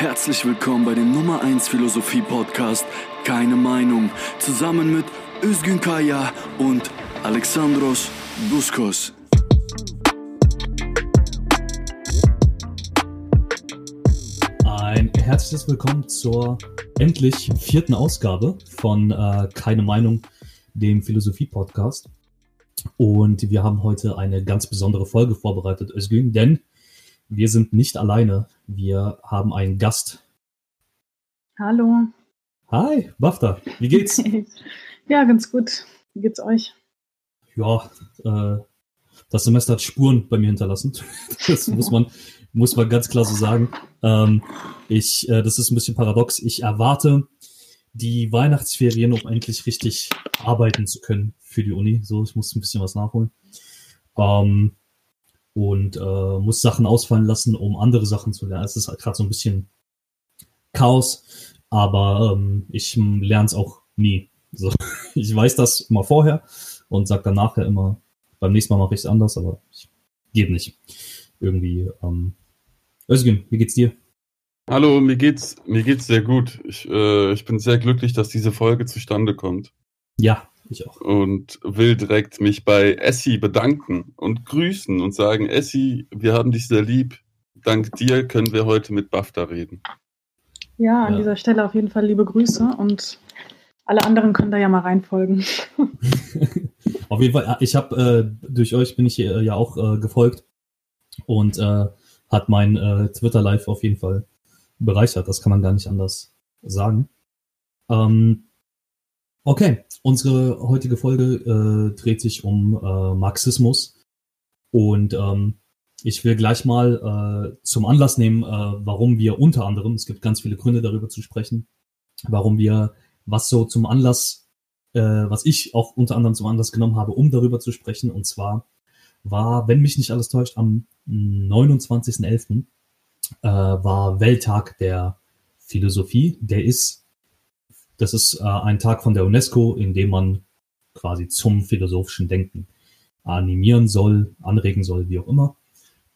Herzlich willkommen bei dem Nummer 1 Philosophie Podcast Keine Meinung zusammen mit Özgün Kaya und Alexandros Buskos. Ein herzliches Willkommen zur endlich vierten Ausgabe von äh, Keine Meinung, dem Philosophie-Podcast. Und wir haben heute eine ganz besondere Folge vorbereitet, Özgün, denn wir sind nicht alleine. Wir haben einen Gast. Hallo. Hi, Bafta. Wie geht's? ja, ganz gut. Wie geht's euch? Ja, äh, das Semester hat Spuren bei mir hinterlassen. Das muss man, muss man ganz klar so sagen. Ähm, ich, äh, das ist ein bisschen paradox. Ich erwarte die Weihnachtsferien, um endlich richtig arbeiten zu können für die Uni. So, ich muss ein bisschen was nachholen. Ähm, und äh, muss Sachen ausfallen lassen, um andere Sachen zu lernen. Es ist halt gerade so ein bisschen Chaos, aber ähm, ich lerne es auch nie. So, ich weiß das immer vorher und sage dann nachher immer, beim nächsten Mal mache ich es anders, aber ich, geht nicht. Irgendwie. Ähm, Özgün, wie geht's dir? Hallo, mir geht's, mir geht's sehr gut. Ich, äh, ich bin sehr glücklich, dass diese Folge zustande kommt. Ja, ich auch. Und will direkt mich bei Essi bedanken und grüßen und sagen, Essi, wir haben dich sehr lieb. Dank dir können wir heute mit BAFTA reden. Ja, an ja. dieser Stelle auf jeden Fall liebe Grüße und alle anderen können da ja mal reinfolgen. auf jeden Fall, ich habe äh, durch euch bin ich hier, ja auch äh, gefolgt und äh, hat mein äh, Twitter Live auf jeden Fall bereichert. Das kann man gar nicht anders sagen. Ähm, okay, unsere heutige Folge äh, dreht sich um äh, Marxismus und ähm, ich will gleich mal äh, zum Anlass nehmen, äh, warum wir unter anderem, es gibt ganz viele Gründe darüber zu sprechen, warum wir, was so zum Anlass, äh, was ich auch unter anderem zum Anlass genommen habe, um darüber zu sprechen. Und zwar war, wenn mich nicht alles täuscht, am 29.11. Äh, war Welttag der Philosophie. Der ist, das ist äh, ein Tag von der UNESCO, in dem man quasi zum philosophischen Denken animieren soll, anregen soll, wie auch immer.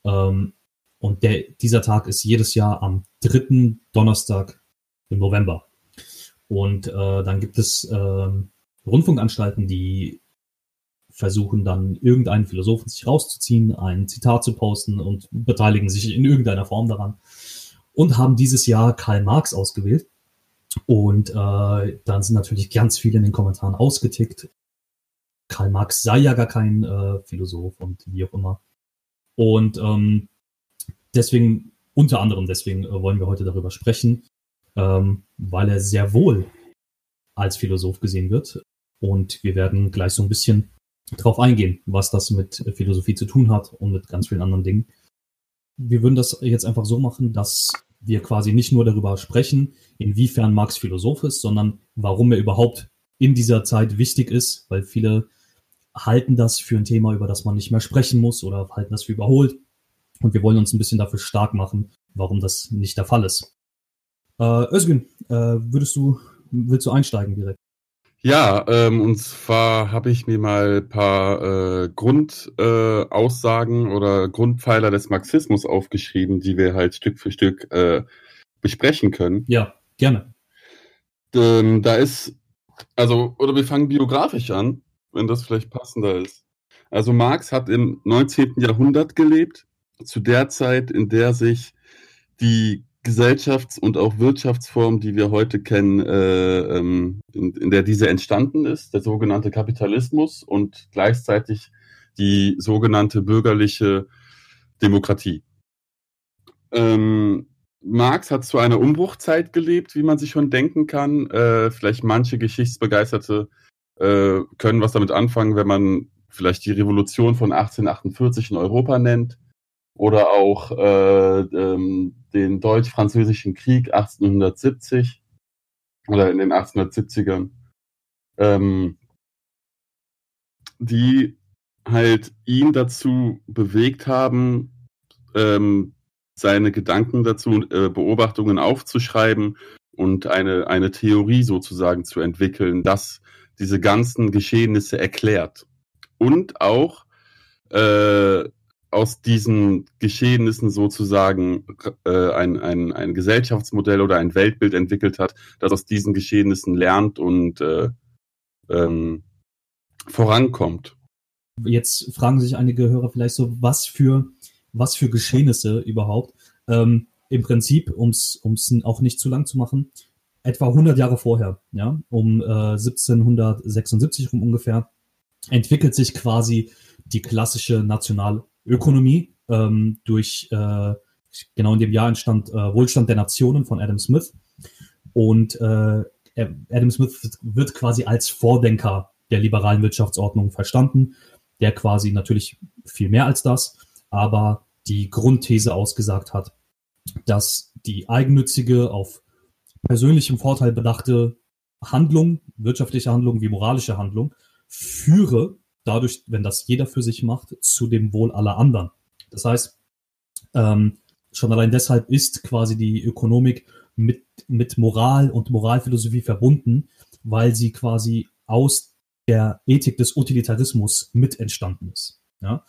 Ähm, und der, dieser Tag ist jedes Jahr am dritten Donnerstag im November. Und äh, dann gibt es äh, Rundfunkanstalten, die versuchen dann irgendeinen Philosophen sich rauszuziehen, ein Zitat zu posten und beteiligen sich in irgendeiner Form daran. Und haben dieses Jahr Karl Marx ausgewählt. Und äh, dann sind natürlich ganz viele in den Kommentaren ausgetickt. Karl Marx sei ja gar kein äh, Philosoph und wie auch immer. Und ähm, deswegen, unter anderem deswegen äh, wollen wir heute darüber sprechen, ähm, weil er sehr wohl als Philosoph gesehen wird. Und wir werden gleich so ein bisschen drauf eingehen, was das mit Philosophie zu tun hat und mit ganz vielen anderen Dingen. Wir würden das jetzt einfach so machen, dass wir quasi nicht nur darüber sprechen, inwiefern Marx Philosoph ist, sondern warum er überhaupt in dieser Zeit wichtig ist, weil viele halten das für ein Thema, über das man nicht mehr sprechen muss oder halten das für überholt. Und wir wollen uns ein bisschen dafür stark machen, warum das nicht der Fall ist. Äh, Özgün, äh, würdest du, willst du einsteigen direkt? Ja, ähm, und zwar habe ich mir mal ein paar äh, Grundaussagen äh, oder Grundpfeiler des Marxismus aufgeschrieben, die wir halt Stück für Stück äh, besprechen können. Ja, gerne. Ähm, da ist, also, oder wir fangen biografisch an wenn das vielleicht passender ist. Also Marx hat im 19. Jahrhundert gelebt, zu der Zeit, in der sich die Gesellschafts- und auch Wirtschaftsform, die wir heute kennen, äh, ähm, in, in, der diese entstanden ist, der sogenannte Kapitalismus und gleichzeitig die sogenannte bürgerliche Demokratie. Ähm, Marx hat zu einer Umbruchzeit gelebt, wie man sich schon denken kann. Äh, vielleicht manche Geschichtsbegeisterte äh, können was damit anfangen, wenn man vielleicht die Revolution von 1848 in Europa nennt oder auch äh, ähm, den Deutsch-Französischen Krieg 1870 oder in den 1870ern, ähm, die halt ihn dazu bewegt haben, ähm, seine Gedanken dazu, äh, Beobachtungen aufzuschreiben und eine, eine Theorie sozusagen zu entwickeln, dass diese ganzen Geschehnisse erklärt. Und auch äh, aus diesen Geschehnissen sozusagen äh, ein, ein, ein Gesellschaftsmodell oder ein Weltbild entwickelt hat, das aus diesen Geschehnissen lernt und äh, ähm, vorankommt. Jetzt fragen sich einige Hörer vielleicht so, was für, was für Geschehnisse überhaupt. Ähm, Im Prinzip, um es auch nicht zu lang zu machen, etwa 100 Jahre vorher, ja, um äh, 1776 rum ungefähr, entwickelt sich quasi die klassische Nationalökonomie ähm, durch, äh, genau in dem Jahr entstand äh, Wohlstand der Nationen von Adam Smith. Und äh, Adam Smith wird quasi als Vordenker der liberalen Wirtschaftsordnung verstanden, der quasi natürlich viel mehr als das, aber die Grundthese ausgesagt hat, dass die eigennützige, auf persönlichem Vorteil bedachte Handlung, wirtschaftliche Handlung wie moralische Handlung, führe dadurch, wenn das jeder für sich macht, zu dem Wohl aller anderen. Das heißt, ähm, schon allein deshalb ist quasi die Ökonomik mit, mit Moral und Moralphilosophie verbunden, weil sie quasi aus der Ethik des Utilitarismus mit entstanden ist. Ja?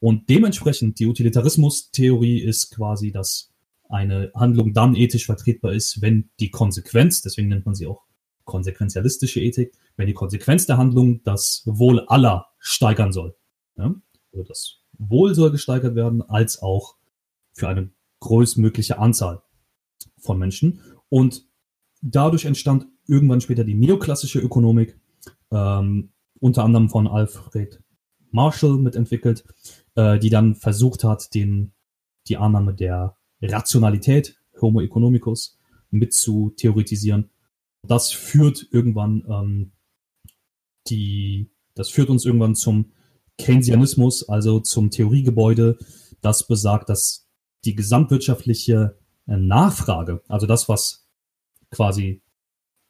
Und dementsprechend, die Utilitarismus-Theorie ist quasi, dass eine Handlung dann ethisch vertretbar ist, wenn die Konsequenz, deswegen nennt man sie auch konsequenzialistische Ethik, wenn die Konsequenz der Handlung das Wohl aller steigern soll. Ja? Also das Wohl soll gesteigert werden, als auch für eine größtmögliche Anzahl von Menschen. Und dadurch entstand irgendwann später die neoklassische Ökonomik, ähm, unter anderem von Alfred Marshall mitentwickelt, äh, die dann versucht hat, den, die Annahme der Rationalität, Homo economicus, mit zu theoretisieren. Das führt irgendwann ähm, die, das führt uns irgendwann zum Keynesianismus, also zum Theoriegebäude, das besagt, dass die gesamtwirtschaftliche äh, Nachfrage, also das, was quasi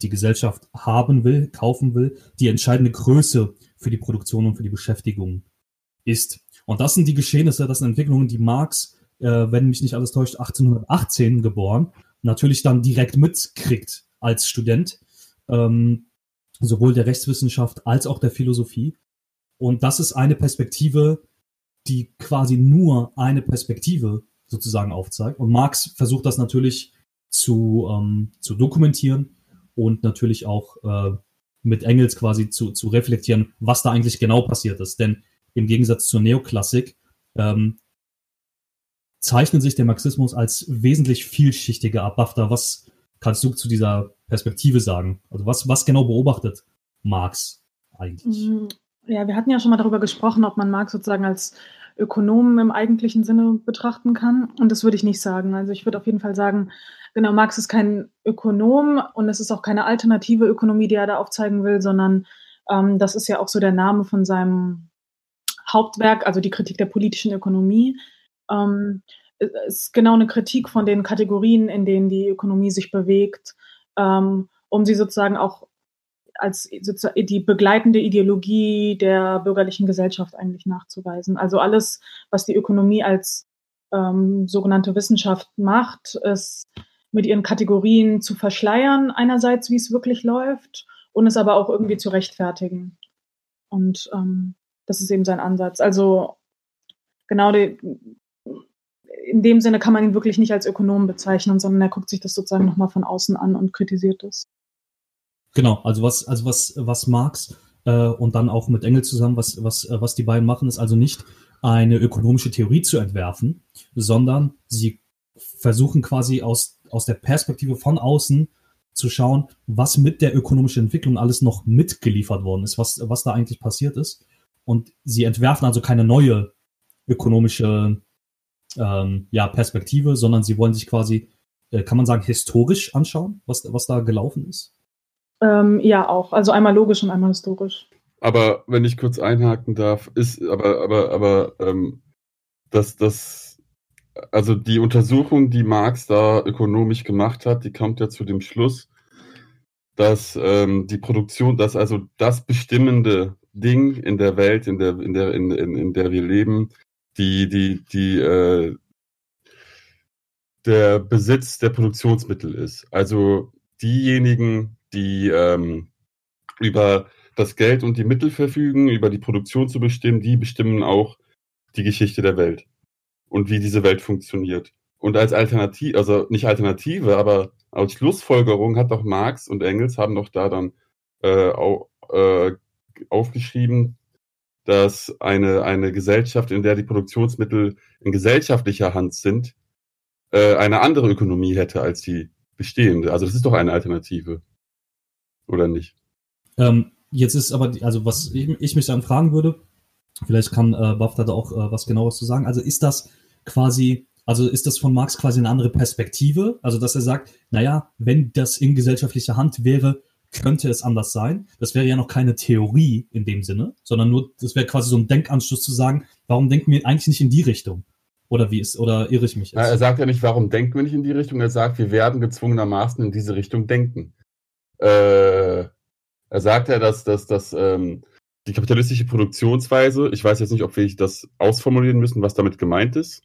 die Gesellschaft haben will, kaufen will, die entscheidende Größe für die Produktion und für die Beschäftigung ist. Und das sind die Geschehnisse, das sind Entwicklungen, die Marx, äh, wenn mich nicht alles täuscht, 1818 geboren, natürlich dann direkt mitkriegt als Student, ähm, sowohl der Rechtswissenschaft als auch der Philosophie. Und das ist eine Perspektive, die quasi nur eine Perspektive sozusagen aufzeigt. Und Marx versucht das natürlich zu, ähm, zu dokumentieren und natürlich auch äh, mit Engels quasi zu, zu reflektieren, was da eigentlich genau passiert ist. Denn im Gegensatz zur Neoklassik ähm, zeichnet sich der Marxismus als wesentlich vielschichtiger ab. Bafta, was kannst du zu dieser Perspektive sagen? Also was, was genau beobachtet Marx eigentlich? Mm, ja, wir hatten ja schon mal darüber gesprochen, ob man Marx sozusagen als Ökonomen im eigentlichen Sinne betrachten kann. Und das würde ich nicht sagen. Also ich würde auf jeden Fall sagen, genau, Marx ist kein Ökonom und es ist auch keine alternative Ökonomie, die er da aufzeigen will, sondern ähm, das ist ja auch so der Name von seinem Hauptwerk, also die Kritik der politischen Ökonomie. Ähm, ist genau eine Kritik von den Kategorien, in denen die Ökonomie sich bewegt, ähm, um sie sozusagen auch als die begleitende Ideologie der bürgerlichen Gesellschaft eigentlich nachzuweisen. Also alles, was die Ökonomie als ähm, sogenannte Wissenschaft macht, ist mit ihren Kategorien zu verschleiern, einerseits, wie es wirklich läuft, und es aber auch irgendwie zu rechtfertigen. Und ähm, das ist eben sein Ansatz. Also genau die, in dem Sinne kann man ihn wirklich nicht als Ökonom bezeichnen, sondern er guckt sich das sozusagen nochmal von außen an und kritisiert es. Genau, also was, also was, was Marx äh, und dann auch mit Engels zusammen, was, was, äh, was die beiden machen, ist also nicht eine ökonomische Theorie zu entwerfen, sondern sie versuchen quasi aus, aus der Perspektive von außen zu schauen, was mit der ökonomischen Entwicklung alles noch mitgeliefert worden ist, was, was da eigentlich passiert ist. Und sie entwerfen also keine neue ökonomische ähm, ja, Perspektive, sondern sie wollen sich quasi, äh, kann man sagen, historisch anschauen, was, was da gelaufen ist? Ähm, ja, auch. Also einmal logisch und einmal historisch. Aber wenn ich kurz einhaken darf, ist aber, aber, aber ähm, dass das, also die Untersuchung, die Marx da ökonomisch gemacht hat, die kommt ja zu dem Schluss, dass ähm, die Produktion, dass also das bestimmende Ding in der Welt, in der, in der, in, in, in der wir leben, die, die, die, äh, der Besitz der Produktionsmittel ist. Also diejenigen, die ähm, über das Geld und die Mittel verfügen, über die Produktion zu bestimmen, die bestimmen auch die Geschichte der Welt. und wie diese Welt funktioniert. Und als Alternative, also nicht Alternative, aber als Schlussfolgerung hat doch Marx und Engels haben doch da dann äh, au, äh, aufgeschrieben, dass eine, eine Gesellschaft, in der die Produktionsmittel in gesellschaftlicher Hand sind, äh, eine andere Ökonomie hätte als die bestehende. Also das ist doch eine Alternative. Oder nicht? Ähm, jetzt ist aber, also was ich, ich, mich dann fragen würde, vielleicht kann äh, Bafta da auch äh, was genaueres zu sagen. Also ist das quasi, also ist das von Marx quasi eine andere Perspektive? Also dass er sagt, naja, wenn das in gesellschaftlicher Hand wäre, könnte es anders sein. Das wäre ja noch keine Theorie in dem Sinne, sondern nur, das wäre quasi so ein Denkanschluss zu sagen, warum denken wir eigentlich nicht in die Richtung? Oder wie ist, oder irre ich mich jetzt? er sagt ja nicht, warum denken wir nicht in die Richtung, er sagt, wir werden gezwungenermaßen in diese Richtung denken. Äh, er sagt ja, dass, dass, dass ähm, die kapitalistische Produktionsweise, ich weiß jetzt nicht, ob wir das ausformulieren müssen, was damit gemeint ist.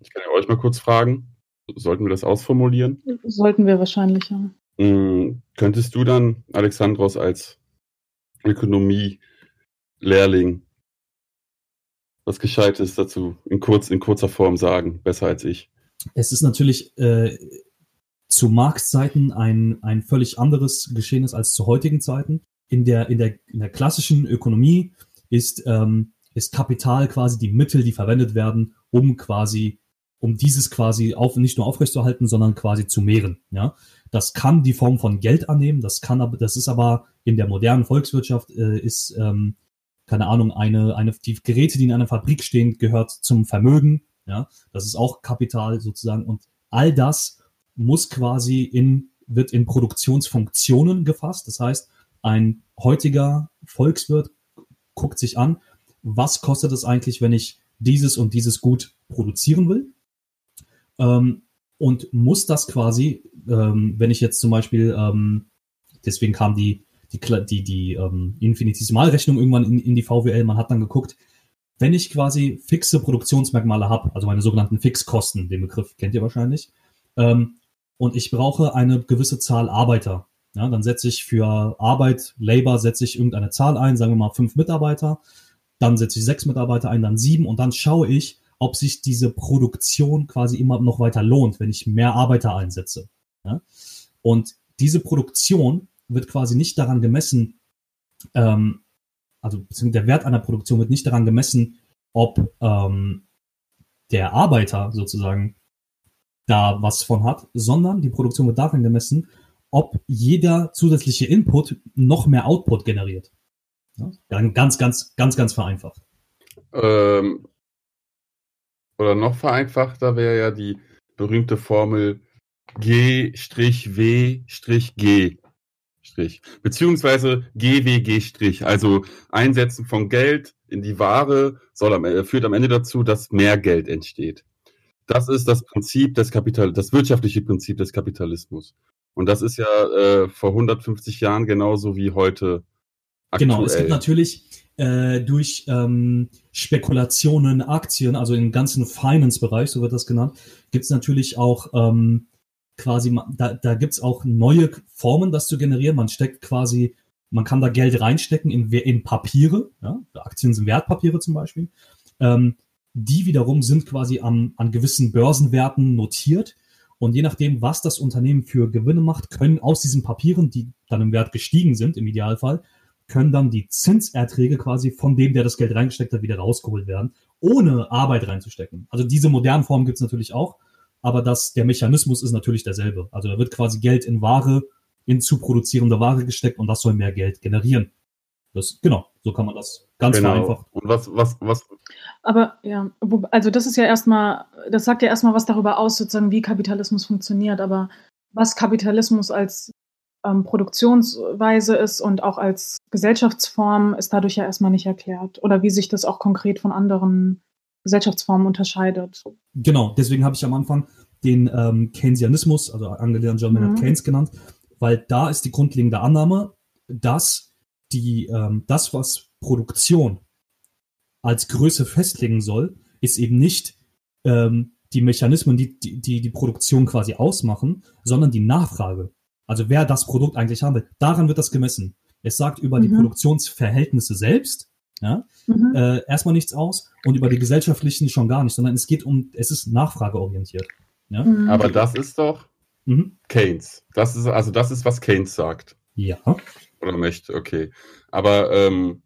Ich kann ja euch mal kurz fragen. Sollten wir das ausformulieren? Sollten wir wahrscheinlich, ja. Mhm. Könntest du dann, Alexandros, als Ökonomie-Lehrling was Gescheites dazu in, kurz, in kurzer Form sagen? Besser als ich. Es ist natürlich äh, zu Marx-Zeiten ein, ein völlig anderes Geschehnis als zu heutigen Zeiten. In der, in der, in der klassischen Ökonomie ist, ähm, ist Kapital quasi die Mittel, die verwendet werden, um quasi um dieses quasi auf, nicht nur aufrechtzuerhalten, sondern quasi zu mehren. Ja, das kann die Form von Geld annehmen. Das kann aber, das ist aber in der modernen Volkswirtschaft äh, ist ähm, keine Ahnung eine eine die Geräte, die in einer Fabrik stehen, gehört zum Vermögen. Ja, das ist auch Kapital sozusagen und all das muss quasi in wird in Produktionsfunktionen gefasst. Das heißt, ein heutiger Volkswirt guckt sich an, was kostet es eigentlich, wenn ich dieses und dieses Gut produzieren will ähm, und muss das quasi, ähm, wenn ich jetzt zum Beispiel, ähm, deswegen kam die, die, die, die ähm, Infinitesimalrechnung irgendwann in, in die VWL, man hat dann geguckt, wenn ich quasi fixe Produktionsmerkmale habe, also meine sogenannten Fixkosten, den Begriff kennt ihr wahrscheinlich, ähm, und ich brauche eine gewisse Zahl Arbeiter, ja, dann setze ich für Arbeit, Labor, setze ich irgendeine Zahl ein, sagen wir mal fünf Mitarbeiter, dann setze ich sechs Mitarbeiter ein, dann sieben und dann schaue ich, ob sich diese Produktion quasi immer noch weiter lohnt, wenn ich mehr Arbeiter einsetze. Ja? Und diese Produktion wird quasi nicht daran gemessen, ähm, also der Wert einer Produktion wird nicht daran gemessen, ob ähm, der Arbeiter sozusagen da was von hat, sondern die Produktion wird daran gemessen, ob jeder zusätzliche Input noch mehr Output generiert. Ja? Ganz, ganz, ganz, ganz vereinfacht. Ähm, oder noch vereinfachter wäre ja die berühmte Formel G-W-G. Beziehungsweise GWG-, also Einsetzen von Geld in die Ware soll am, führt am Ende dazu, dass mehr Geld entsteht. Das ist das Prinzip des Kapital, das wirtschaftliche Prinzip des Kapitalismus. Und das ist ja äh, vor 150 Jahren genauso wie heute. Aktuell. Genau, es gibt natürlich äh, durch ähm, Spekulationen, Aktien, also im ganzen Finance-Bereich, so wird das genannt, gibt es natürlich auch ähm, quasi, da, da gibt es auch neue Formen, das zu generieren. Man steckt quasi, man kann da Geld reinstecken in, in Papiere, ja? Aktien sind Wertpapiere zum Beispiel. Ähm, die wiederum sind quasi am, an gewissen Börsenwerten notiert. Und je nachdem, was das Unternehmen für Gewinne macht, können aus diesen Papieren, die dann im Wert gestiegen sind, im Idealfall, können dann die Zinserträge quasi von dem, der das Geld reingesteckt hat, wieder rausgeholt werden, ohne Arbeit reinzustecken. Also diese modernen Formen gibt es natürlich auch, aber das, der Mechanismus ist natürlich derselbe. Also da wird quasi Geld in Ware, in zu produzierende Ware gesteckt und das soll mehr Geld generieren. Das, genau, so kann man das ganz genau. vereinfacht. Und was, was, was? Aber ja, also das ist ja erstmal, das sagt ja erstmal was darüber aus, sozusagen, wie Kapitalismus funktioniert, aber was Kapitalismus als ähm, Produktionsweise ist und auch als Gesellschaftsform ist dadurch ja erstmal nicht erklärt. Oder wie sich das auch konkret von anderen Gesellschaftsformen unterscheidet. Genau, deswegen habe ich am Anfang den ähm, Keynesianismus, also angelehnt John Maynard mhm. Keynes genannt, weil da ist die grundlegende Annahme, dass die, ähm, das, was Produktion als Größe festlegen soll, ist eben nicht ähm, die Mechanismen, die die die Produktion quasi ausmachen, sondern die Nachfrage. Also wer das Produkt eigentlich haben will, daran wird das gemessen. Es sagt über mhm. die Produktionsverhältnisse selbst, ja, mhm. äh, erstmal nichts aus und über die gesellschaftlichen schon gar nicht, sondern es geht um, es ist nachfrageorientiert. Ja? Mhm. Aber das ist doch mhm. Keynes. Das ist, also das ist, was Keynes sagt. Ja. Oder möchte, okay. Aber ähm,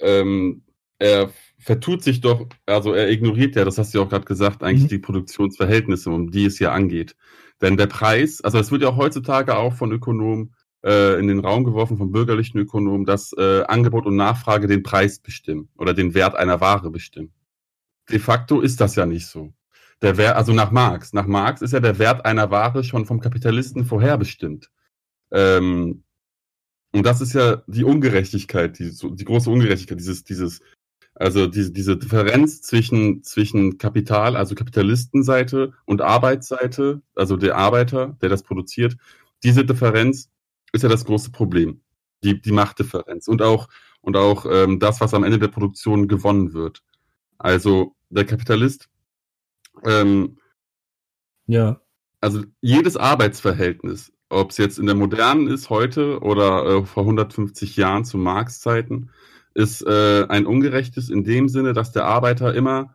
ähm, er vertut sich doch, also er ignoriert ja, das hast du ja auch gerade gesagt, eigentlich mhm. die Produktionsverhältnisse, um die es ja angeht. Denn der Preis, also es wird ja auch heutzutage auch von Ökonomen äh, in den Raum geworfen, von bürgerlichen Ökonomen, dass äh, Angebot und Nachfrage den Preis bestimmen oder den Wert einer Ware bestimmen. De facto ist das ja nicht so. Der Wert, also nach Marx, nach Marx ist ja der Wert einer Ware schon vom Kapitalisten vorherbestimmt. Ähm, und das ist ja die Ungerechtigkeit, die, die große Ungerechtigkeit, dieses, dieses also diese, diese Differenz zwischen, zwischen Kapital, also Kapitalistenseite und Arbeitsseite, also der Arbeiter, der das produziert, diese Differenz ist ja das große Problem. Die, die Machtdifferenz und auch, und auch ähm, das, was am Ende der Produktion gewonnen wird. Also der Kapitalist, ähm, ja. Also jedes Arbeitsverhältnis, ob es jetzt in der modernen ist heute oder äh, vor 150 Jahren zu Marx Zeiten, ist äh, ein ungerechtes in dem Sinne, dass der Arbeiter immer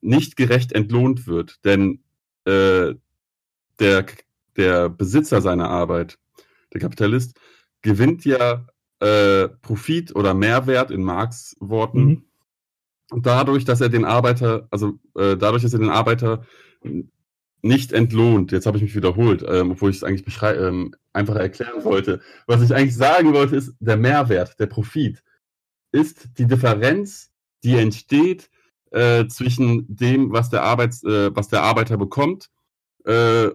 nicht gerecht entlohnt wird. Denn äh, der, der Besitzer seiner Arbeit, der Kapitalist, gewinnt ja äh, Profit oder Mehrwert in Marx Worten. Mhm. Dadurch, dass er den Arbeiter, also äh, dadurch, dass er den Arbeiter nicht entlohnt. Jetzt habe ich mich wiederholt, ähm, obwohl ich es eigentlich ähm, einfach erklären wollte. Was ich eigentlich sagen wollte, ist der Mehrwert, der Profit ist die Differenz, die entsteht äh, zwischen dem, was der, Arbeits, äh, was der Arbeiter bekommt äh,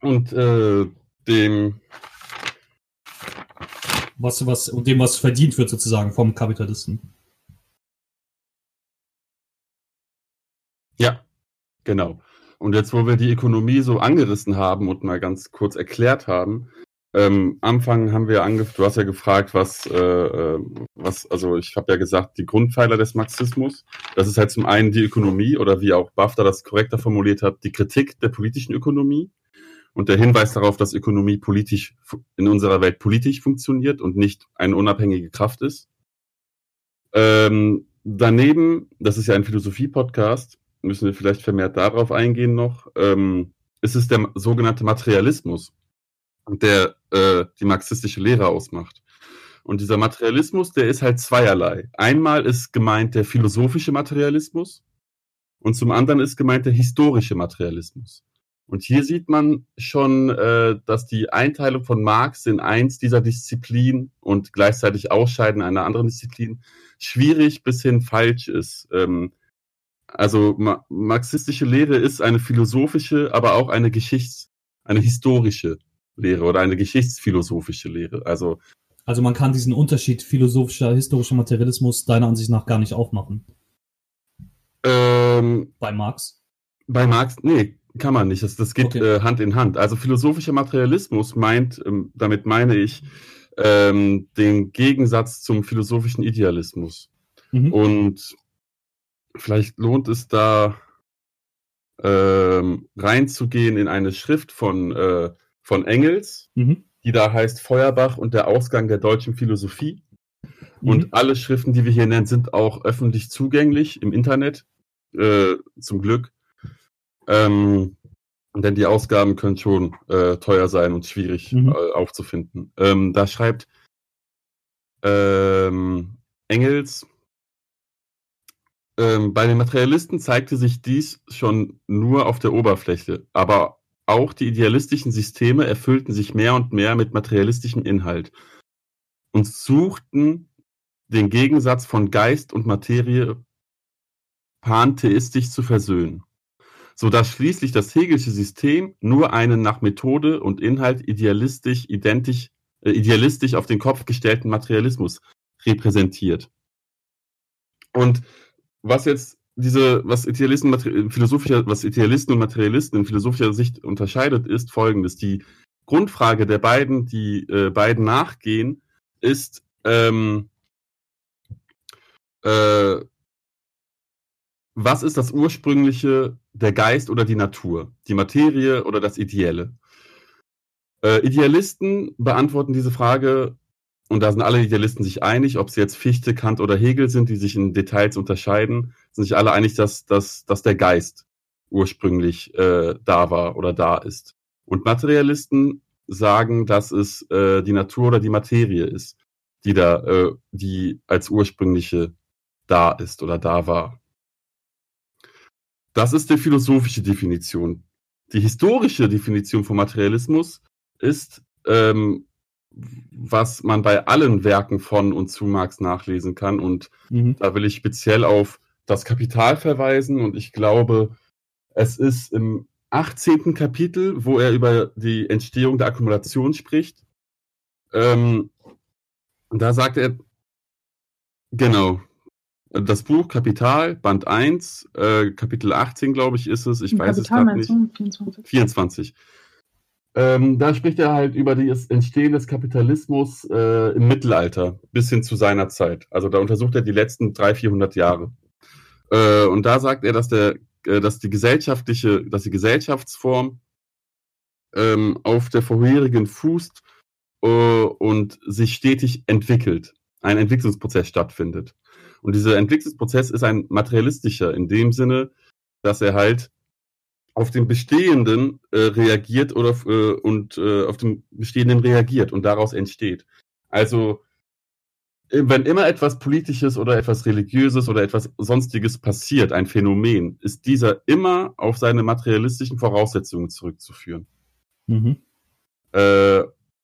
und äh, dem was, was, und dem, was verdient wird sozusagen vom Kapitalisten. Ja, genau. Und jetzt, wo wir die Ökonomie so angerissen haben und mal ganz kurz erklärt haben, ähm, Anfang haben wir angefangen, du hast ja gefragt, was, äh, äh, was, also ich habe ja gesagt, die Grundpfeiler des Marxismus. Das ist halt zum einen die Ökonomie oder wie auch BAFTA das korrekter formuliert hat, die Kritik der politischen Ökonomie und der Hinweis darauf, dass Ökonomie politisch in unserer Welt politisch funktioniert und nicht eine unabhängige Kraft ist. Ähm, daneben, das ist ja ein Philosophie-Podcast, müssen wir vielleicht vermehrt darauf eingehen noch, ähm, ist es der sogenannte Materialismus der äh, die marxistische Lehre ausmacht. Und dieser Materialismus, der ist halt zweierlei. Einmal ist gemeint der philosophische Materialismus und zum anderen ist gemeint der historische Materialismus. Und hier sieht man schon, äh, dass die Einteilung von Marx in eins dieser Disziplinen und gleichzeitig Ausscheiden einer anderen Disziplin schwierig bis hin falsch ist. Ähm, also ma marxistische Lehre ist eine philosophische, aber auch eine Geschichts-, eine historische Lehre oder eine geschichtsphilosophische Lehre. Also, also man kann diesen Unterschied philosophischer, historischer Materialismus deiner Ansicht nach gar nicht aufmachen. Ähm, bei Marx? Bei Marx, nee, kann man nicht. Das, das geht okay. äh, Hand in Hand. Also philosophischer Materialismus meint, ähm, damit meine ich, ähm, den Gegensatz zum philosophischen Idealismus. Mhm. Und vielleicht lohnt es da ähm, reinzugehen in eine Schrift von äh, von Engels, mhm. die da heißt Feuerbach und der Ausgang der deutschen Philosophie. Mhm. Und alle Schriften, die wir hier nennen, sind auch öffentlich zugänglich im Internet, äh, zum Glück. Ähm, denn die Ausgaben können schon äh, teuer sein und schwierig mhm. äh, aufzufinden. Ähm, da schreibt ähm, Engels, ähm, bei den Materialisten zeigte sich dies schon nur auf der Oberfläche, aber auch die idealistischen Systeme erfüllten sich mehr und mehr mit materialistischem Inhalt und suchten den Gegensatz von Geist und Materie pantheistisch zu versöhnen, so dass schließlich das Hegelische System nur einen nach Methode und Inhalt idealistisch identisch äh, idealistisch auf den Kopf gestellten Materialismus repräsentiert. Und was jetzt diese, was Idealisten, philosophischer, was Idealisten und Materialisten in philosophischer Sicht unterscheidet, ist folgendes. Die Grundfrage der beiden, die äh, beiden nachgehen, ist, ähm, äh, was ist das Ursprüngliche, der Geist oder die Natur, die Materie oder das Ideelle? Äh, Idealisten beantworten diese Frage und da sind alle Idealisten sich einig, ob sie jetzt Fichte, Kant oder Hegel sind, die sich in Details unterscheiden, sind sich alle einig, dass, dass, dass der Geist ursprünglich äh, da war oder da ist. Und Materialisten sagen, dass es äh, die Natur oder die Materie ist, die da, äh, die als ursprüngliche da ist oder da war. Das ist die philosophische Definition. Die historische Definition von Materialismus ist, ähm, was man bei allen Werken von und zu Marx nachlesen kann. Und mhm. da will ich speziell auf das Kapital verweisen. Und ich glaube, es ist im 18. Kapitel, wo er über die Entstehung der Akkumulation spricht. Ähm, da sagt er, genau, das Buch Kapital, Band 1, äh, Kapitel 18, glaube ich, ist es. Ich weiß Kapital es gerade nicht. 24. 24. Ähm, da spricht er halt über das Entstehen des Kapitalismus äh, im Mittelalter bis hin zu seiner Zeit. Also da untersucht er die letzten 300, 400 Jahre. Äh, und da sagt er, dass, der, äh, dass die gesellschaftliche, dass die Gesellschaftsform ähm, auf der vorherigen fußt äh, und sich stetig entwickelt. Ein Entwicklungsprozess stattfindet. Und dieser Entwicklungsprozess ist ein materialistischer in dem Sinne, dass er halt auf den Bestehenden äh, reagiert oder äh, und äh, auf den Bestehenden reagiert und daraus entsteht. Also wenn immer etwas Politisches oder etwas Religiöses oder etwas Sonstiges passiert, ein Phänomen, ist dieser immer auf seine materialistischen Voraussetzungen zurückzuführen. Mhm. Äh,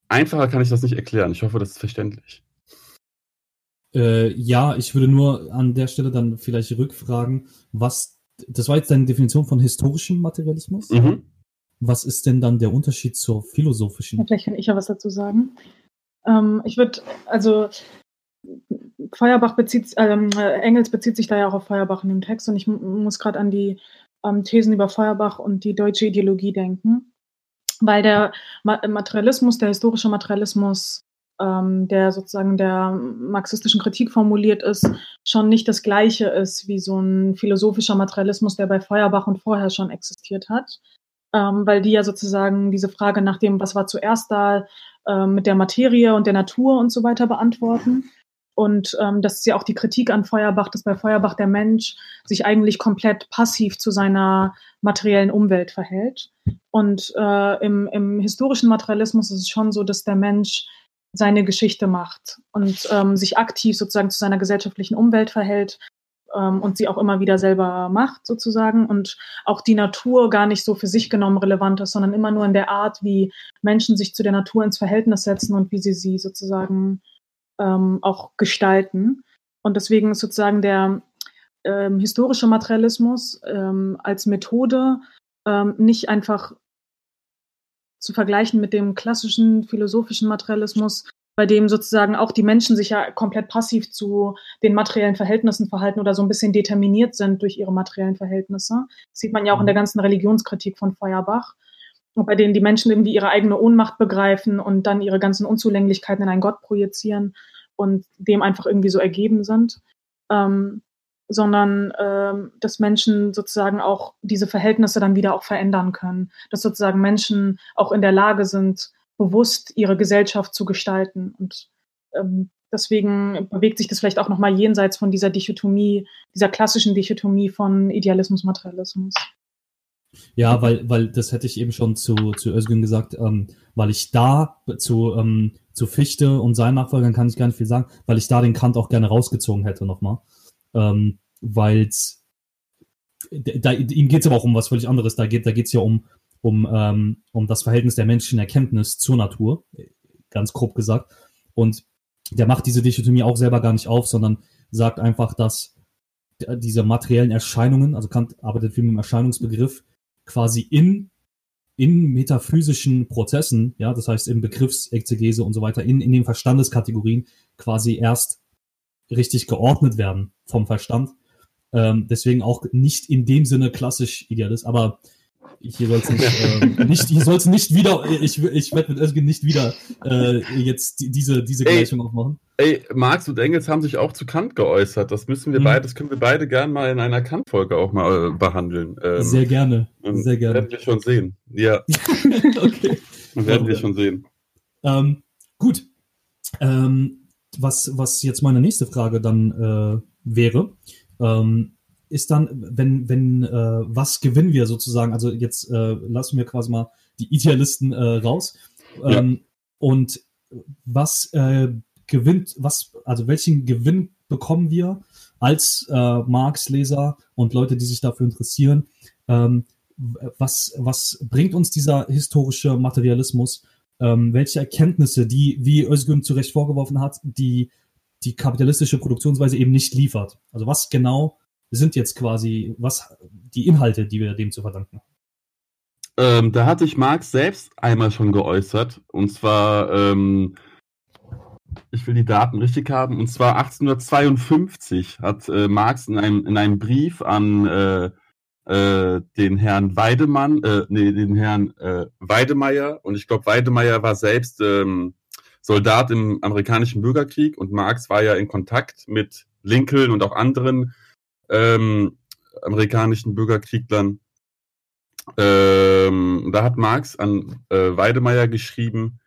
einfacher kann ich das nicht erklären. Ich hoffe, das ist verständlich. Äh, ja, ich würde nur an der Stelle dann vielleicht rückfragen, was, das war jetzt deine Definition von historischem Materialismus? Mhm. Was ist denn dann der Unterschied zur philosophischen? Ja, vielleicht kann ich ja was dazu sagen. Ähm, ich würde, also Feuerbach bezieht, ähm, Engels bezieht sich da ja auch auf Feuerbach in dem Text und ich muss gerade an die ähm, Thesen über Feuerbach und die deutsche Ideologie denken, weil der Materialismus, der historische Materialismus ähm, der sozusagen der marxistischen Kritik formuliert ist, schon nicht das gleiche ist wie so ein philosophischer Materialismus, der bei Feuerbach und vorher schon existiert hat. Ähm, weil die ja sozusagen diese Frage nach dem, was war zuerst da, äh, mit der Materie und der Natur und so weiter beantworten. Und ähm, das ist ja auch die Kritik an Feuerbach, dass bei Feuerbach der Mensch sich eigentlich komplett passiv zu seiner materiellen Umwelt verhält. Und äh, im, im historischen Materialismus ist es schon so, dass der Mensch seine Geschichte macht und ähm, sich aktiv sozusagen zu seiner gesellschaftlichen Umwelt verhält ähm, und sie auch immer wieder selber macht sozusagen und auch die Natur gar nicht so für sich genommen relevant ist, sondern immer nur in der Art, wie Menschen sich zu der Natur ins Verhältnis setzen und wie sie sie sozusagen ähm, auch gestalten. Und deswegen ist sozusagen der ähm, historische Materialismus ähm, als Methode ähm, nicht einfach zu vergleichen mit dem klassischen philosophischen Materialismus, bei dem sozusagen auch die Menschen sich ja komplett passiv zu den materiellen Verhältnissen verhalten oder so ein bisschen determiniert sind durch ihre materiellen Verhältnisse. Das sieht man ja auch in der mhm. ganzen Religionskritik von Feuerbach. Bei denen die Menschen irgendwie ihre eigene Ohnmacht begreifen und dann ihre ganzen Unzulänglichkeiten in einen Gott projizieren und dem einfach irgendwie so ergeben sind. Ähm, sondern ähm, dass Menschen sozusagen auch diese Verhältnisse dann wieder auch verändern können, dass sozusagen Menschen auch in der Lage sind, bewusst ihre Gesellschaft zu gestalten und ähm, deswegen bewegt sich das vielleicht auch nochmal jenseits von dieser Dichotomie, dieser klassischen Dichotomie von Idealismus, Materialismus. Ja, weil, weil das hätte ich eben schon zu, zu Özgün gesagt, ähm, weil ich da zu, ähm, zu Fichte und seinen Nachfolgern kann ich gar nicht viel sagen, weil ich da den Kant auch gerne rausgezogen hätte nochmal ähm, weil da, ihm geht es aber auch um was völlig anderes. Da geht da geht's ja um, um, ähm, um das Verhältnis der menschlichen Erkenntnis zur Natur, ganz grob gesagt. Und der macht diese Dichotomie auch selber gar nicht auf, sondern sagt einfach, dass diese materiellen Erscheinungen, also Kant arbeitet viel mit dem Erscheinungsbegriff, quasi in, in metaphysischen Prozessen, ja, das heißt in Begriffsexegese und so weiter, in, in den Verstandeskategorien quasi erst richtig geordnet werden vom Verstand. Ähm, deswegen auch nicht in dem Sinne klassisch Idealist, aber hier soll es nicht, äh, nicht, hier soll's nicht wieder, ich, ich werde mit Özgen nicht wieder äh, jetzt diese, diese Gleichung aufmachen. Ey, Marx und Engels haben sich auch zu Kant geäußert. Das müssen wir mhm. beide, das können wir beide gern mal in einer Kant-Folge auch mal äh, behandeln. Ähm, Sehr gerne. Sehr gerne. Werden wir schon sehen. Ja. okay. Werden wir schon sehen. Ähm, gut. ähm, was, was jetzt meine nächste Frage dann äh, wäre, ähm, ist dann, wenn, wenn, äh, was gewinnen wir sozusagen? Also jetzt äh, lassen wir quasi mal die Idealisten äh, raus. Ähm, ja. Und was äh, gewinnt, was, also welchen Gewinn bekommen wir als äh, Marx-Leser und Leute, die sich dafür interessieren? Ähm, was, was bringt uns dieser historische Materialismus? Ähm, welche Erkenntnisse, die, wie Özgün zu Recht vorgeworfen hat, die die kapitalistische Produktionsweise eben nicht liefert? Also was genau sind jetzt quasi, was die Inhalte, die wir dem zu verdanken ähm, da hatte ich Marx selbst einmal schon geäußert. Und zwar, ähm, ich will die Daten richtig haben, und zwar 1852 hat äh, Marx in einem, in einem Brief an äh, äh, den Herrn Weidemann, äh, nee, den Herrn äh, Weidemeier, und ich glaube, Weidemeier war selbst ähm, Soldat im amerikanischen Bürgerkrieg. Und Marx war ja in Kontakt mit Lincoln und auch anderen ähm, amerikanischen Bürgerkrieglern. Ähm, da hat Marx an äh, Weidemeier geschrieben,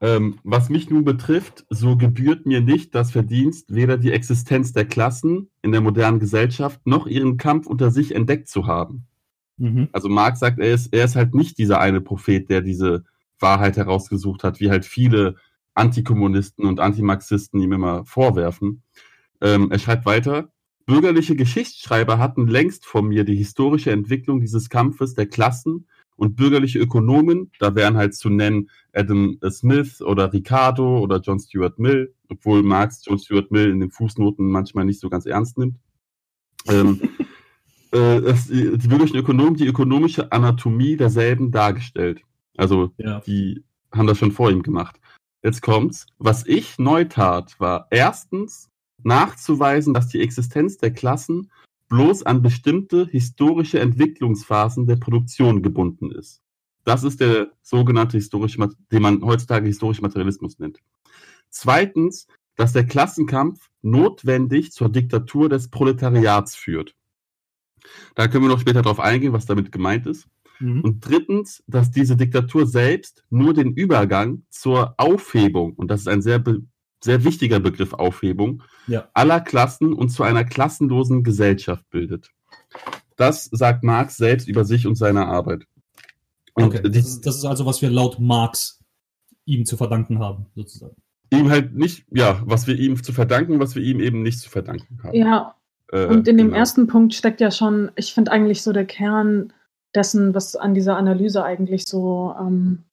ähm, was mich nun betrifft, so gebührt mir nicht das Verdienst, weder die Existenz der Klassen in der modernen Gesellschaft noch ihren Kampf unter sich entdeckt zu haben. Mhm. Also Marx sagt, er ist, er ist halt nicht dieser eine Prophet, der diese Wahrheit herausgesucht hat, wie halt viele Antikommunisten und Antimarxisten ihm immer vorwerfen. Ähm, er schreibt weiter, Bürgerliche Geschichtsschreiber hatten längst vor mir die historische Entwicklung dieses Kampfes der Klassen und bürgerliche Ökonomen, da wären halt zu nennen Adam Smith oder Ricardo oder John Stuart Mill, obwohl Marx John Stuart Mill in den Fußnoten manchmal nicht so ganz ernst nimmt. ähm, äh, die bürgerlichen Ökonomen die ökonomische Anatomie derselben dargestellt. Also ja. die haben das schon vor ihm gemacht. Jetzt kommt's. Was ich neu tat, war erstens nachzuweisen, dass die Existenz der Klassen bloß an bestimmte historische Entwicklungsphasen der Produktion gebunden ist. Das ist der sogenannte historische, den man heutzutage historischer Materialismus nennt. Zweitens, dass der Klassenkampf notwendig zur Diktatur des Proletariats führt. Da können wir noch später darauf eingehen, was damit gemeint ist. Mhm. Und drittens, dass diese Diktatur selbst nur den Übergang zur Aufhebung, und das ist ein sehr sehr wichtiger Begriff Aufhebung, ja. aller Klassen und zu einer klassenlosen Gesellschaft bildet. Das sagt Marx selbst über sich und seine Arbeit. Und okay, das ist, das ist also, was wir laut Marx ihm zu verdanken haben, sozusagen. Ihm halt nicht, ja, was wir ihm zu verdanken, was wir ihm eben nicht zu verdanken haben. Ja, äh, und in genau. dem ersten Punkt steckt ja schon, ich finde eigentlich so der Kern dessen, was an dieser Analyse eigentlich so ähm,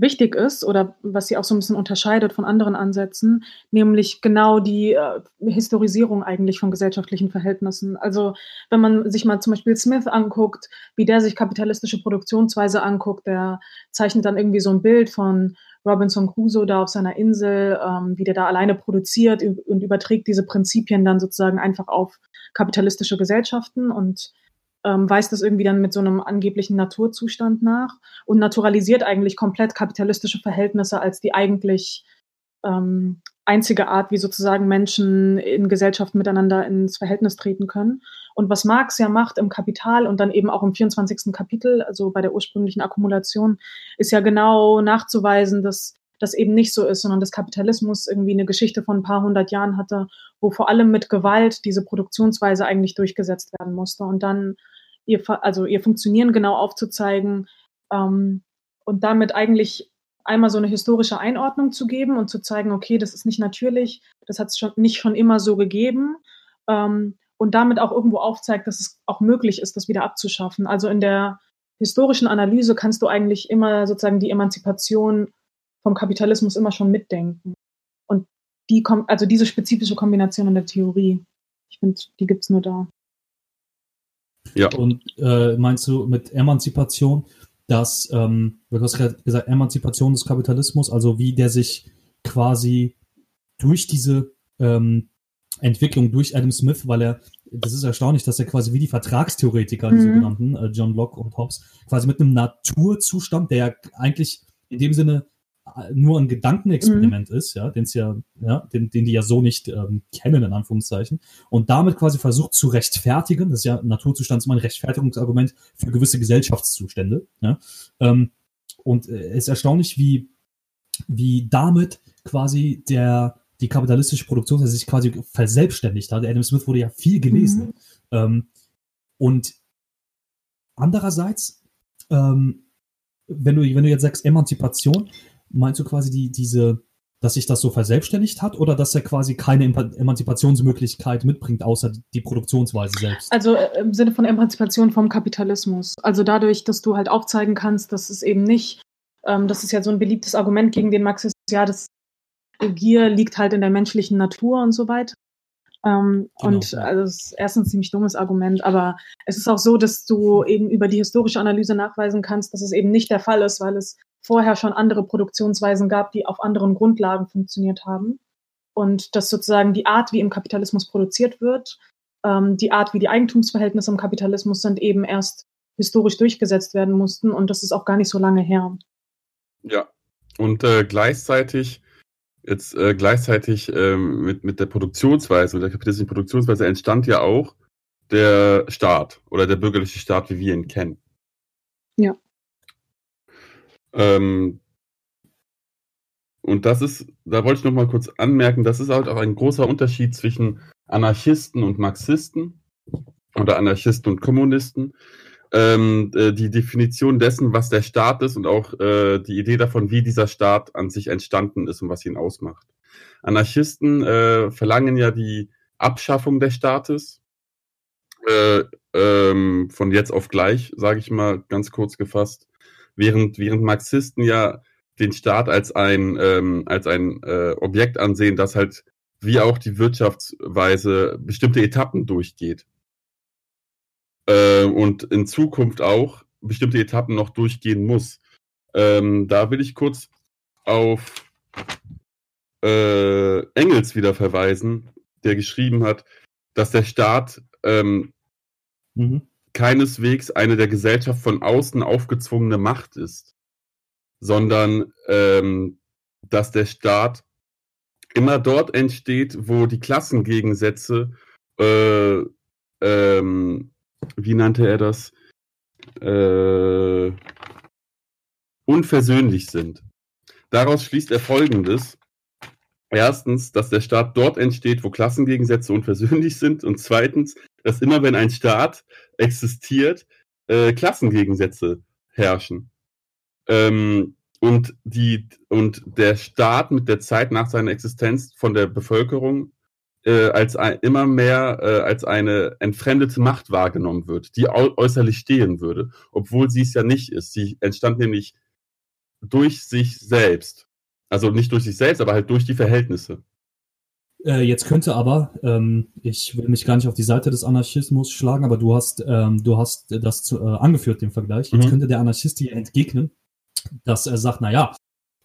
wichtig ist oder was sie auch so ein bisschen unterscheidet von anderen Ansätzen, nämlich genau die äh, Historisierung eigentlich von gesellschaftlichen Verhältnissen. Also wenn man sich mal zum Beispiel Smith anguckt, wie der sich kapitalistische Produktionsweise anguckt, der zeichnet dann irgendwie so ein Bild von Robinson Crusoe da auf seiner Insel, ähm, wie der da alleine produziert und überträgt diese Prinzipien dann sozusagen einfach auf kapitalistische Gesellschaften und ähm, weist das irgendwie dann mit so einem angeblichen Naturzustand nach und naturalisiert eigentlich komplett kapitalistische Verhältnisse als die eigentlich ähm, einzige Art, wie sozusagen Menschen in Gesellschaften miteinander ins Verhältnis treten können. Und was Marx ja macht im Kapital und dann eben auch im 24. Kapitel, also bei der ursprünglichen Akkumulation, ist ja genau nachzuweisen, dass das eben nicht so ist, sondern dass Kapitalismus irgendwie eine Geschichte von ein paar hundert Jahren hatte, wo vor allem mit Gewalt diese Produktionsweise eigentlich durchgesetzt werden musste und dann ihr, also ihr Funktionieren genau aufzuzeigen ähm, und damit eigentlich einmal so eine historische Einordnung zu geben und zu zeigen, okay, das ist nicht natürlich, das hat es schon nicht schon immer so gegeben ähm, und damit auch irgendwo aufzeigt, dass es auch möglich ist, das wieder abzuschaffen. Also in der historischen Analyse kannst du eigentlich immer sozusagen die Emanzipation vom Kapitalismus immer schon mitdenken. Und die kommt, also diese spezifische Kombination in der Theorie, ich finde, die gibt's nur da. Ja. Und äh, meinst du mit Emanzipation, dass, ähm, du hast gerade gesagt, Emanzipation des Kapitalismus, also wie der sich quasi durch diese ähm, Entwicklung durch Adam Smith, weil er, das ist erstaunlich, dass er quasi wie die Vertragstheoretiker, die mhm. sogenannten, äh, John Locke und Hobbes, quasi mit einem Naturzustand, der eigentlich in dem Sinne nur ein Gedankenexperiment mhm. ist, ja, den ja, ja, den, den die ja so nicht ähm, kennen, in Anführungszeichen, und damit quasi versucht zu rechtfertigen, das ist ja Naturzustand immer ein Rechtfertigungsargument für gewisse Gesellschaftszustände, ja, ähm, und äh, es ist erstaunlich, wie wie damit quasi der, die kapitalistische Produktion sich quasi verselbstständigt hat. Adam Smith wurde ja viel gelesen. Mhm. Ähm, und andererseits, ähm, wenn du, wenn du jetzt sagst Emanzipation, meinst du quasi die, diese, dass sich das so verselbstständigt hat oder dass er quasi keine Emanzipationsmöglichkeit mitbringt, außer die Produktionsweise selbst? Also äh, im Sinne von Emanzipation vom Kapitalismus. Also dadurch, dass du halt aufzeigen kannst, dass es eben nicht, ähm, das ist ja so ein beliebtes Argument gegen den Marxismus, ja, das Gier liegt halt in der menschlichen Natur und so weiter. Ähm, genau. Und also es ist erstens ein ziemlich dummes Argument, aber es ist auch so, dass du eben über die historische Analyse nachweisen kannst, dass es eben nicht der Fall ist, weil es vorher schon andere Produktionsweisen gab, die auf anderen Grundlagen funktioniert haben. Und dass sozusagen die Art, wie im Kapitalismus produziert wird, ähm, die Art, wie die Eigentumsverhältnisse im Kapitalismus sind, eben erst historisch durchgesetzt werden mussten. Und das ist auch gar nicht so lange her. Ja, und äh, gleichzeitig jetzt äh, gleichzeitig ähm, mit, mit der Produktionsweise, mit der kapitalistischen Produktionsweise entstand ja auch der Staat oder der bürgerliche Staat, wie wir ihn kennen. Ja. Ähm, und das ist, da wollte ich noch mal kurz anmerken, das ist halt auch ein großer Unterschied zwischen Anarchisten und Marxisten oder Anarchisten und Kommunisten. Ähm, äh, die Definition dessen, was der Staat ist und auch äh, die Idee davon, wie dieser Staat an sich entstanden ist und was ihn ausmacht. Anarchisten äh, verlangen ja die Abschaffung des Staates äh, ähm, von jetzt auf gleich, sage ich mal ganz kurz gefasst während, während Marxisten ja den Staat als ein, ähm, als ein äh, Objekt ansehen, das halt wie auch die Wirtschaftsweise bestimmte Etappen durchgeht. Äh, und in Zukunft auch bestimmte Etappen noch durchgehen muss. Ähm, da will ich kurz auf äh, Engels wieder verweisen, der geschrieben hat, dass der Staat ähm, mhm keineswegs eine der Gesellschaft von außen aufgezwungene Macht ist, sondern ähm, dass der Staat immer dort entsteht, wo die Klassengegensätze, äh, ähm, wie nannte er das, äh, unversöhnlich sind. Daraus schließt er Folgendes. Erstens, dass der Staat dort entsteht, wo Klassengegensätze unversöhnlich sind. Und zweitens, dass immer wenn ein Staat existiert, äh, Klassengegensätze herrschen. Ähm, und, die, und der Staat mit der Zeit nach seiner Existenz von der Bevölkerung äh, als ein, immer mehr äh, als eine entfremdete Macht wahrgenommen wird, die äußerlich stehen würde, obwohl sie es ja nicht ist. Sie entstand nämlich durch sich selbst. Also nicht durch sich selbst, aber halt durch die Verhältnisse. Äh, jetzt könnte aber, ähm, ich will mich gar nicht auf die Seite des Anarchismus schlagen, aber du hast, ähm, du hast das zu, äh, angeführt, den Vergleich. Jetzt mhm. könnte der Anarchist hier entgegnen, dass er sagt, na ja,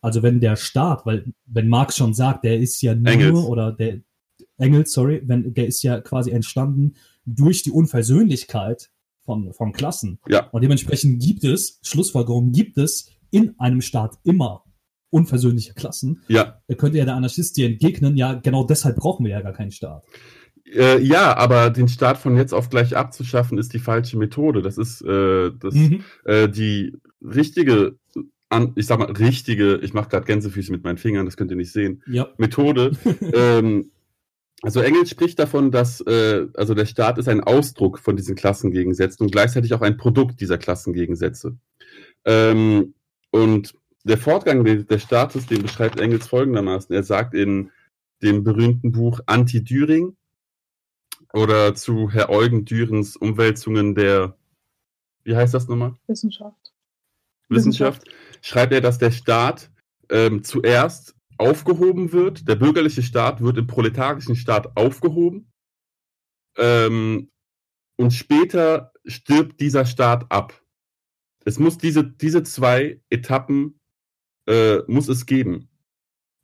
also wenn der Staat, weil wenn Marx schon sagt, der ist ja nur Engels. oder der Engels, sorry, wenn der ist ja quasi entstanden durch die Unversöhnlichkeit von, von Klassen. Ja. Und dementsprechend gibt es, Schlussfolgerung gibt es in einem Staat immer unversöhnliche Klassen. Ja. Da könnte ja der Anarchist dir entgegnen, ja, genau deshalb brauchen wir ja gar keinen Staat. Äh, ja, aber den Staat von jetzt auf gleich abzuschaffen, ist die falsche Methode. Das ist äh, das, mhm. äh, die richtige, an, ich sag mal, richtige, ich mache gerade Gänsefüße mit meinen Fingern, das könnt ihr nicht sehen, ja. Methode. ähm, also Engels spricht davon, dass äh, also der Staat ist ein Ausdruck von diesen Klassengegensätzen und gleichzeitig auch ein Produkt dieser Klassengegensätze. Ähm, und der Fortgang des Staates, den beschreibt Engels folgendermaßen. Er sagt in dem berühmten Buch Anti-Düring oder zu Herr Eugen Dürens Umwälzungen der, wie heißt das nochmal? Wissenschaft. Wissenschaft, schreibt er, dass der Staat ähm, zuerst aufgehoben wird, der bürgerliche Staat wird im proletarischen Staat aufgehoben ähm, und später stirbt dieser Staat ab. Es muss diese, diese zwei Etappen äh, muss es geben.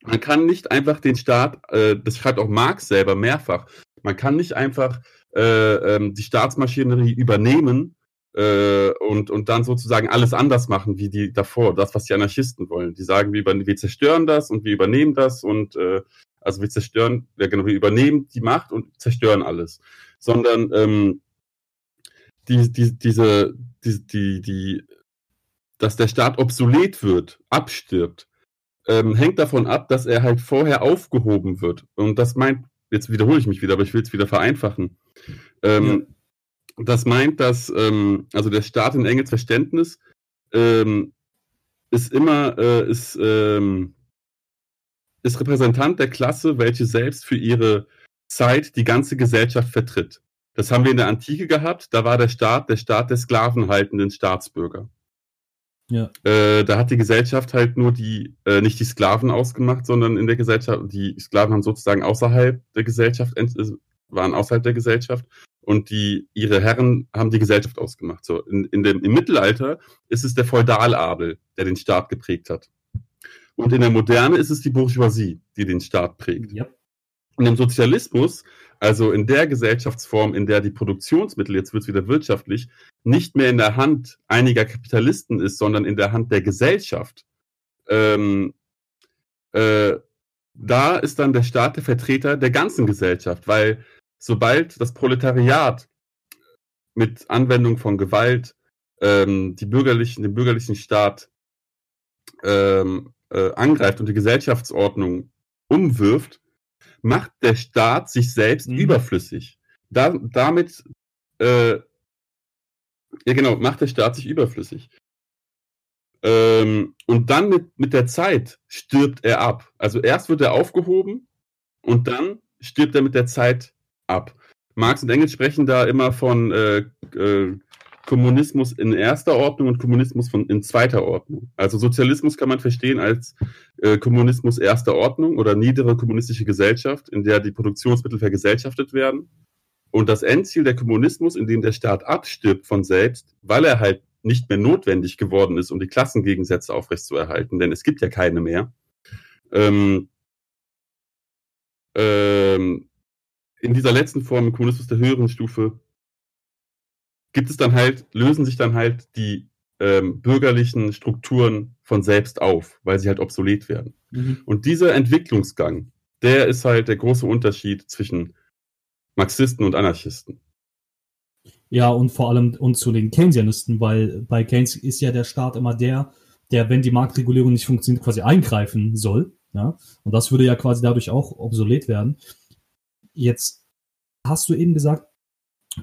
Man kann nicht einfach den Staat, äh, das schreibt auch Marx selber mehrfach, man kann nicht einfach äh, ähm, die Staatsmaschinerie übernehmen äh, und, und dann sozusagen alles anders machen wie die davor, das, was die Anarchisten wollen. Die sagen, wir, wir zerstören das und wir übernehmen das und äh, also wir zerstören, ja genau, wir übernehmen die Macht und zerstören alles. Sondern ähm, die, die, diese, die, die, die dass der Staat obsolet wird, abstirbt, ähm, hängt davon ab, dass er halt vorher aufgehoben wird. Und das meint, jetzt wiederhole ich mich wieder, aber ich will es wieder vereinfachen. Ähm, ja. Das meint, dass ähm, also der Staat in enges Verständnis ähm, ist immer äh, ist, ähm, ist Repräsentant der Klasse, welche selbst für ihre Zeit die ganze Gesellschaft vertritt. Das haben wir in der Antike gehabt. Da war der Staat der Staat der sklavenhaltenden Staatsbürger. Ja. Äh, da hat die Gesellschaft halt nur die, äh, nicht die Sklaven ausgemacht, sondern in der Gesellschaft, die Sklaven haben sozusagen außerhalb der Gesellschaft, äh, waren außerhalb der Gesellschaft und die, ihre Herren haben die Gesellschaft ausgemacht. So, in, in dem, Im Mittelalter ist es der Feudaladel, der den Staat geprägt hat. Und in der Moderne ist es die Bourgeoisie, die den Staat prägt. Ja. Und im Sozialismus, also in der Gesellschaftsform, in der die Produktionsmittel, jetzt wird es wieder wirtschaftlich, nicht mehr in der Hand einiger Kapitalisten ist, sondern in der Hand der Gesellschaft, ähm, äh, da ist dann der Staat der Vertreter der ganzen Gesellschaft, weil sobald das Proletariat mit Anwendung von Gewalt ähm, die bürgerlichen, den bürgerlichen Staat ähm, äh, angreift und die Gesellschaftsordnung umwirft, macht der Staat sich selbst mhm. überflüssig. Da, damit, äh, ja genau, macht der Staat sich überflüssig. Ähm, und dann mit, mit der Zeit stirbt er ab. Also erst wird er aufgehoben und dann stirbt er mit der Zeit ab. Marx und Engels sprechen da immer von äh, äh, Kommunismus in erster Ordnung und Kommunismus von, in zweiter Ordnung. Also Sozialismus kann man verstehen als äh, Kommunismus erster Ordnung oder niedere kommunistische Gesellschaft, in der die Produktionsmittel vergesellschaftet werden. Und das Endziel der Kommunismus, in dem der Staat abstirbt von selbst, weil er halt nicht mehr notwendig geworden ist, um die Klassengegensätze aufrechtzuerhalten, denn es gibt ja keine mehr. Ähm, ähm, in dieser letzten Form, Kommunismus der höheren Stufe, gibt es dann halt, lösen sich dann halt die ähm, bürgerlichen Strukturen von selbst auf, weil sie halt obsolet werden. Mhm. Und dieser Entwicklungsgang, der ist halt der große Unterschied zwischen Marxisten und Anarchisten. Ja, und vor allem und zu den Keynesianisten, weil bei Keynes ist ja der Staat immer der, der, wenn die Marktregulierung nicht funktioniert, quasi eingreifen soll. Ja? Und das würde ja quasi dadurch auch obsolet werden. Jetzt hast du eben gesagt,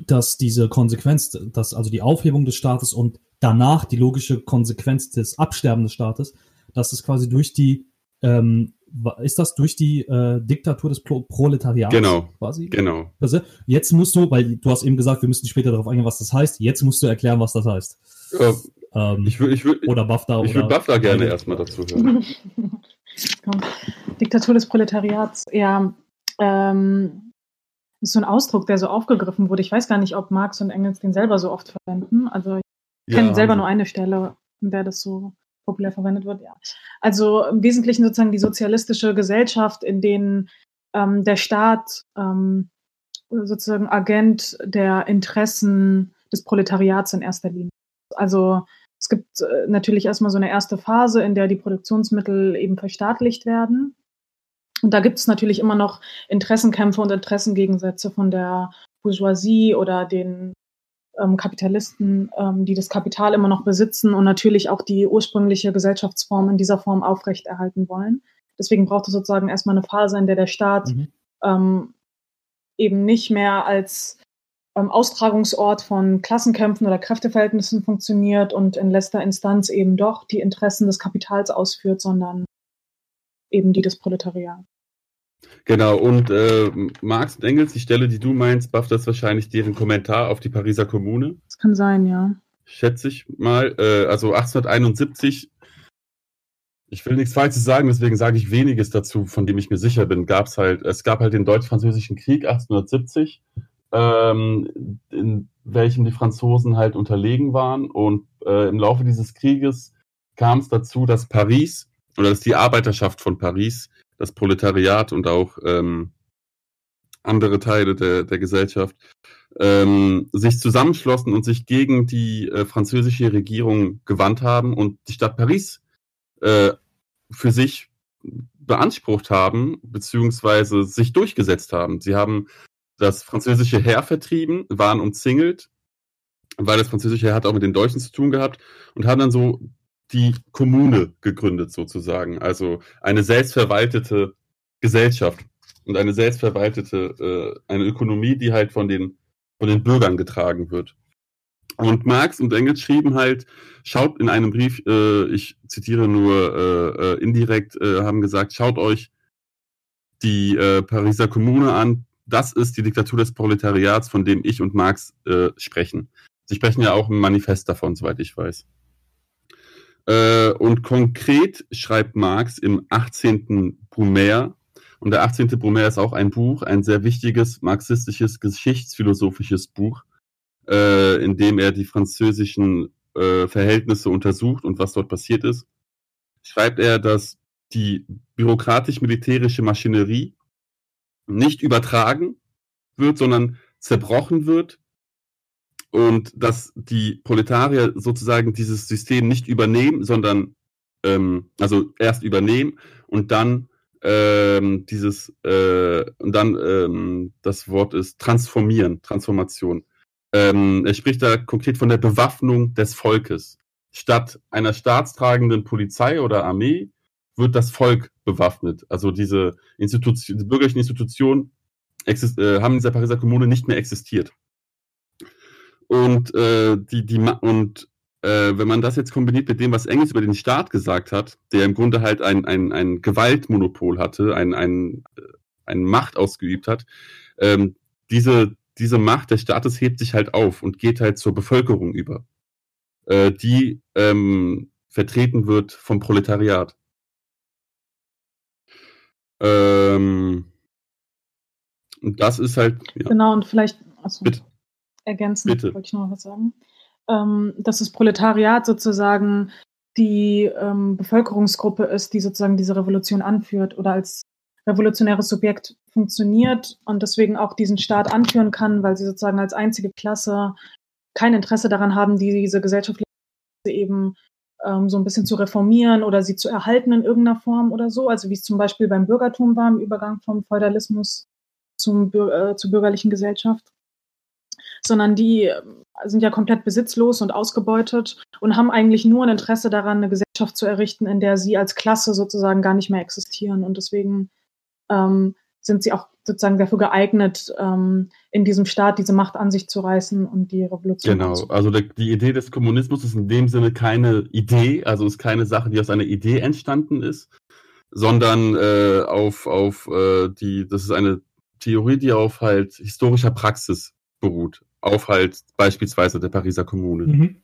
dass diese Konsequenz, dass also die Aufhebung des Staates und danach die logische Konsequenz des Absterben des Staates, dass es quasi durch die ähm, ist das durch die äh, Diktatur des Pro Proletariats genau, quasi? Genau. Also jetzt musst du, weil du hast eben gesagt, wir müssen später darauf eingehen, was das heißt. Jetzt musst du erklären, was das heißt. Äh, ähm, ich will, ich will, oder BAFTA. Ich würde BAFTA gerne erstmal dazu hören. Diktatur des Proletariats, ja. Ähm, ist so ein Ausdruck, der so aufgegriffen wurde. Ich weiß gar nicht, ob Marx und Engels den selber so oft verwenden. Also ich ja, kenne selber also. nur eine Stelle, in der das so populär verwendet wird. Ja. Also im Wesentlichen sozusagen die sozialistische Gesellschaft, in denen ähm, der Staat ähm, sozusagen Agent der Interessen des Proletariats in erster Linie. Also es gibt äh, natürlich erstmal so eine erste Phase, in der die Produktionsmittel eben verstaatlicht werden. Und da gibt es natürlich immer noch Interessenkämpfe und Interessengegensätze von der Bourgeoisie oder den ähm, Kapitalisten, ähm, die das Kapital immer noch besitzen und natürlich auch die ursprüngliche Gesellschaftsform in dieser Form aufrechterhalten wollen. Deswegen braucht es sozusagen erstmal eine Phase, in der der Staat mhm. ähm, eben nicht mehr als ähm, Austragungsort von Klassenkämpfen oder Kräfteverhältnissen funktioniert und in letzter Instanz eben doch die Interessen des Kapitals ausführt, sondern eben die des Proletariats. Genau, und äh, Marx und Engels, die Stelle, die du meinst, Buff, das wahrscheinlich deren Kommentar auf die Pariser Kommune. Das kann sein, ja. Schätze ich mal. Äh, also 1871, ich will nichts Falsches sagen, deswegen sage ich weniges dazu, von dem ich mir sicher bin. Gab's halt, es gab halt den Deutsch-Französischen Krieg 1870, ähm, in welchem die Franzosen halt unterlegen waren. Und äh, im Laufe dieses Krieges kam es dazu, dass Paris oder dass die Arbeiterschaft von Paris, das Proletariat und auch ähm, andere Teile der, der Gesellschaft ähm, sich zusammenschlossen und sich gegen die äh, französische Regierung gewandt haben und die Stadt Paris äh, für sich beansprucht haben, beziehungsweise sich durchgesetzt haben. Sie haben das französische Heer vertrieben, waren umzingelt, weil das französische Heer hat auch mit den Deutschen zu tun gehabt und haben dann so die Kommune gegründet sozusagen, also eine selbstverwaltete Gesellschaft und eine selbstverwaltete, äh, eine Ökonomie, die halt von den, von den Bürgern getragen wird. Und Marx und Engels schrieben halt, schaut in einem Brief, äh, ich zitiere nur äh, äh, indirekt, äh, haben gesagt, schaut euch die äh, Pariser Kommune an, das ist die Diktatur des Proletariats, von dem ich und Marx sprechen. Sie sprechen ja auch im Manifest davon, soweit ich weiß. Äh, und konkret schreibt Marx im 18. Brumaire, und der 18. Brumaire ist auch ein Buch, ein sehr wichtiges marxistisches, geschichtsphilosophisches Buch, äh, in dem er die französischen äh, Verhältnisse untersucht und was dort passiert ist, schreibt er, dass die bürokratisch-militärische Maschinerie nicht übertragen wird, sondern zerbrochen wird und dass die Proletarier sozusagen dieses System nicht übernehmen, sondern ähm, also erst übernehmen und dann ähm, dieses äh, und dann ähm, das Wort ist transformieren, Transformation. Ähm, er spricht da konkret von der Bewaffnung des Volkes. Statt einer staatstragenden Polizei oder Armee wird das Volk bewaffnet. Also diese, Institution, die bürgerlichen Institutionen äh, haben in dieser Pariser Kommune nicht mehr existiert. Und, äh, die, die, und äh, wenn man das jetzt kombiniert mit dem, was Engels über den Staat gesagt hat, der im Grunde halt ein, ein, ein Gewaltmonopol hatte, ein, ein, äh, eine Macht ausgeübt hat, ähm, diese, diese Macht des Staates hebt sich halt auf und geht halt zur Bevölkerung über, äh, die ähm, vertreten wird vom Proletariat. Ähm, und das ist halt. Ja. Genau, und vielleicht also, Bitte. Ergänzend Bitte. wollte ich noch was sagen. Ähm, dass das Proletariat sozusagen die ähm, Bevölkerungsgruppe ist, die sozusagen diese Revolution anführt oder als revolutionäres Subjekt funktioniert und deswegen auch diesen Staat anführen kann, weil sie sozusagen als einzige Klasse kein Interesse daran haben, die, diese gesellschaftliche eben ähm, so ein bisschen zu reformieren oder sie zu erhalten in irgendeiner Form oder so. Also wie es zum Beispiel beim Bürgertum war im Übergang vom Feudalismus zum, äh, zur bürgerlichen Gesellschaft. Sondern die äh, sind ja komplett besitzlos und ausgebeutet und haben eigentlich nur ein Interesse daran, eine Gesellschaft zu errichten, in der sie als Klasse sozusagen gar nicht mehr existieren. Und deswegen ähm, sind sie auch sozusagen dafür geeignet, ähm, in diesem Staat diese Macht an sich zu reißen und die Revolution. Genau, also der, die Idee des Kommunismus ist in dem Sinne keine Idee, also ist keine Sache, die aus einer Idee entstanden ist, sondern äh, auf, auf äh, die, das ist eine Theorie, die auf halt historischer Praxis beruht, auf halt beispielsweise der Pariser Kommune. Mhm.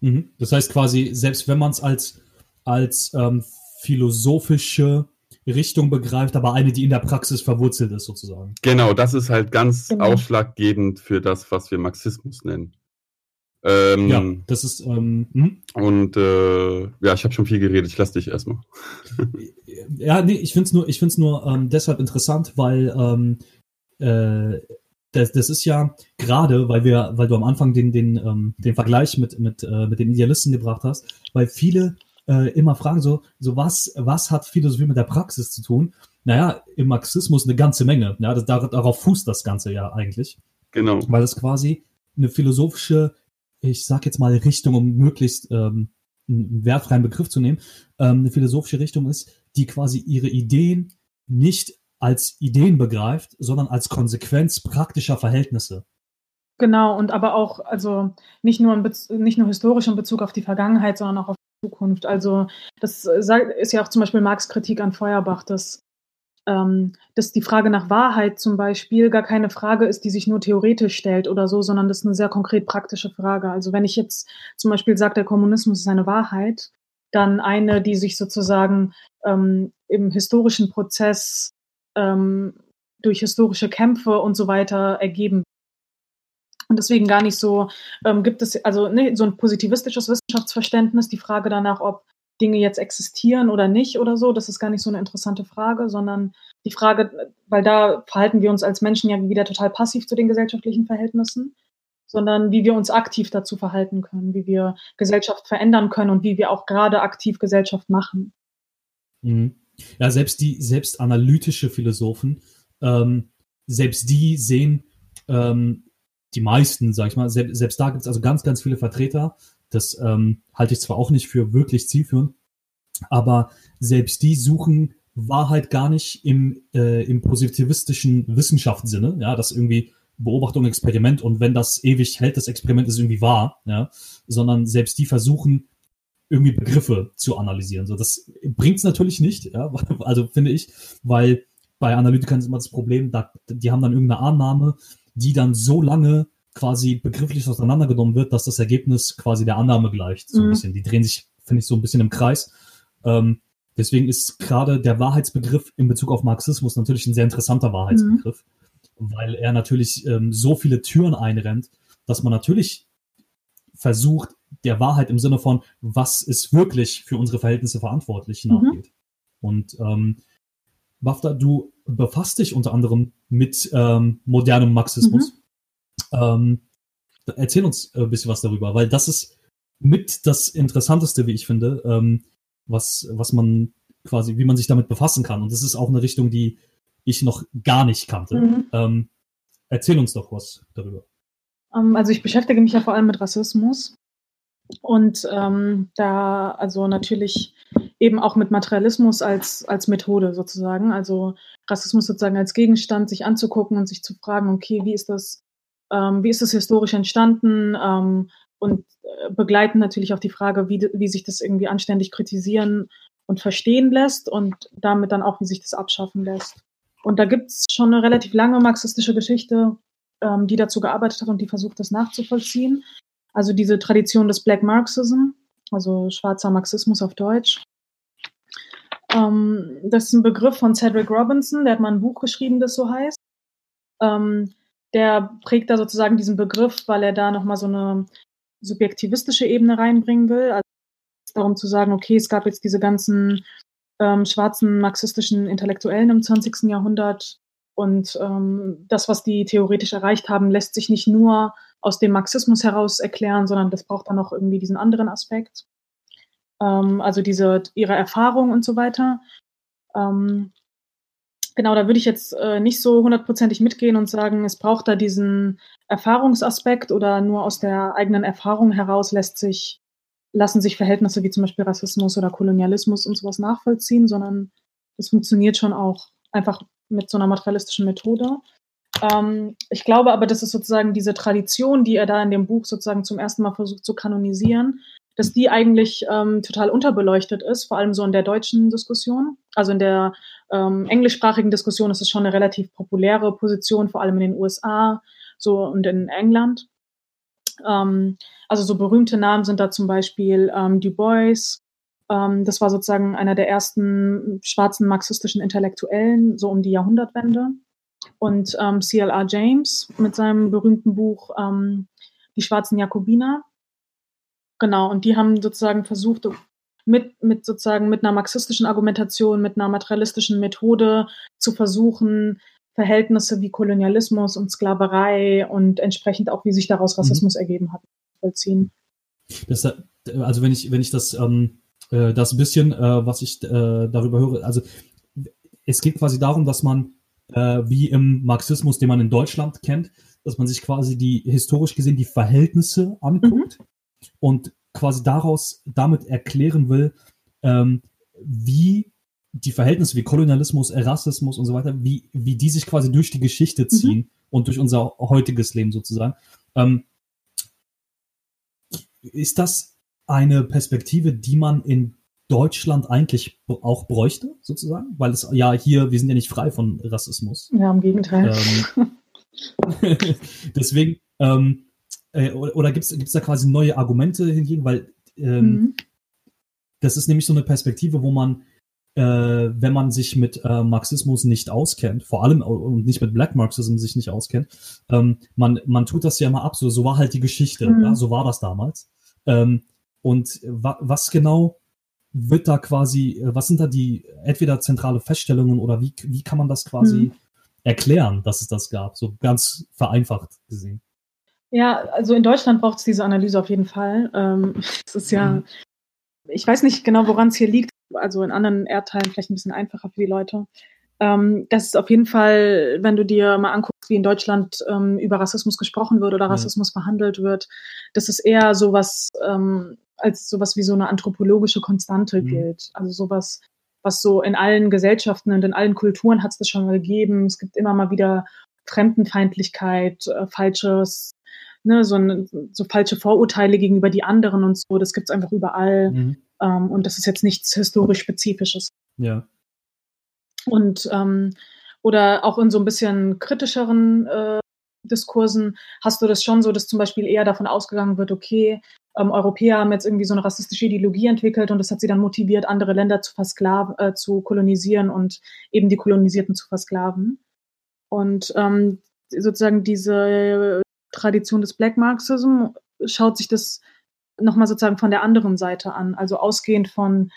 Mhm. Das heißt quasi, selbst wenn man es als, als ähm, philosophische Richtung begreift, aber eine, die in der Praxis verwurzelt ist, sozusagen. Genau, das ist halt ganz genau. ausschlaggebend für das, was wir Marxismus nennen. Ähm, ja, das ist. Ähm, hm? und äh, ja, ich habe schon viel geredet. Ich lasse dich erstmal. ja, nee, ich finde es nur, ich find's nur ähm, deshalb interessant, weil ähm, äh, das, das ist ja gerade, weil wir, weil du am Anfang den, den, ähm, den Vergleich mit, mit, äh, mit den Idealisten gebracht hast, weil viele äh, immer fragen, so, so was, was hat Philosophie mit der Praxis zu tun? Naja, im Marxismus eine ganze Menge. Ja, das, darauf fußt das Ganze ja eigentlich. Genau. Weil es quasi eine philosophische, ich sag jetzt mal Richtung, um möglichst ähm, einen wertfreien Begriff zu nehmen, ähm, eine philosophische Richtung ist, die quasi ihre Ideen nicht als Ideen begreift, sondern als Konsequenz praktischer Verhältnisse. Genau, und aber auch, also nicht nur, nicht nur historisch in Bezug auf die Vergangenheit, sondern auch auf Zukunft. Also das ist ja auch zum Beispiel Marx Kritik an Feuerbach, dass, ähm, dass die Frage nach Wahrheit zum Beispiel gar keine Frage ist, die sich nur theoretisch stellt oder so, sondern das ist eine sehr konkret praktische Frage. Also wenn ich jetzt zum Beispiel sage, der Kommunismus ist eine Wahrheit, dann eine, die sich sozusagen ähm, im historischen Prozess ähm, durch historische Kämpfe und so weiter ergeben und deswegen gar nicht so, ähm, gibt es also ne, so ein positivistisches Wissenschaftsverständnis, die Frage danach, ob Dinge jetzt existieren oder nicht oder so, das ist gar nicht so eine interessante Frage, sondern die Frage, weil da verhalten wir uns als Menschen ja wieder total passiv zu den gesellschaftlichen Verhältnissen, sondern wie wir uns aktiv dazu verhalten können, wie wir Gesellschaft verändern können und wie wir auch gerade aktiv Gesellschaft machen. Mhm. Ja, selbst die, selbst analytische Philosophen, ähm, selbst die sehen ähm, die meisten, sag ich mal, selbst, selbst da gibt es also ganz, ganz viele Vertreter, Das ähm, halte ich zwar auch nicht für wirklich zielführend, aber selbst die suchen Wahrheit gar nicht im, äh, im positivistischen Wissenschaftssinne, ja, dass irgendwie Beobachtung, Experiment und wenn das ewig hält, das Experiment ist irgendwie wahr, ja, sondern selbst die versuchen irgendwie Begriffe zu analysieren. So, das bringt es natürlich nicht, ja, also finde ich, weil bei Analytikern ist immer das Problem, da, die haben dann irgendeine Annahme, die dann so lange quasi begrifflich auseinandergenommen wird, dass das Ergebnis quasi der Annahme gleicht. So ein Mhm. bisschen. Die drehen sich, finde ich, so ein bisschen im Kreis. Ähm, deswegen ist gerade der Wahrheitsbegriff in Bezug auf Marxismus natürlich ein sehr interessanter Wahrheitsbegriff, weil er natürlich ähm, so viele Türen einrennt, dass man natürlich versucht, der Wahrheit im Sinne von, was ist wirklich für unsere Verhältnisse verantwortlich, Mhm. nachgeht. Und ähm, Bafta, du befasst dich unter anderem mit ähm, modernem Marxismus. Ähm, erzähl uns ein bisschen was darüber, weil das ist mit das Interessanteste, wie ich finde, ähm, was, was man quasi, wie man sich damit befassen kann. Und das ist auch eine Richtung, die ich noch gar nicht kannte. Mhm. Ähm, erzähl uns doch was darüber. Ähm, also ich beschäftige mich ja vor allem mit Rassismus und ähm, da also natürlich eben auch mit Materialismus als, als Methode sozusagen. Also Rassismus sozusagen als Gegenstand, sich anzugucken und sich zu fragen, okay, wie ist das, ähm, wie ist das historisch entstanden? Ähm, und äh, begleiten natürlich auch die Frage, wie, wie sich das irgendwie anständig kritisieren und verstehen lässt und damit dann auch, wie sich das abschaffen lässt. Und da gibt's schon eine relativ lange marxistische Geschichte, ähm, die dazu gearbeitet hat und die versucht, das nachzuvollziehen. Also diese Tradition des Black Marxism, also schwarzer Marxismus auf Deutsch. Ähm, das ist ein Begriff von Cedric Robinson, der hat mal ein Buch geschrieben, das so heißt. Ähm, der prägt da sozusagen diesen Begriff, weil er da nochmal so eine subjektivistische Ebene reinbringen will. Also darum zu sagen, okay, es gab jetzt diese ganzen ähm, schwarzen marxistischen Intellektuellen im 20. Jahrhundert und ähm, das, was die theoretisch erreicht haben, lässt sich nicht nur aus dem Marxismus heraus erklären, sondern das braucht dann noch irgendwie diesen anderen Aspekt. Ähm, also diese ihre Erfahrung und so weiter. Ähm, genau, da würde ich jetzt äh, nicht so hundertprozentig mitgehen und sagen, es braucht da diesen Erfahrungsaspekt oder nur aus der eigenen Erfahrung heraus lässt sich, lassen sich Verhältnisse wie zum Beispiel Rassismus oder Kolonialismus und sowas nachvollziehen, sondern das funktioniert schon auch einfach mit so einer materialistischen Methode. Ähm, ich glaube aber, dass es sozusagen diese Tradition, die er da in dem Buch sozusagen zum ersten Mal versucht zu kanonisieren, dass die eigentlich ähm, total unterbeleuchtet ist, vor allem so in der deutschen Diskussion. Also in der ähm, englischsprachigen Diskussion ist es schon eine relativ populäre Position, vor allem in den USA so und in England. Ähm, also so berühmte Namen sind da zum Beispiel ähm, Du Bois. Ähm, das war sozusagen einer der ersten schwarzen marxistischen Intellektuellen, so um die Jahrhundertwende. Und ähm, C.L.R. James mit seinem berühmten Buch ähm, Die schwarzen Jakobiner. Genau, und die haben sozusagen versucht, mit, mit sozusagen mit einer marxistischen Argumentation, mit einer materialistischen Methode zu versuchen, Verhältnisse wie Kolonialismus und Sklaverei und entsprechend auch, wie sich daraus Rassismus mhm. ergeben hat, vollziehen. Das, also wenn ich, wenn ich das, ähm, äh, das bisschen, äh, was ich äh, darüber höre, also es geht quasi darum, dass man äh, wie im Marxismus, den man in Deutschland kennt, dass man sich quasi die historisch gesehen die Verhältnisse anguckt mhm. und quasi daraus damit erklären will, ähm, wie die Verhältnisse wie Kolonialismus, Rassismus und so weiter, wie, wie die sich quasi durch die Geschichte ziehen mhm. und durch unser heutiges Leben sozusagen. Ähm, ist das eine Perspektive, die man in Deutschland eigentlich auch bräuchte, sozusagen? Weil es ja hier, wir sind ja nicht frei von Rassismus. Ja, im Gegenteil. Ähm, deswegen, ähm, äh, oder, oder gibt es da quasi neue Argumente hingegen? Weil ähm, mhm. das ist nämlich so eine Perspektive, wo man, äh, wenn man sich mit äh, Marxismus nicht auskennt, vor allem und nicht mit Black Marxism sich nicht auskennt, ähm, man, man tut das ja immer ab, so, so war halt die Geschichte, mhm. ja, so war das damals. Ähm, und wa was genau wird da quasi, was sind da die entweder zentrale Feststellungen oder wie, wie kann man das quasi mhm. erklären, dass es das gab, so ganz vereinfacht gesehen? Ja, also in Deutschland braucht es diese Analyse auf jeden Fall. Ähm, es ist ja, mhm. ich weiß nicht genau, woran es hier liegt, also in anderen Erdteilen vielleicht ein bisschen einfacher für die Leute. Ähm, das ist auf jeden Fall, wenn du dir mal anguckst, wie in Deutschland ähm, über Rassismus gesprochen wird oder Rassismus ja. verhandelt wird, das ist eher sowas ähm, als sowas wie so eine anthropologische Konstante mhm. gilt. Also sowas, was so in allen Gesellschaften und in allen Kulturen hat es das schon mal gegeben. Es gibt immer mal wieder Fremdenfeindlichkeit, äh, falsches, ne, so, ein, so falsche Vorurteile gegenüber die anderen und so. Das gibt es einfach überall. Mhm. Ähm, und das ist jetzt nichts historisch Spezifisches. Ja. Und ähm, oder auch in so ein bisschen kritischeren äh, Diskursen hast du das schon so, dass zum Beispiel eher davon ausgegangen wird, okay, ähm, Europäer haben jetzt irgendwie so eine rassistische Ideologie entwickelt und das hat sie dann motiviert, andere Länder zu versklaven, äh, zu kolonisieren und eben die Kolonisierten zu versklaven. Und ähm, sozusagen diese Tradition des Black Marxism schaut sich das nochmal sozusagen von der anderen Seite an, also ausgehend von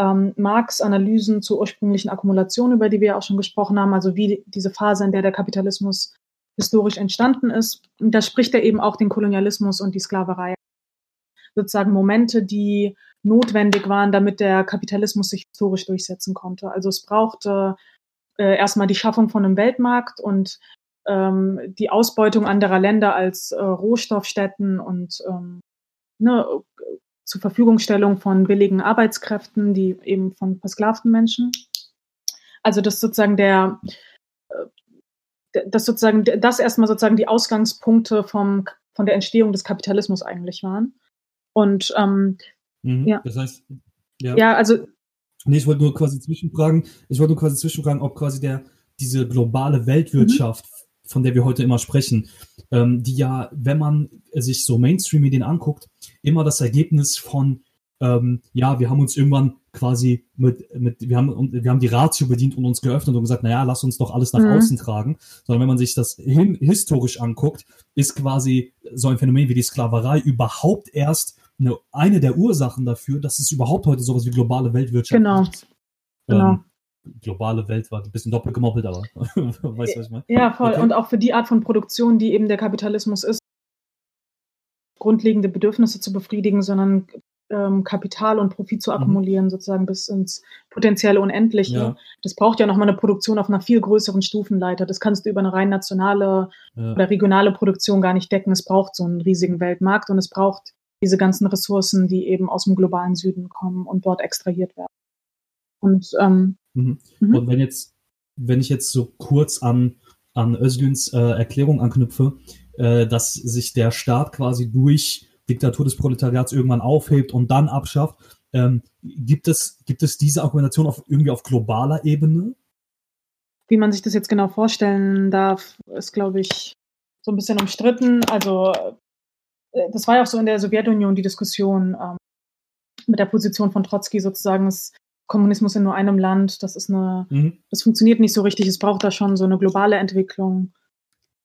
ähm, Marx Analysen zur ursprünglichen Akkumulation, über die wir auch schon gesprochen haben, also wie diese Phase, in der der Kapitalismus historisch entstanden ist. Und da spricht er eben auch den Kolonialismus und die Sklaverei. Sozusagen Momente, die notwendig waren, damit der Kapitalismus sich historisch durchsetzen konnte. Also es brauchte äh, erstmal die Schaffung von einem Weltmarkt und ähm, die Ausbeutung anderer Länder als äh, Rohstoffstätten und ähm, ne, zur Verfügungstellung von billigen Arbeitskräften, die eben von versklavten Menschen. Also das sozusagen der, äh, das sozusagen, das erstmal sozusagen die Ausgangspunkte vom, von der Entstehung des Kapitalismus eigentlich waren. Und ähm, mhm, ja. Das heißt, ja. ja, also. Nee, ich wollte nur quasi zwischenfragen, ich wollte nur quasi zwischenfragen, ob quasi der, diese globale Weltwirtschaft, mhm. Von der wir heute immer sprechen, ähm, die ja, wenn man sich so Mainstream-Medien anguckt, immer das Ergebnis von, ähm, ja, wir haben uns irgendwann quasi mit, mit wir, haben, wir haben die Ratio bedient und uns geöffnet und gesagt, naja, lass uns doch alles nach mhm. außen tragen. Sondern wenn man sich das hin, historisch anguckt, ist quasi so ein Phänomen wie die Sklaverei überhaupt erst eine, eine der Ursachen dafür, dass es überhaupt heute sowas wie globale Weltwirtschaft genau. gibt. Genau. Ähm, globale Welt war ein bisschen doppelt gemoppelt, aber weißt du, was ich meine? Ja, voll. Okay. Und auch für die Art von Produktion, die eben der Kapitalismus ist, grundlegende Bedürfnisse zu befriedigen, sondern ähm, Kapital und Profit zu mhm. akkumulieren, mhm. sozusagen bis ins potenzielle Unendliche. Ja. Das braucht ja nochmal eine Produktion auf einer viel größeren Stufenleiter. Das kannst du über eine rein nationale ja. oder regionale Produktion gar nicht decken. Es braucht so einen riesigen Weltmarkt und es braucht diese ganzen Ressourcen, die eben aus dem globalen Süden kommen und dort extrahiert werden. Und, ähm, mhm. Mhm. und wenn jetzt, wenn ich jetzt so kurz an, an Özgüns äh, Erklärung anknüpfe, äh, dass sich der Staat quasi durch Diktatur des Proletariats irgendwann aufhebt und dann abschafft. Ähm, gibt, es, gibt es diese Argumentation auf, irgendwie auf globaler Ebene? Wie man sich das jetzt genau vorstellen darf, ist, glaube ich, so ein bisschen umstritten. Also, äh, das war ja auch so in der Sowjetunion die Diskussion ähm, mit der Position von Trotzki sozusagen, ist Kommunismus in nur einem Land, das ist eine, mhm. das funktioniert nicht so richtig. Es braucht da schon so eine globale Entwicklung.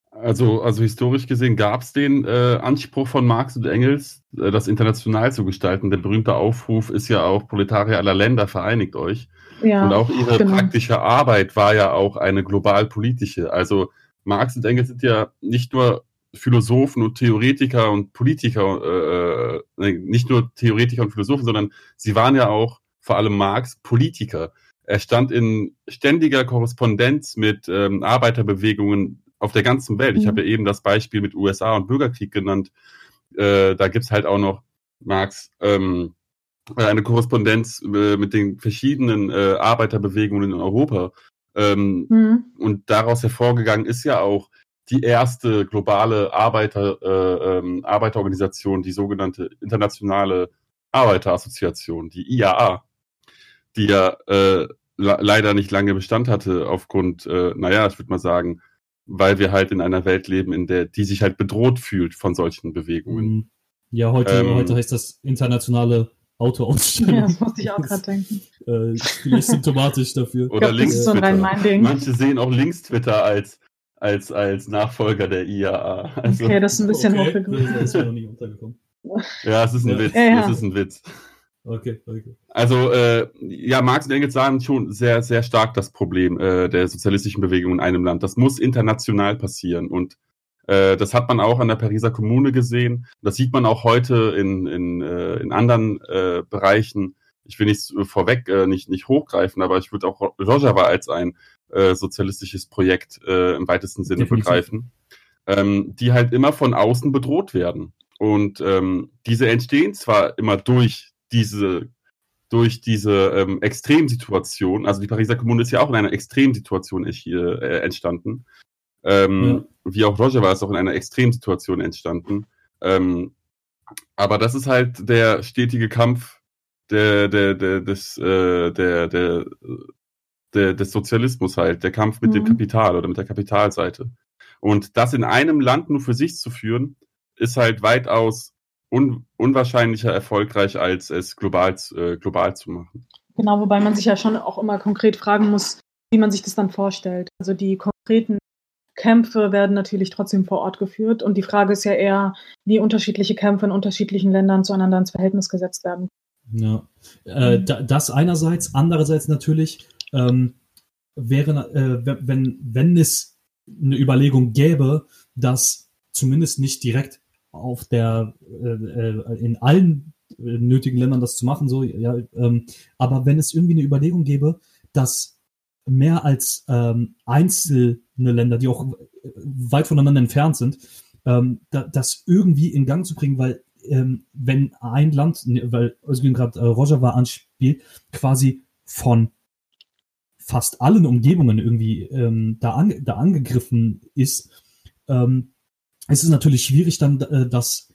Also, also historisch gesehen gab es den äh, Anspruch von Marx und Engels, äh, das international zu gestalten. Der berühmte Aufruf ist ja auch Proletarier aller Länder, vereinigt euch. Ja, und auch ihre genau. praktische Arbeit war ja auch eine global-politische. Also Marx und Engels sind ja nicht nur Philosophen und Theoretiker und Politiker, äh, äh nicht nur Theoretiker und Philosophen, sondern sie waren ja auch, vor allem Marx, Politiker. Er stand in ständiger Korrespondenz mit ähm, Arbeiterbewegungen auf der ganzen Welt. Mhm. Ich habe ja eben das Beispiel mit USA und Bürgerkrieg genannt. Äh, da gibt's halt auch noch, Marx, ähm, eine Korrespondenz äh, mit den verschiedenen äh, Arbeiterbewegungen in Europa. Ähm, mhm. Und daraus hervorgegangen ist ja auch die erste globale Arbeiter, äh, ähm, Arbeiterorganisation, die sogenannte Internationale Arbeiterassoziation, die IAA, die ja äh, leider nicht lange Bestand hatte aufgrund, äh, naja, ich würde mal sagen, weil wir halt in einer Welt leben, in der die sich halt bedroht fühlt von solchen Bewegungen. Mhm. Ja, heute, ähm, heute heißt das internationale Autoausstellung. Ja, das musste ich auch gerade denken. Äh, vielleicht symptomatisch dafür. Oder glaub, links so Manche sehen auch Links-Twitter als, als, als Nachfolger der IAA. Also, okay, das ist ein bisschen okay. hochgegriffen. Das ist mir noch nie untergekommen. Ja, es ist ein ja. Witz. Ja, ja. Das ist ein Witz. Okay, okay. Also äh, ja, Marx und Engels sahen schon sehr, sehr stark das Problem äh, der sozialistischen Bewegung in einem Land. Das muss international passieren und äh, das hat man auch an der Pariser Kommune gesehen. Das sieht man auch heute in, in, äh, in anderen äh, Bereichen. Ich will nicht vorweg äh, nicht, nicht hochgreifen, aber ich würde auch Rojava als ein äh, sozialistisches Projekt äh, im weitesten Sinne Definitiv. begreifen, ähm, die halt immer von außen bedroht werden. Und ähm, diese entstehen zwar immer durch diese durch diese ähm, Extremsituation, also die Pariser Kommune ist ja auch in einer Extremsituation hier, äh, entstanden. Ähm, ja. Wie auch Roger war es auch in einer Extremsituation entstanden. Ähm, aber das ist halt der stetige Kampf der, der, der, des, äh, der, der, der, des Sozialismus halt, der Kampf mit mhm. dem Kapital oder mit der Kapitalseite. Und das in einem Land nur für sich zu führen, ist halt weitaus un unwahrscheinlicher erfolgreich, als es global, äh, global zu machen. Genau, wobei man sich ja schon auch immer konkret fragen muss, wie man sich das dann vorstellt. Also die konkreten Kämpfe werden natürlich trotzdem vor Ort geführt und die Frage ist ja eher, wie unterschiedliche Kämpfe in unterschiedlichen Ländern zueinander ins Verhältnis gesetzt werden. Ja, äh, das einerseits, andererseits natürlich ähm, wäre, äh, wenn, wenn es eine Überlegung gäbe, dass zumindest nicht direkt auf der äh, äh, in allen äh, nötigen Ländern das zu machen, so ja, ähm, aber wenn es irgendwie eine Überlegung gäbe, dass mehr als ähm, einzelne Länder, die auch weit voneinander entfernt sind, ähm, da, das irgendwie in Gang zu bringen, weil ähm, wenn ein Land, ne, weil Özgün gerade äh, war anspielt, quasi von fast allen Umgebungen irgendwie ähm, da, an, da angegriffen ist, ähm, es ist natürlich schwierig dann, äh, das,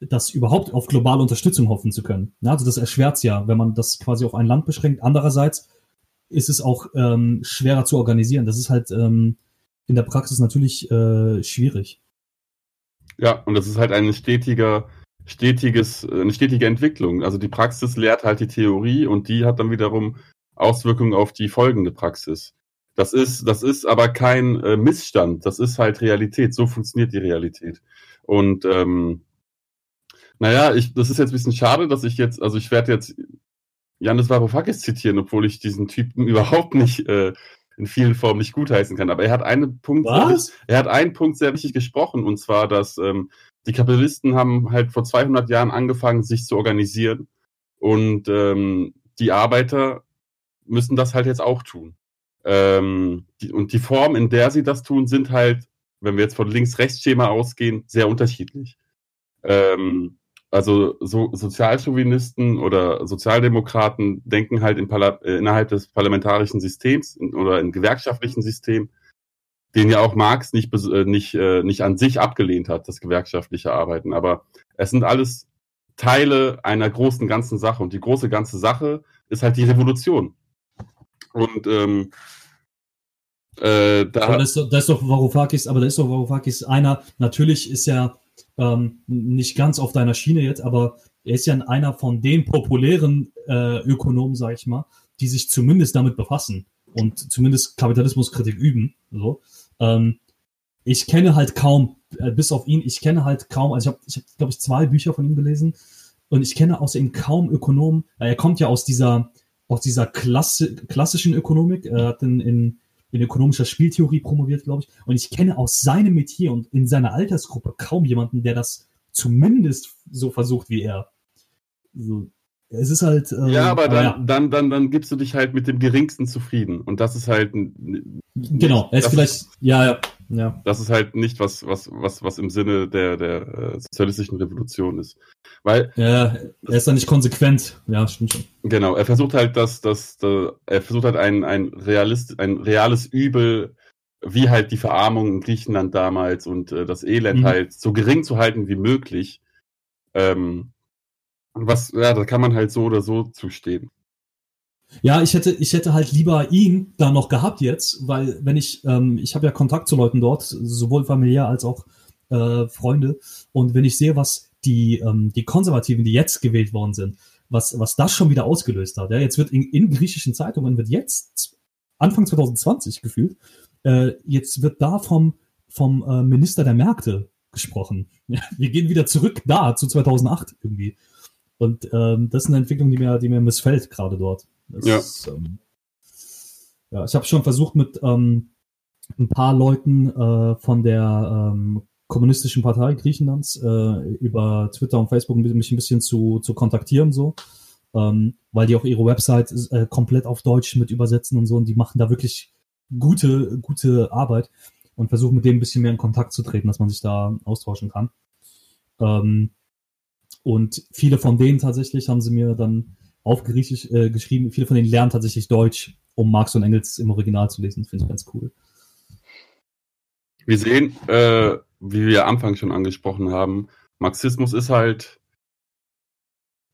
das überhaupt auf globale Unterstützung hoffen zu können. Ja, also das erschwert es ja, wenn man das quasi auf ein Land beschränkt. Andererseits ist es auch ähm, schwerer zu organisieren. Das ist halt ähm, in der Praxis natürlich äh, schwierig. Ja, und das ist halt ein stetiger, stetiges, eine stetige Entwicklung. Also die Praxis lehrt halt die Theorie und die hat dann wiederum Auswirkungen auf die folgende Praxis. Das ist, das ist aber kein äh, Missstand, das ist halt Realität. So funktioniert die Realität. Und ähm, naja, ich, das ist jetzt ein bisschen schade, dass ich jetzt, also ich werde jetzt Janis Varoufakis zitieren, obwohl ich diesen Typen überhaupt nicht äh, in vielen Formen nicht gutheißen kann. Aber er hat einen Punkt, Was? er hat einen Punkt sehr wichtig gesprochen, und zwar, dass ähm, die Kapitalisten haben halt vor 200 Jahren angefangen, sich zu organisieren und ähm, die Arbeiter müssen das halt jetzt auch tun. Ähm, die, und die Form, in der sie das tun, sind halt, wenn wir jetzt von Links-Rechts-Schema ausgehen, sehr unterschiedlich. Ähm, also so Sozialchauvinisten oder Sozialdemokraten denken halt in äh, innerhalb des parlamentarischen Systems in, oder im gewerkschaftlichen System, den ja auch Marx nicht, äh, nicht, äh, nicht an sich abgelehnt hat, das gewerkschaftliche Arbeiten. Aber es sind alles Teile einer großen ganzen Sache. Und die große ganze Sache ist halt die Revolution. Und ähm, äh, da aber das, das ist doch Varoufakis, aber da ist doch Varoufakis einer, natürlich ist er ähm, nicht ganz auf deiner Schiene jetzt, aber er ist ja einer von den populären äh, Ökonomen, sag ich mal, die sich zumindest damit befassen und zumindest Kapitalismuskritik üben. So. Ähm, ich kenne halt kaum, äh, bis auf ihn, ich kenne halt kaum, also ich habe, ich hab, glaube ich, zwei Bücher von ihm gelesen und ich kenne außer ihm kaum Ökonomen. Äh, er kommt ja aus dieser aus dieser Klasse, klassischen Ökonomik. Er hat in, in, in ökonomischer Spieltheorie promoviert, glaube ich. Und ich kenne aus seinem Metier und in seiner Altersgruppe kaum jemanden, der das zumindest so versucht wie er. So, es ist halt. Ähm, ja, aber dann, ja. dann, dann, dann gibst du dich halt mit dem Geringsten zufrieden. Und das ist halt. Genau, er ist vielleicht. Ist, ja, ja, ja. Das ist halt nicht was, was, was, was im Sinne der, der äh, sozialistischen Revolution ist. Weil. Ja, er ist da nicht konsequent. Ja, stimmt schon. Genau, er versucht halt, dass, dass, dass er versucht halt ein, ein, Realist, ein reales Übel, wie halt die Verarmung in Griechenland damals und äh, das Elend mhm. halt so gering zu halten wie möglich. Ähm, was, ja, da kann man halt so oder so zustehen. Ja, ich hätte, ich hätte halt lieber ihn da noch gehabt jetzt, weil wenn ich, ähm, ich habe ja Kontakt zu Leuten dort, sowohl familiär als auch äh, Freunde, und wenn ich sehe, was die, ähm, die Konservativen, die jetzt gewählt worden sind, was, was das schon wieder ausgelöst hat. Ja, jetzt wird in, in griechischen Zeitungen wird jetzt Anfang 2020 gefühlt, äh, jetzt wird da vom, vom äh, Minister der Märkte gesprochen. Ja, wir gehen wieder zurück da zu 2008 irgendwie. Und ähm, das ist eine Entwicklung, die mir, die mir missfällt gerade dort. Ja. Ähm, ja, ich habe schon versucht mit ähm, ein paar Leuten äh, von der ähm, kommunistischen Partei Griechenlands äh, über Twitter und Facebook mich ein bisschen zu, zu kontaktieren so, ähm, weil die auch ihre Website äh, komplett auf Deutsch mit übersetzen und so und die machen da wirklich gute, gute Arbeit und versuche mit denen ein bisschen mehr in Kontakt zu treten, dass man sich da austauschen kann. Ähm, und viele von denen tatsächlich haben sie mir dann auf Griechisch äh, geschrieben. Viele von denen lernen tatsächlich Deutsch, um Marx und Engels im Original zu lesen. Finde ich ganz cool. Wir sehen, äh, wie wir am Anfang schon angesprochen haben, Marxismus ist halt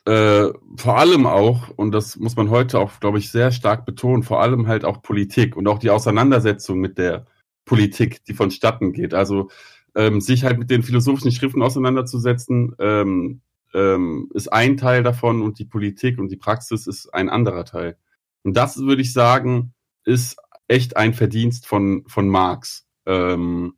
äh, vor allem auch, und das muss man heute auch, glaube ich, sehr stark betonen, vor allem halt auch Politik und auch die Auseinandersetzung mit der Politik, die vonstatten geht. Also ähm, sich halt mit den philosophischen Schriften auseinanderzusetzen, ähm, ähm, ist ein Teil davon und die Politik und die Praxis ist ein anderer Teil. Und das würde ich sagen, ist echt ein Verdienst von, von Marx, ähm,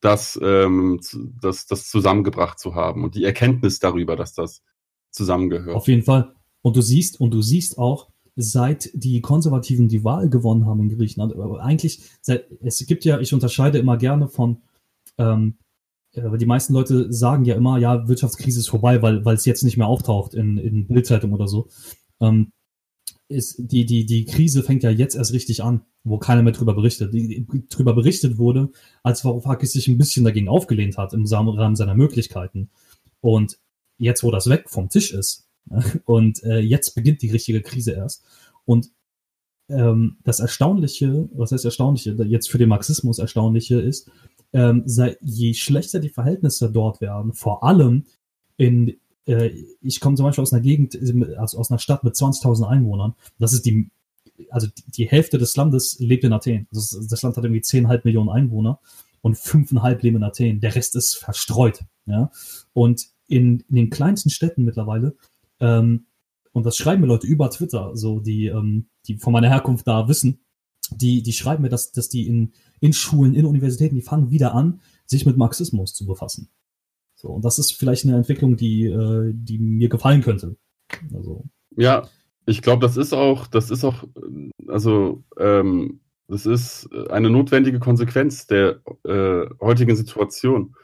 das, ähm, das, das zusammengebracht zu haben und die Erkenntnis darüber, dass das zusammengehört. Auf jeden Fall. Und du siehst, und du siehst auch, seit die Konservativen die Wahl gewonnen haben in Griechenland, eigentlich, seit, es gibt ja, ich unterscheide immer gerne von, ähm, äh, die meisten Leute sagen ja immer, ja, Wirtschaftskrise ist vorbei, weil, weil es jetzt nicht mehr auftaucht in, in Bildzeitung oder so. Ähm, ist, die, die, die Krise fängt ja jetzt erst richtig an, wo keiner mehr drüber berichtet. Die, drüber berichtet wurde, als Varoufakis sich ein bisschen dagegen aufgelehnt hat im Rahmen seiner Möglichkeiten. Und jetzt, wo das weg vom Tisch ist, und äh, jetzt beginnt die richtige Krise erst. Und ähm, das Erstaunliche, was heißt Erstaunliche, jetzt für den Marxismus Erstaunliche ist, ähm, je schlechter die Verhältnisse dort werden, vor allem in, äh, ich komme zum Beispiel aus einer Gegend, also aus einer Stadt mit 20.000 Einwohnern, das ist die, also die Hälfte des Landes lebt in Athen. Das, ist, das Land hat irgendwie 10,5 Millionen Einwohner und 5,5 leben in Athen. Der Rest ist verstreut. Ja? Und in, in den kleinsten Städten mittlerweile, ähm, und das schreiben mir Leute über Twitter, so die, ähm, die von meiner Herkunft da wissen, die, die schreiben mir, dass, dass die in, in Schulen, in Universitäten, die fangen wieder an, sich mit Marxismus zu befassen. So, und das ist vielleicht eine Entwicklung, die, äh, die mir gefallen könnte. Also. Ja, ich glaube, das ist auch, das ist auch, also ähm, das ist eine notwendige Konsequenz der äh, heutigen Situation.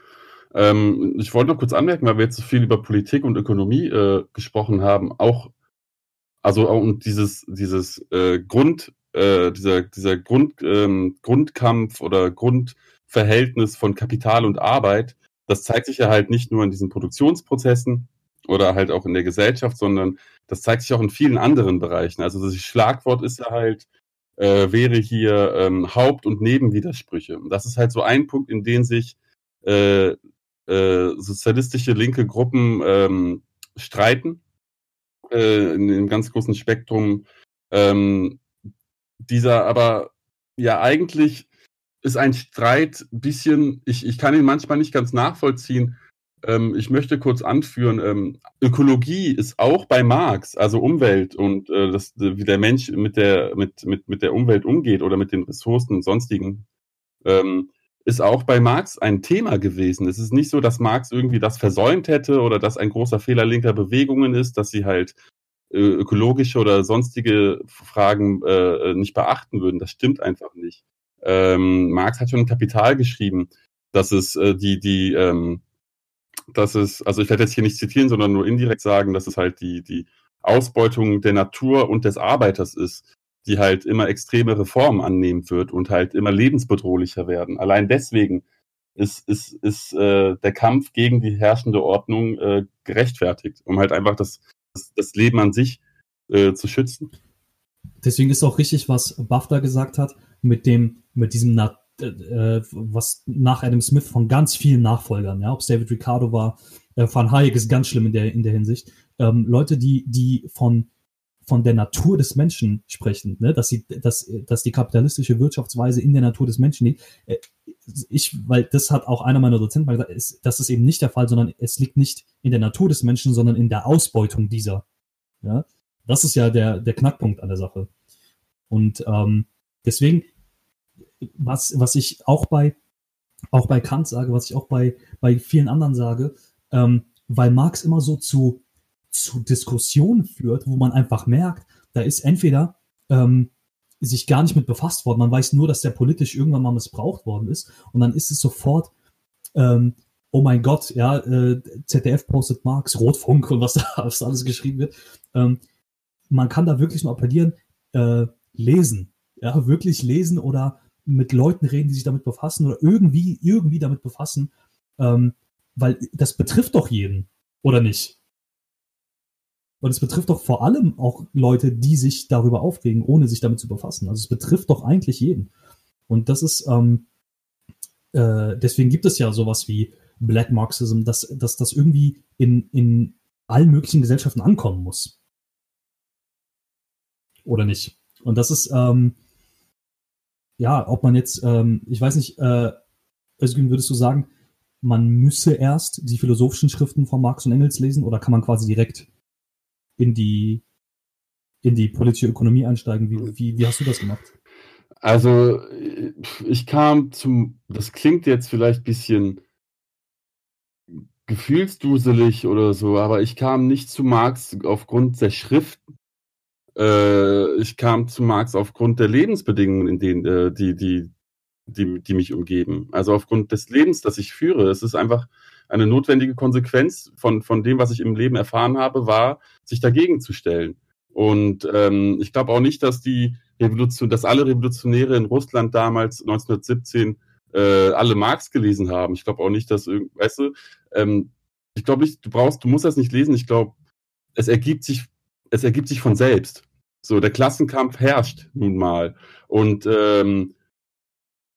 Ähm, ich wollte noch kurz anmerken, weil wir jetzt so viel über Politik und Ökonomie äh, gesprochen haben, auch also und dieses dieses äh, Grund äh, dieser dieser Grund ähm, Grundkampf oder Grundverhältnis von Kapital und Arbeit, das zeigt sich ja halt nicht nur in diesen Produktionsprozessen oder halt auch in der Gesellschaft, sondern das zeigt sich auch in vielen anderen Bereichen. Also das Schlagwort ist ja halt äh, wäre hier ähm, Haupt- und Nebenwidersprüche. Das ist halt so ein Punkt, in dem sich äh, äh, sozialistische linke Gruppen ähm, streiten, äh, in einem ganz großen Spektrum. Ähm, dieser aber ja eigentlich ist ein Streit bisschen, ich, ich kann ihn manchmal nicht ganz nachvollziehen. Ähm, ich möchte kurz anführen, ähm, Ökologie ist auch bei Marx, also Umwelt und äh, das, wie der Mensch mit der, mit, mit, mit der Umwelt umgeht oder mit den Ressourcen und sonstigen, ähm, ist auch bei Marx ein Thema gewesen. Es ist nicht so, dass Marx irgendwie das versäumt hätte oder dass ein großer Fehler linker Bewegungen ist, dass sie halt ökologische oder sonstige Fragen äh, nicht beachten würden. Das stimmt einfach nicht. Ähm, Marx hat schon Kapital geschrieben, dass es äh, die, die, ähm, dass es, also ich werde jetzt hier nicht zitieren, sondern nur indirekt sagen, dass es halt die, die Ausbeutung der Natur und des Arbeiters ist die halt immer extremere Formen annehmen wird und halt immer lebensbedrohlicher werden. Allein deswegen ist, ist, ist äh, der Kampf gegen die herrschende Ordnung äh, gerechtfertigt, um halt einfach das, das, das Leben an sich äh, zu schützen. Deswegen ist auch richtig, was BAFTA gesagt hat, mit dem, mit diesem, äh, was nach Adam Smith von ganz vielen Nachfolgern, ja, ob es David Ricardo war, äh, Van Hayek ist ganz schlimm in der, in der Hinsicht. Ähm, Leute, die, die von von der Natur des Menschen sprechen, ne? dass, sie, dass, dass die kapitalistische Wirtschaftsweise in der Natur des Menschen liegt. Äh, ich, weil das hat auch einer meiner Dozenten mal gesagt, ist, das ist eben nicht der Fall, sondern es liegt nicht in der Natur des Menschen, sondern in der Ausbeutung dieser. Ja? Das ist ja der, der Knackpunkt an der Sache. Und ähm, deswegen, was, was ich auch bei, auch bei Kant sage, was ich auch bei, bei vielen anderen sage, ähm, weil Marx immer so zu zu Diskussionen führt, wo man einfach merkt, da ist entweder ähm, sich gar nicht mit befasst worden, man weiß nur, dass der politisch irgendwann mal missbraucht worden ist und dann ist es sofort, ähm, oh mein Gott, ja, äh, ZDF postet Marx, Rotfunk und was da was alles geschrieben wird. Ähm, man kann da wirklich nur appellieren, äh, lesen. ja, wirklich lesen oder mit Leuten reden, die sich damit befassen oder irgendwie, irgendwie damit befassen, ähm, weil das betrifft doch jeden, oder nicht? Und es betrifft doch vor allem auch Leute, die sich darüber aufregen, ohne sich damit zu befassen. Also es betrifft doch eigentlich jeden. Und das ist, ähm, äh, deswegen gibt es ja sowas wie Black Marxism, dass, dass das irgendwie in, in allen möglichen Gesellschaften ankommen muss. Oder nicht? Und das ist, ähm, ja, ob man jetzt, ähm, ich weiß nicht, äh, Özgün, würdest du sagen, man müsse erst die philosophischen Schriften von Marx und Engels lesen oder kann man quasi direkt in die, in die politische Ökonomie einsteigen? Wie, wie, wie hast du das gemacht? Also, ich kam zum, das klingt jetzt vielleicht ein bisschen gefühlsduselig oder so, aber ich kam nicht zu Marx aufgrund der Schriften. Äh, ich kam zu Marx aufgrund der Lebensbedingungen, in denen äh, die, die, die, die mich umgeben. Also aufgrund des Lebens, das ich führe. Es ist einfach eine notwendige Konsequenz von, von dem, was ich im Leben erfahren habe, war, sich dagegen zu stellen. Und ähm, ich glaube auch nicht, dass die Revolution, dass alle Revolutionäre in Russland damals 1917 äh, alle Marx gelesen haben. Ich glaube auch nicht, dass weißt du, ähm, ich glaube nicht, du brauchst, du musst das nicht lesen. Ich glaube, es ergibt sich, es ergibt sich von selbst. So, der Klassenkampf herrscht nun mal. Und ähm,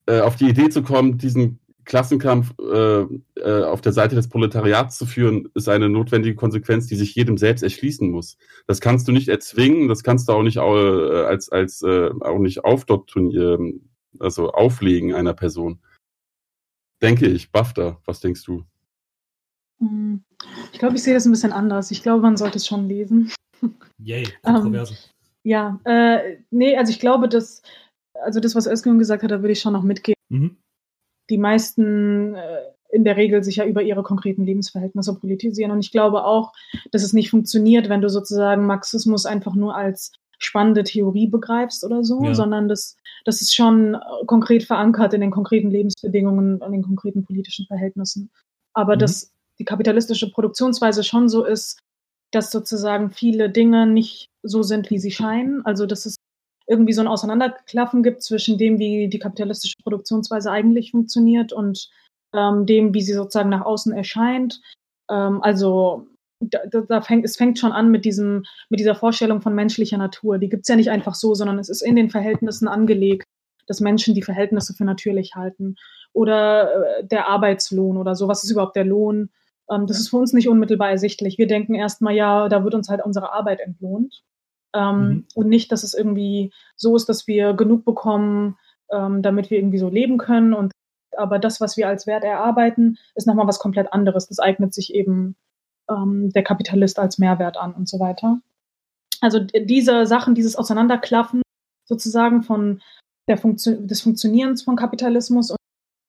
äh, auf die Idee zu kommen, diesen Klassenkampf äh, äh, auf der Seite des Proletariats zu führen, ist eine notwendige Konsequenz, die sich jedem selbst erschließen muss. Das kannst du nicht erzwingen, das kannst du auch nicht äh, als als äh, auch nicht aufdoktrinieren, also auflegen einer Person. Denke ich. BAFTA, was denkst du? Hm. Ich glaube, ich sehe das ein bisschen anders. Ich glaube, man sollte es schon lesen. Yay, Kontroverse. Ähm, ja, äh, nee, also ich glaube, dass, also das, was Özgün gesagt hat, da würde ich schon noch mitgehen. Mhm. Die meisten äh, in der Regel sich ja über ihre konkreten Lebensverhältnisse politisieren. Und ich glaube auch, dass es nicht funktioniert, wenn du sozusagen Marxismus einfach nur als spannende Theorie begreifst oder so, ja. sondern das, das ist schon konkret verankert in den konkreten Lebensbedingungen und den konkreten politischen Verhältnissen. Aber mhm. dass die kapitalistische Produktionsweise schon so ist, dass sozusagen viele Dinge nicht so sind, wie sie scheinen. Also dass es irgendwie so ein Auseinanderklaffen gibt zwischen dem, wie die kapitalistische Produktionsweise eigentlich funktioniert und ähm, dem, wie sie sozusagen nach außen erscheint. Ähm, also da, da fängt, es fängt schon an mit diesem, mit dieser Vorstellung von menschlicher Natur. Die gibt's ja nicht einfach so, sondern es ist in den Verhältnissen angelegt, dass Menschen die Verhältnisse für natürlich halten. Oder äh, der Arbeitslohn oder so. Was ist überhaupt der Lohn? Ähm, das ist für uns nicht unmittelbar ersichtlich. Wir denken erstmal, ja, da wird uns halt unsere Arbeit entlohnt. Ähm, mhm. Und nicht, dass es irgendwie so ist, dass wir genug bekommen, ähm, damit wir irgendwie so leben können. Und aber das, was wir als Wert erarbeiten, ist nochmal was komplett anderes. Das eignet sich eben ähm, der Kapitalist als Mehrwert an und so weiter. Also diese Sachen, dieses Auseinanderklaffen sozusagen von der Funktion, des Funktionierens von Kapitalismus und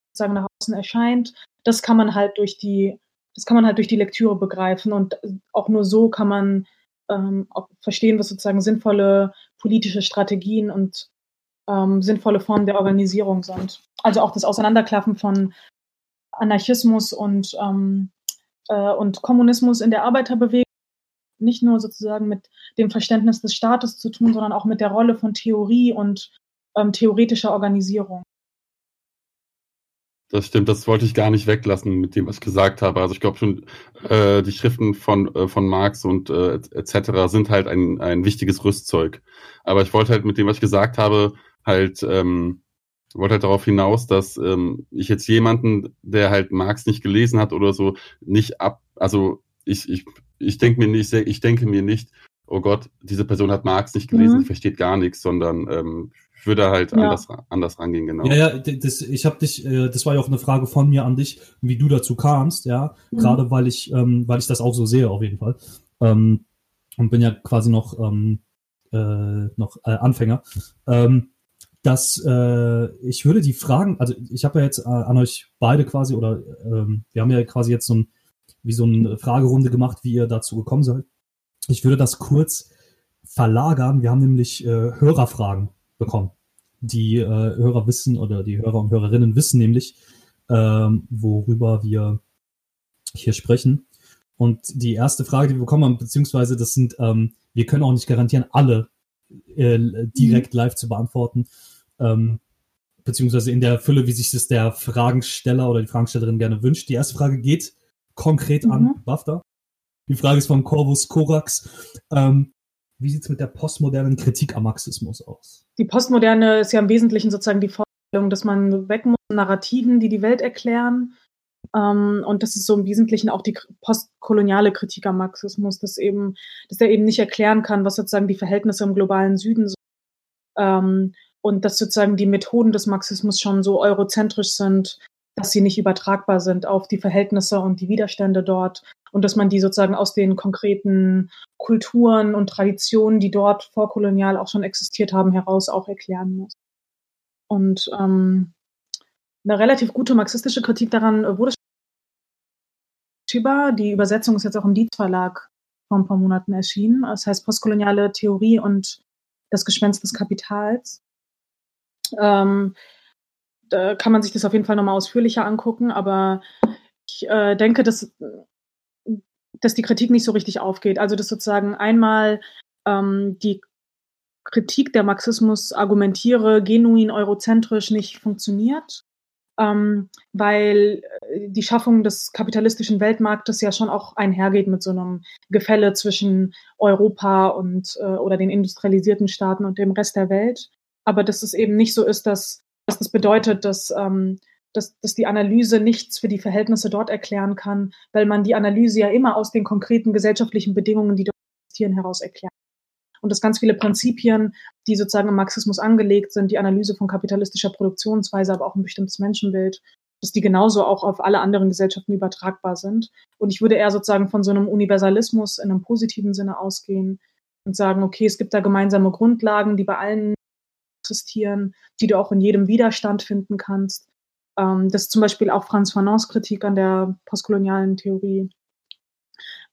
sozusagen nach außen erscheint, das kann man halt durch die, das kann man halt durch die Lektüre begreifen und auch nur so kann man ähm, auch verstehen, was sozusagen sinnvolle politische Strategien und ähm, sinnvolle Formen der Organisierung sind. Also auch das Auseinanderklaffen von Anarchismus und ähm, äh, und Kommunismus in der Arbeiterbewegung nicht nur sozusagen mit dem Verständnis des Staates zu tun, sondern auch mit der Rolle von Theorie und ähm, theoretischer Organisierung. Das stimmt, das wollte ich gar nicht weglassen mit dem, was ich gesagt habe. Also ich glaube schon, äh, die Schriften von, äh, von Marx und äh, etc. sind halt ein, ein wichtiges Rüstzeug. Aber ich wollte halt mit dem, was ich gesagt habe, halt ähm, wollte halt darauf hinaus, dass ähm, ich jetzt jemanden, der halt Marx nicht gelesen hat oder so, nicht ab, also ich, ich, ich denke mir nicht, ich denke mir nicht, oh Gott, diese Person hat Marx nicht gelesen, mhm. versteht gar nichts, sondern ähm, ich würde halt ja. anders, anders rangehen, genau. Ja, ja, das, ich habe dich, äh, das war ja auch eine Frage von mir an dich, wie du dazu kamst, ja, mhm. gerade weil ich, ähm, weil ich das auch so sehe, auf jeden Fall. Ähm, und bin ja quasi noch, ähm, äh, noch äh, Anfänger. Ähm, dass äh, ich würde die Fragen, also ich habe ja jetzt äh, an euch beide quasi, oder ähm, wir haben ja quasi jetzt so ein, wie so eine Fragerunde gemacht, wie ihr dazu gekommen seid. Ich würde das kurz verlagern. Wir haben nämlich äh, Hörerfragen bekommen. Die äh, Hörer wissen oder die Hörer und Hörerinnen wissen nämlich, ähm, worüber wir hier sprechen. Und die erste Frage, die wir bekommen haben, beziehungsweise das sind, ähm, wir können auch nicht garantieren, alle äh, direkt live zu beantworten. Ähm, beziehungsweise in der Fülle, wie sich es der Fragensteller oder die Fragestellerin gerne wünscht. Die erste Frage geht konkret an Mhm. BAFTA. Die Frage ist vom Corvus Corax. Ähm, wie sieht's mit der postmodernen Kritik am Marxismus aus? Die Postmoderne ist ja im Wesentlichen sozusagen die Vorstellung, dass man weg muss Narrativen, die die Welt erklären. Ähm, und das ist so im Wesentlichen auch die postkoloniale Kritik am Marxismus, dass eben, dass er eben nicht erklären kann, was sozusagen die Verhältnisse im globalen Süden sind. Ähm, und dass sozusagen die Methoden des Marxismus schon so eurozentrisch sind, dass sie nicht übertragbar sind auf die Verhältnisse und die Widerstände dort und dass man die sozusagen aus den konkreten Kulturen und Traditionen, die dort vorkolonial auch schon existiert haben, heraus auch erklären muss. Und ähm, eine relativ gute marxistische Kritik daran äh, wurde Chiba, die Übersetzung ist jetzt auch im Dietz Verlag vor ein paar Monaten erschienen. Das heißt Postkoloniale Theorie und das Gespenst des Kapitals. Ähm, da kann man sich das auf jeden Fall nochmal ausführlicher angucken, aber ich äh, denke, dass, dass die Kritik nicht so richtig aufgeht. Also dass sozusagen einmal ähm, die Kritik der Marxismus argumentiere, genuin eurozentrisch nicht funktioniert, ähm, weil äh, die Schaffung des kapitalistischen Weltmarktes ja schon auch einhergeht mit so einem Gefälle zwischen Europa und äh, oder den industrialisierten Staaten und dem Rest der Welt. Aber dass es eben nicht so ist, dass, dass das bedeutet, dass, ähm, dass, dass die Analyse nichts für die Verhältnisse dort erklären kann, weil man die Analyse ja immer aus den konkreten gesellschaftlichen Bedingungen, die dort existieren, heraus erklärt und dass ganz viele Prinzipien, die sozusagen im Marxismus angelegt sind, die Analyse von kapitalistischer Produktionsweise, aber auch ein bestimmtes Menschenbild, dass die genauso auch auf alle anderen Gesellschaften übertragbar sind. Und ich würde eher sozusagen von so einem Universalismus in einem positiven Sinne ausgehen und sagen, okay, es gibt da gemeinsame Grundlagen, die bei allen existieren, die du auch in jedem Widerstand finden kannst. Ähm, das ist zum Beispiel auch Franz Fanons Kritik an der postkolonialen Theorie.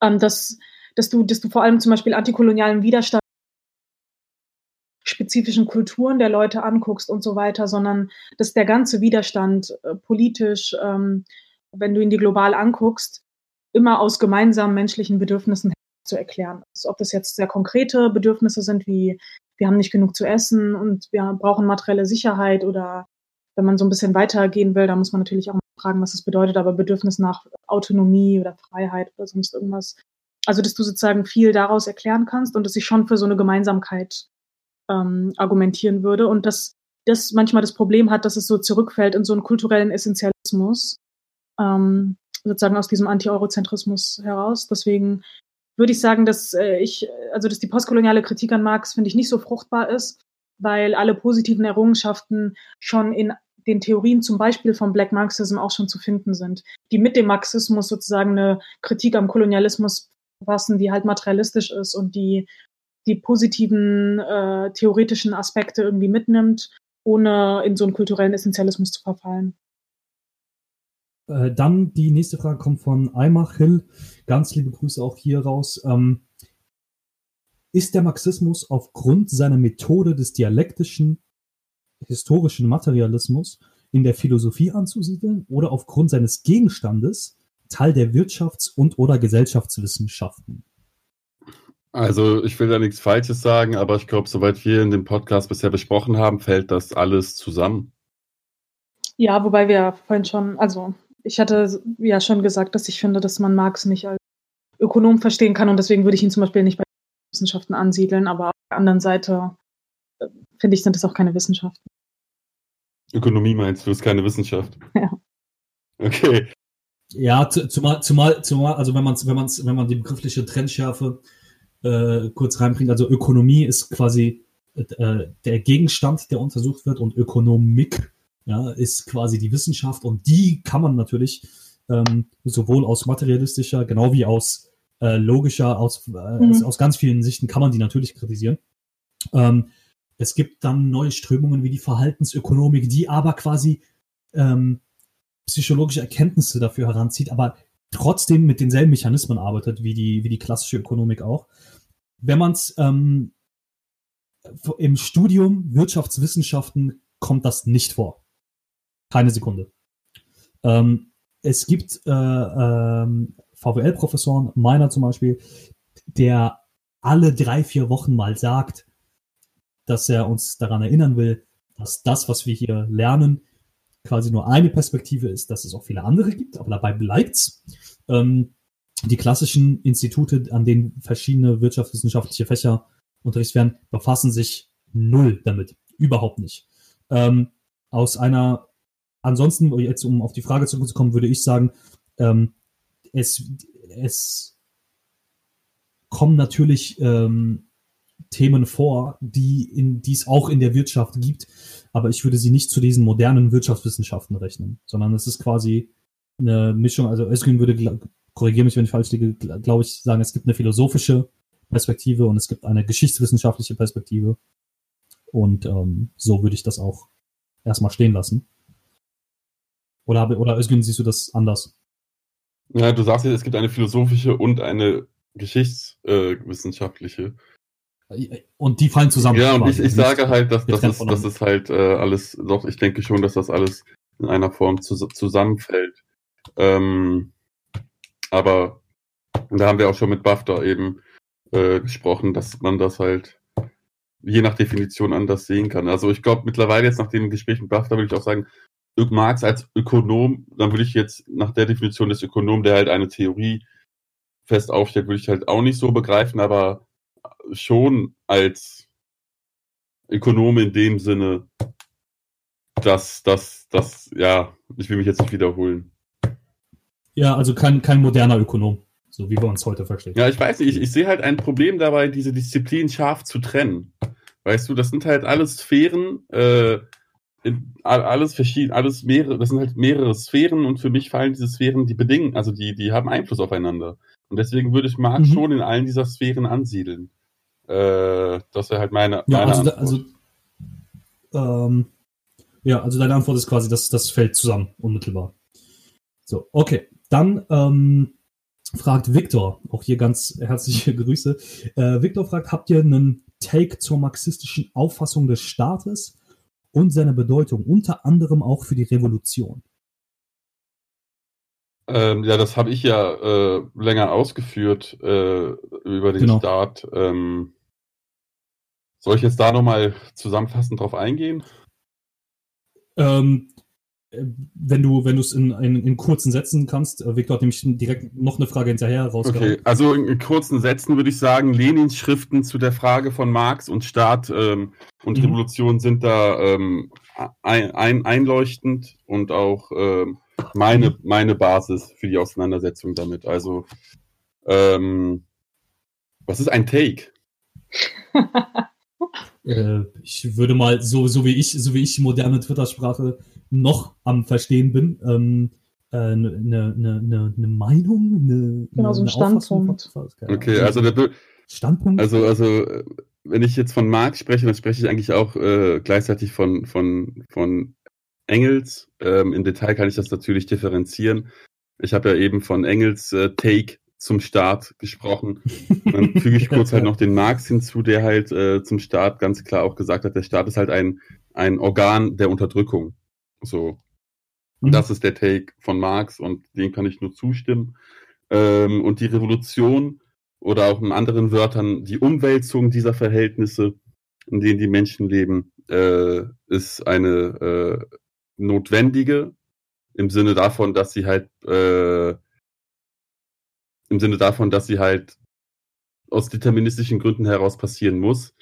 Ähm, dass, dass, du, dass du vor allem zum Beispiel antikolonialen Widerstand spezifischen Kulturen der Leute anguckst und so weiter, sondern dass der ganze Widerstand äh, politisch, ähm, wenn du ihn dir global anguckst, immer aus gemeinsamen menschlichen Bedürfnissen zu erklären ist. Ob das jetzt sehr konkrete Bedürfnisse sind, wie wir haben nicht genug zu essen und wir brauchen materielle Sicherheit oder wenn man so ein bisschen weitergehen will, da muss man natürlich auch fragen, was das bedeutet, aber Bedürfnis nach Autonomie oder Freiheit oder sonst irgendwas. Also, dass du sozusagen viel daraus erklären kannst und dass ich schon für so eine Gemeinsamkeit ähm, argumentieren würde und dass das manchmal das Problem hat, dass es so zurückfällt in so einen kulturellen Essentialismus, ähm, sozusagen aus diesem Anti-Eurozentrismus heraus. Deswegen würde ich sagen, dass äh, ich, also dass die postkoloniale Kritik an Marx, finde ich, nicht so fruchtbar ist, weil alle positiven Errungenschaften schon in den Theorien zum Beispiel vom Black Marxism auch schon zu finden sind, die mit dem Marxismus sozusagen eine Kritik am Kolonialismus fassen, die halt materialistisch ist und die die positiven äh, theoretischen Aspekte irgendwie mitnimmt, ohne in so einen kulturellen Essentialismus zu verfallen. Äh, dann die nächste Frage kommt von Aymar Hill. Ganz liebe Grüße auch hier raus. Ähm, ist der Marxismus aufgrund seiner Methode des dialektischen, historischen Materialismus in der Philosophie anzusiedeln oder aufgrund seines Gegenstandes Teil der Wirtschafts- und oder Gesellschaftswissenschaften? Also ich will da nichts Falsches sagen, aber ich glaube, soweit wir in dem Podcast bisher besprochen haben, fällt das alles zusammen. Ja, wobei wir vorhin schon, also ich hatte ja schon gesagt, dass ich finde, dass man Marx nicht als Ökonom verstehen kann und deswegen würde ich ihn zum Beispiel nicht bei Wissenschaften ansiedeln, aber auf der anderen Seite äh, finde ich, sind das auch keine Wissenschaften. Ökonomie meinst du, ist keine Wissenschaft? Ja. Okay. Ja, zumal, zumal, zumal, also wenn man wenn man's, wenn man die begriffliche Trennschärfe äh, kurz reinbringt, also Ökonomie ist quasi äh, der Gegenstand, der untersucht wird, und Ökonomik ja, ist quasi die Wissenschaft und die kann man natürlich ähm, sowohl aus materialistischer, genau wie aus äh, logischer, aus, äh, Mhm. aus, ganz vielen Sichten kann man die natürlich kritisieren. Ähm, es gibt dann neue Strömungen wie die Verhaltensökonomik, die aber quasi ähm, psychologische Erkenntnisse dafür heranzieht, aber trotzdem mit denselben Mechanismen arbeitet wie die, wie die klassische Ökonomik auch. Wenn man es ähm, im Studium Wirtschaftswissenschaften kommt das nicht vor. Keine Sekunde. Ähm, es gibt äh, ähm, VWL-Professoren, meiner zum Beispiel, der alle drei, vier Wochen mal sagt, dass er uns daran erinnern will, dass das, was wir hier lernen, quasi nur eine Perspektive ist, dass es auch viele andere gibt, aber dabei bleibt's. Ähm, die klassischen Institute, an denen verschiedene wirtschaftswissenschaftliche Fächer unterrichtet werden, befassen sich null damit. Überhaupt nicht. Ähm, aus einer, ansonsten, jetzt um auf die Frage zurückzukommen, würde ich sagen, ähm, es, es kommen natürlich ähm, Themen vor, die in, die es auch in der Wirtschaft gibt, aber ich würde sie nicht zu diesen modernen Wirtschaftswissenschaften rechnen, sondern es ist quasi eine Mischung, also Özgün würde, korrigiere mich, wenn ich falsch liege, glaube ich, sagen, es gibt eine philosophische Perspektive und es gibt eine geschichtswissenschaftliche Perspektive. Und ähm, so würde ich das auch erstmal stehen lassen. Oder, oder Özgün, siehst du das anders? Ja, du sagst ja, es gibt eine philosophische und eine geschichtswissenschaftliche. Äh, und die fallen zusammen. Ja, und ich, ich sage halt, dass das ist, das ist halt äh, alles, doch, ich denke schon, dass das alles in einer Form zu, zusammenfällt. Ähm, aber da haben wir auch schon mit BAFTA eben äh, gesprochen, dass man das halt je nach Definition anders sehen kann. Also ich glaube mittlerweile jetzt nach dem Gespräch mit BAFTA würde ich auch sagen, Marx als Ökonom, dann würde ich jetzt nach der Definition des Ökonomen, der halt eine Theorie fest aufstellt, würde ich halt auch nicht so begreifen, aber schon als Ökonom in dem Sinne, dass das, das, ja, ich will mich jetzt nicht wiederholen. Ja, also kein, kein moderner Ökonom, so wie wir uns heute verstehen. Ja, ich weiß nicht, ich, ich sehe halt ein Problem dabei, diese Disziplin scharf zu trennen. Weißt du, das sind halt alles Sphären, äh, alles verschieden, alles mehrere, das sind halt mehrere Sphären und für mich fallen diese Sphären, die bedingen, also die, die haben Einfluss aufeinander. Und deswegen würde ich Marx mhm. schon in allen dieser Sphären ansiedeln. Äh, das wäre halt meine, meine ja, also, da, also ähm, ja, also deine Antwort ist quasi, dass das fällt zusammen, unmittelbar. So, okay. Dann ähm, fragt Victor, auch hier ganz herzliche Grüße. Äh, Victor fragt, habt ihr einen Take zur marxistischen Auffassung des Staates und seiner Bedeutung, unter anderem auch für die Revolution? Ähm, ja, das habe ich ja äh, länger ausgeführt äh, über den genau. Staat. Ähm, soll ich jetzt da nochmal zusammenfassend drauf eingehen? Ähm, wenn du wenn du es in, in, in, kurzen Sätzen kannst, äh, Victor hat nämlich direkt noch eine Frage hinterher rausgehauen. Okay, also in, in, kurzen Sätzen würde ich sagen, Lenins Schriften zu der Frage von Marx und Staat ähm, und mhm. Revolution sind da ähm, ein, ein, einleuchtend und auch ähm, meine, meine Basis für die Auseinandersetzung damit. Also, ähm, was ist ein Take? äh, ich würde mal, so, so wie ich, so wie ich moderne Twitter-Sprache noch am Verstehen bin, ähm, eine, eine, eine, eine Meinung, eine, genau, so ein Standpunkt. Okay, also der Standpunkt. Also, also wenn ich jetzt von Marx spreche, dann spreche ich eigentlich auch äh, gleichzeitig von, von, von Engels. Ähm, Im Detail kann ich das natürlich differenzieren. Ich habe ja eben von Engels äh, Take zum Staat gesprochen. Dann füge ich kurz halt noch den Marx hinzu, der halt äh, zum Staat ganz klar auch gesagt hat, der Staat ist halt ein, ein Organ der Unterdrückung. So. Mhm. Das ist der Take von Marx und dem kann ich nur zustimmen. Ähm, und die Revolution oder auch in anderen Wörtern die Umwälzung dieser Verhältnisse, in denen die Menschen leben, äh, ist eine äh, notwendige im Sinne davon, dass sie halt äh, im Sinne davon, dass sie halt aus deterministischen Gründen heraus passieren muss.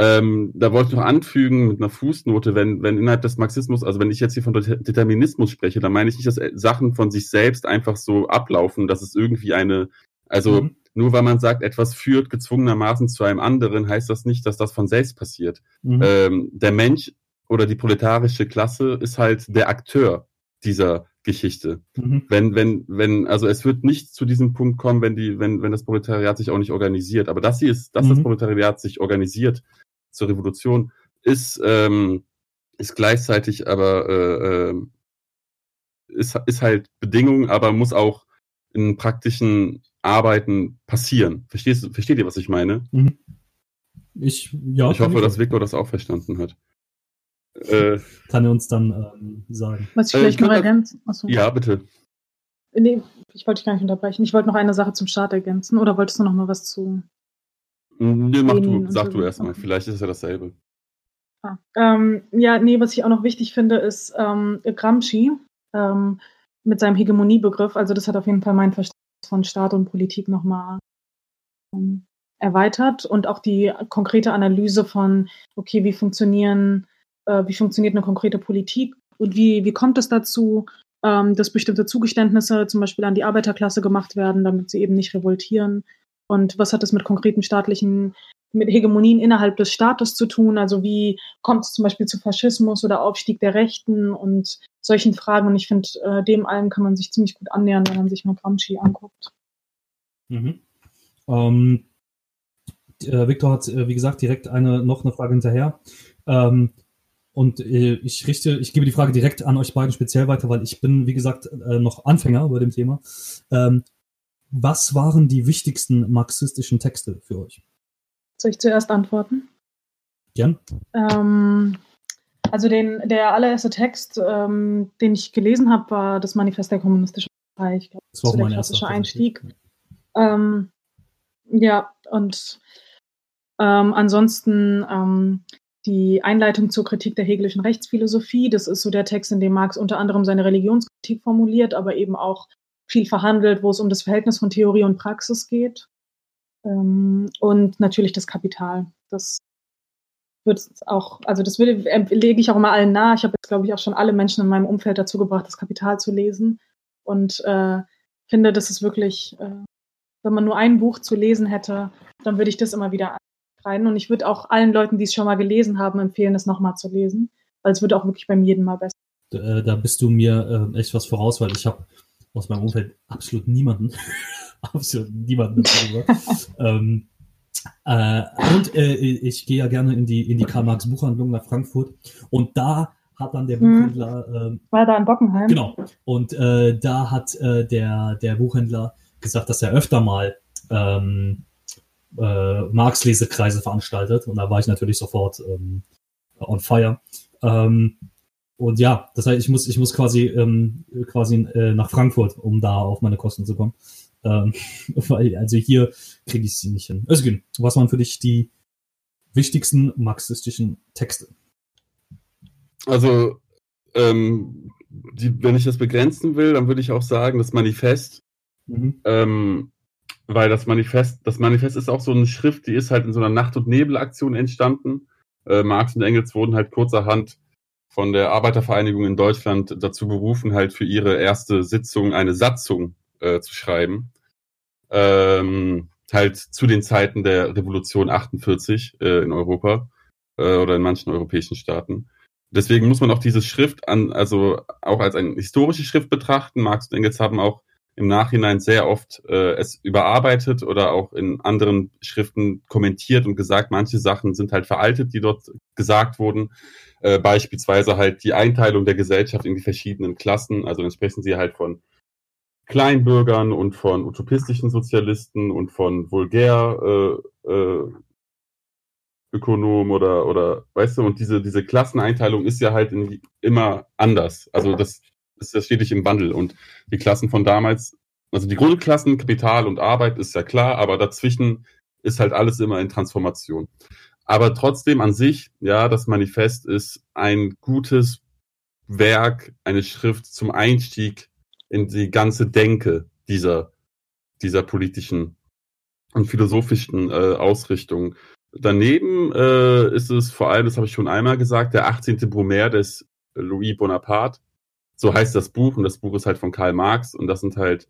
Ähm, da wollte ich noch anfügen mit einer Fußnote, wenn, wenn innerhalb des Marxismus, also wenn ich jetzt hier von Determinismus spreche, dann meine ich nicht, dass Sachen von sich selbst einfach so ablaufen, dass es irgendwie eine, also mhm. nur weil man sagt, etwas führt gezwungenermaßen zu einem anderen, heißt das nicht, dass das von selbst passiert. Mhm. Ähm, der Mensch oder die proletarische Klasse ist halt der Akteur dieser Geschichte. Mhm. Wenn, wenn, wenn, also es wird nicht zu diesem Punkt kommen, wenn die, wenn, wenn das Proletariat sich auch nicht organisiert. Aber das hier ist, dass mhm. das Proletariat sich organisiert zur Revolution, ist, ähm, ist gleichzeitig aber äh, äh, ist, ist halt Bedingung, aber muss auch in praktischen Arbeiten passieren. Verstehst, versteht ihr, was ich meine? Mhm. Ich, ja, ich hoffe, dass Victor das auch verstanden hat. Äh, Kann er uns dann ähm, sagen. Was ich äh, vielleicht äh, noch ergänzen? Achso. Ja, bitte. Nee, ich wollte dich gar nicht unterbrechen. Ich wollte noch eine Sache zum Start ergänzen. Oder wolltest du noch mal was zu. Nee, mach du, sag du erstmal. Vielleicht ist es ja dasselbe. Ah, ähm, ja, nee, was ich auch noch wichtig finde, ist ähm, Gramsci ähm, mit seinem Hegemoniebegriff. Also das hat auf jeden Fall mein Verständnis von Staat und Politik nochmal ähm, erweitert und auch die konkrete Analyse von, okay, wie funktionieren, äh, wie funktioniert eine konkrete Politik und wie, wie kommt es dazu, ähm, dass bestimmte Zugeständnisse zum Beispiel an die Arbeiterklasse gemacht werden, damit sie eben nicht revoltieren. Und was hat das mit konkreten staatlichen, mit Hegemonien innerhalb des Staates zu tun? Also wie kommt es zum Beispiel zu Faschismus oder Aufstieg der Rechten und solchen Fragen? Und ich finde, äh, dem allen kann man sich ziemlich gut annähern, wenn man sich mal Gramsci anguckt. Mhm. Ähm, äh, Victor hat, äh, wie gesagt, direkt eine, noch eine Frage hinterher. Ähm, und äh, ich richte, ich gebe die Frage direkt an euch beiden speziell weiter, weil ich bin, wie gesagt, äh, noch Anfänger bei dem Thema. Was waren die wichtigsten marxistischen Texte für euch? Soll ich zuerst antworten? Gern. Ähm, also den, der allererste Text, ähm, den ich gelesen habe, war das Manifest der kommunistischen Partei. Ich glaube, das war der klassische Einstieg. Ähm, ja, und ähm, ansonsten ähm, die Einleitung zur Kritik der hegelischen Rechtsphilosophie. Das ist so der Text, in dem Marx unter anderem seine Religionskritik formuliert, aber eben auch viel verhandelt, wo es um das Verhältnis von Theorie und Praxis geht. Ähm, und natürlich das Kapital. Das wird auch, also das würde, lege ich auch immer allen nahe. Ich habe jetzt, glaube ich, auch schon alle Menschen in meinem Umfeld dazu gebracht, das Kapital zu lesen. Und äh, finde, das ist wirklich, äh, wenn man nur ein Buch zu lesen hätte, dann würde ich das immer wieder rein. Und ich würde auch allen Leuten, die es schon mal gelesen haben, empfehlen, es nochmal zu lesen, weil es wird auch wirklich beim jedem Mal besser. Da, da bist du mir äh, echt was voraus, weil ich habe aus meinem Umfeld absolut niemanden, absolut niemanden ähm, äh, und äh, ich gehe ja gerne in die in die Karl Marx Buchhandlung nach Frankfurt und da hat dann der Hm. Buchhändler äh, War da in Bockenheim? Genau. Und äh, da hat äh, der, der Buchhändler gesagt, dass er öfter mal ähm, äh, Marx-Lesekreise veranstaltet. Und da war ich natürlich sofort ähm, on fire. Ähm, und ja, das heißt, ich muss, ich muss quasi, ähm, quasi äh, nach Frankfurt, um da auf meine Kosten zu kommen. Ähm, weil, also hier kriege ich sie nicht hin. Özgün, was waren für dich die wichtigsten marxistischen Texte? Also, ähm, die, wenn ich das begrenzen will, dann würde ich auch sagen, das Manifest, Mhm. ähm, weil das Manifest, das Manifest ist auch so eine Schrift, die ist halt in so einer Nacht- und Nebelaktion entstanden. Äh, Marx und Engels wurden halt kurzerhand von der Arbeitervereinigung in Deutschland dazu berufen, halt für ihre erste Sitzung eine Satzung äh, zu schreiben. Ähm, halt zu den Zeiten der Revolution 48 äh, in Europa äh, oder in manchen europäischen Staaten. Deswegen muss man auch diese Schrift an, also auch als eine historische Schrift betrachten. Marx und Engels haben auch im Nachhinein sehr oft äh, es überarbeitet oder auch in anderen Schriften kommentiert und gesagt, manche Sachen sind halt veraltet, die dort gesagt wurden. Äh, beispielsweise halt die Einteilung der Gesellschaft in die verschiedenen Klassen. Also dann sprechen sie halt von Kleinbürgern und von utopistischen Sozialisten und von vulgär äh, äh, Ökonom oder oder weißt du und diese diese Klasseneinteilung ist ja halt in, immer anders. Also das ist ja stetig im Wandel und die Klassen von damals, also die Grundklassen Kapital und Arbeit ist ja klar, aber dazwischen ist halt alles immer in Transformation. Aber trotzdem an sich, ja, das Manifest ist ein gutes Werk, eine Schrift zum Einstieg in die ganze Denke dieser dieser politischen und philosophischen äh, Ausrichtung. Daneben äh, ist es vor allem, das habe ich schon einmal gesagt, der 18. Brumaire des Louis Bonaparte. So heißt das Buch und das Buch ist halt von Karl Marx und das sind halt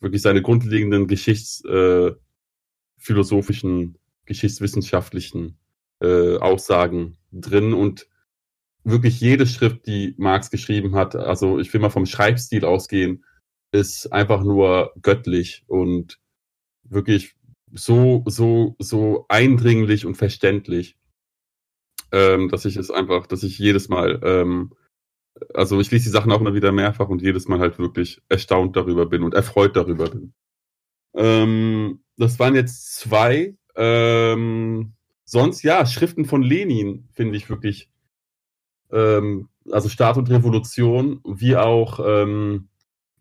wirklich seine grundlegenden geschichtsphilosophischen, äh, philosophischen, geschichtswissenschaftlichen äh, Aussagen drin und wirklich jede Schrift, die Marx geschrieben hat, also ich will mal vom Schreibstil ausgehen, ist einfach nur göttlich und wirklich so, so, so eindringlich und verständlich, ähm, dass ich es einfach, dass ich jedes Mal, ähm, also ich lese die Sachen auch immer wieder mehrfach und jedes Mal halt wirklich erstaunt darüber bin und erfreut darüber bin. Ähm, das waren jetzt zwei. Ähm, sonst, ja, Schriften von Lenin finde ich wirklich, ähm, also Staat und Revolution, wie auch ähm,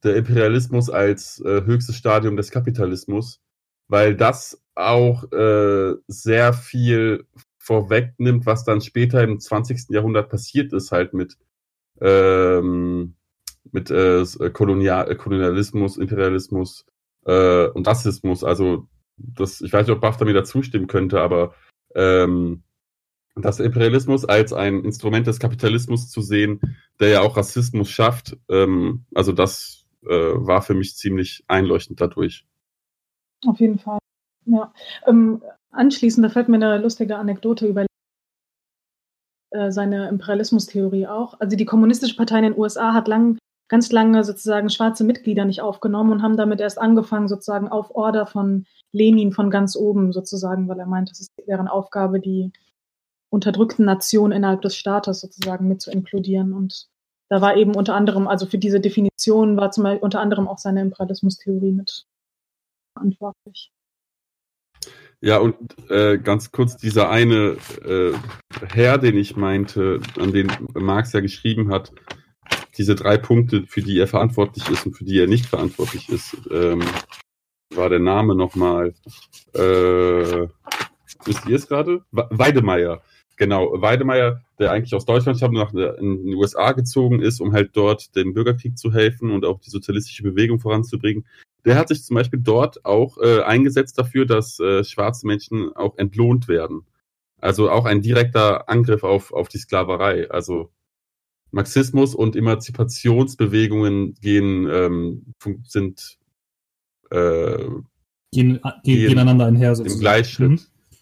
der Imperialismus als äh, höchstes Stadium des Kapitalismus weil das auch äh, sehr viel vorwegnimmt, was dann später im 20. Jahrhundert passiert ist, halt mit, ähm, mit äh, Kolonial Kolonialismus, Imperialismus äh, und Rassismus. Also das, ich weiß nicht, ob Bafta mir da zustimmen könnte, aber ähm, das Imperialismus als ein Instrument des Kapitalismus zu sehen, der ja auch Rassismus schafft, ähm, also das äh, war für mich ziemlich einleuchtend dadurch. Auf jeden Fall. Ja. Ähm, anschließend, da fällt mir eine lustige Anekdote über äh, seine Imperialismustheorie auch. Also die Kommunistische Partei in den USA hat lang, ganz lange sozusagen schwarze Mitglieder nicht aufgenommen und haben damit erst angefangen, sozusagen auf Order von Lenin von ganz oben sozusagen, weil er meint, das ist deren Aufgabe, die unterdrückten Nationen innerhalb des Staates sozusagen mit zu inkludieren. Und da war eben unter anderem, also für diese Definition war zum Beispiel unter anderem auch seine Imperialismustheorie mit verantwortlich. Ja, und äh, ganz kurz, dieser eine äh, Herr, den ich meinte, an den Marx ja geschrieben hat, diese drei Punkte, für die er verantwortlich ist und für die er nicht verantwortlich ist, ähm, war der Name nochmal, äh, wisst ihr es gerade? Weidemeier. Genau, Weidemeier, der eigentlich aus Deutschland stammt, nach in den USA gezogen ist, um halt dort dem Bürgerkrieg zu helfen und auch die sozialistische Bewegung voranzubringen. Der hat sich zum Beispiel dort auch äh, eingesetzt dafür, dass äh, schwarze Menschen auch entlohnt werden. Also auch ein direkter Angriff auf, auf die Sklaverei. Also Marxismus und Emanzipationsbewegungen gehen, ähm, sind äh, gehen, gehen, gehen einander einher sozusagen. Im Gleichschritt. Mhm.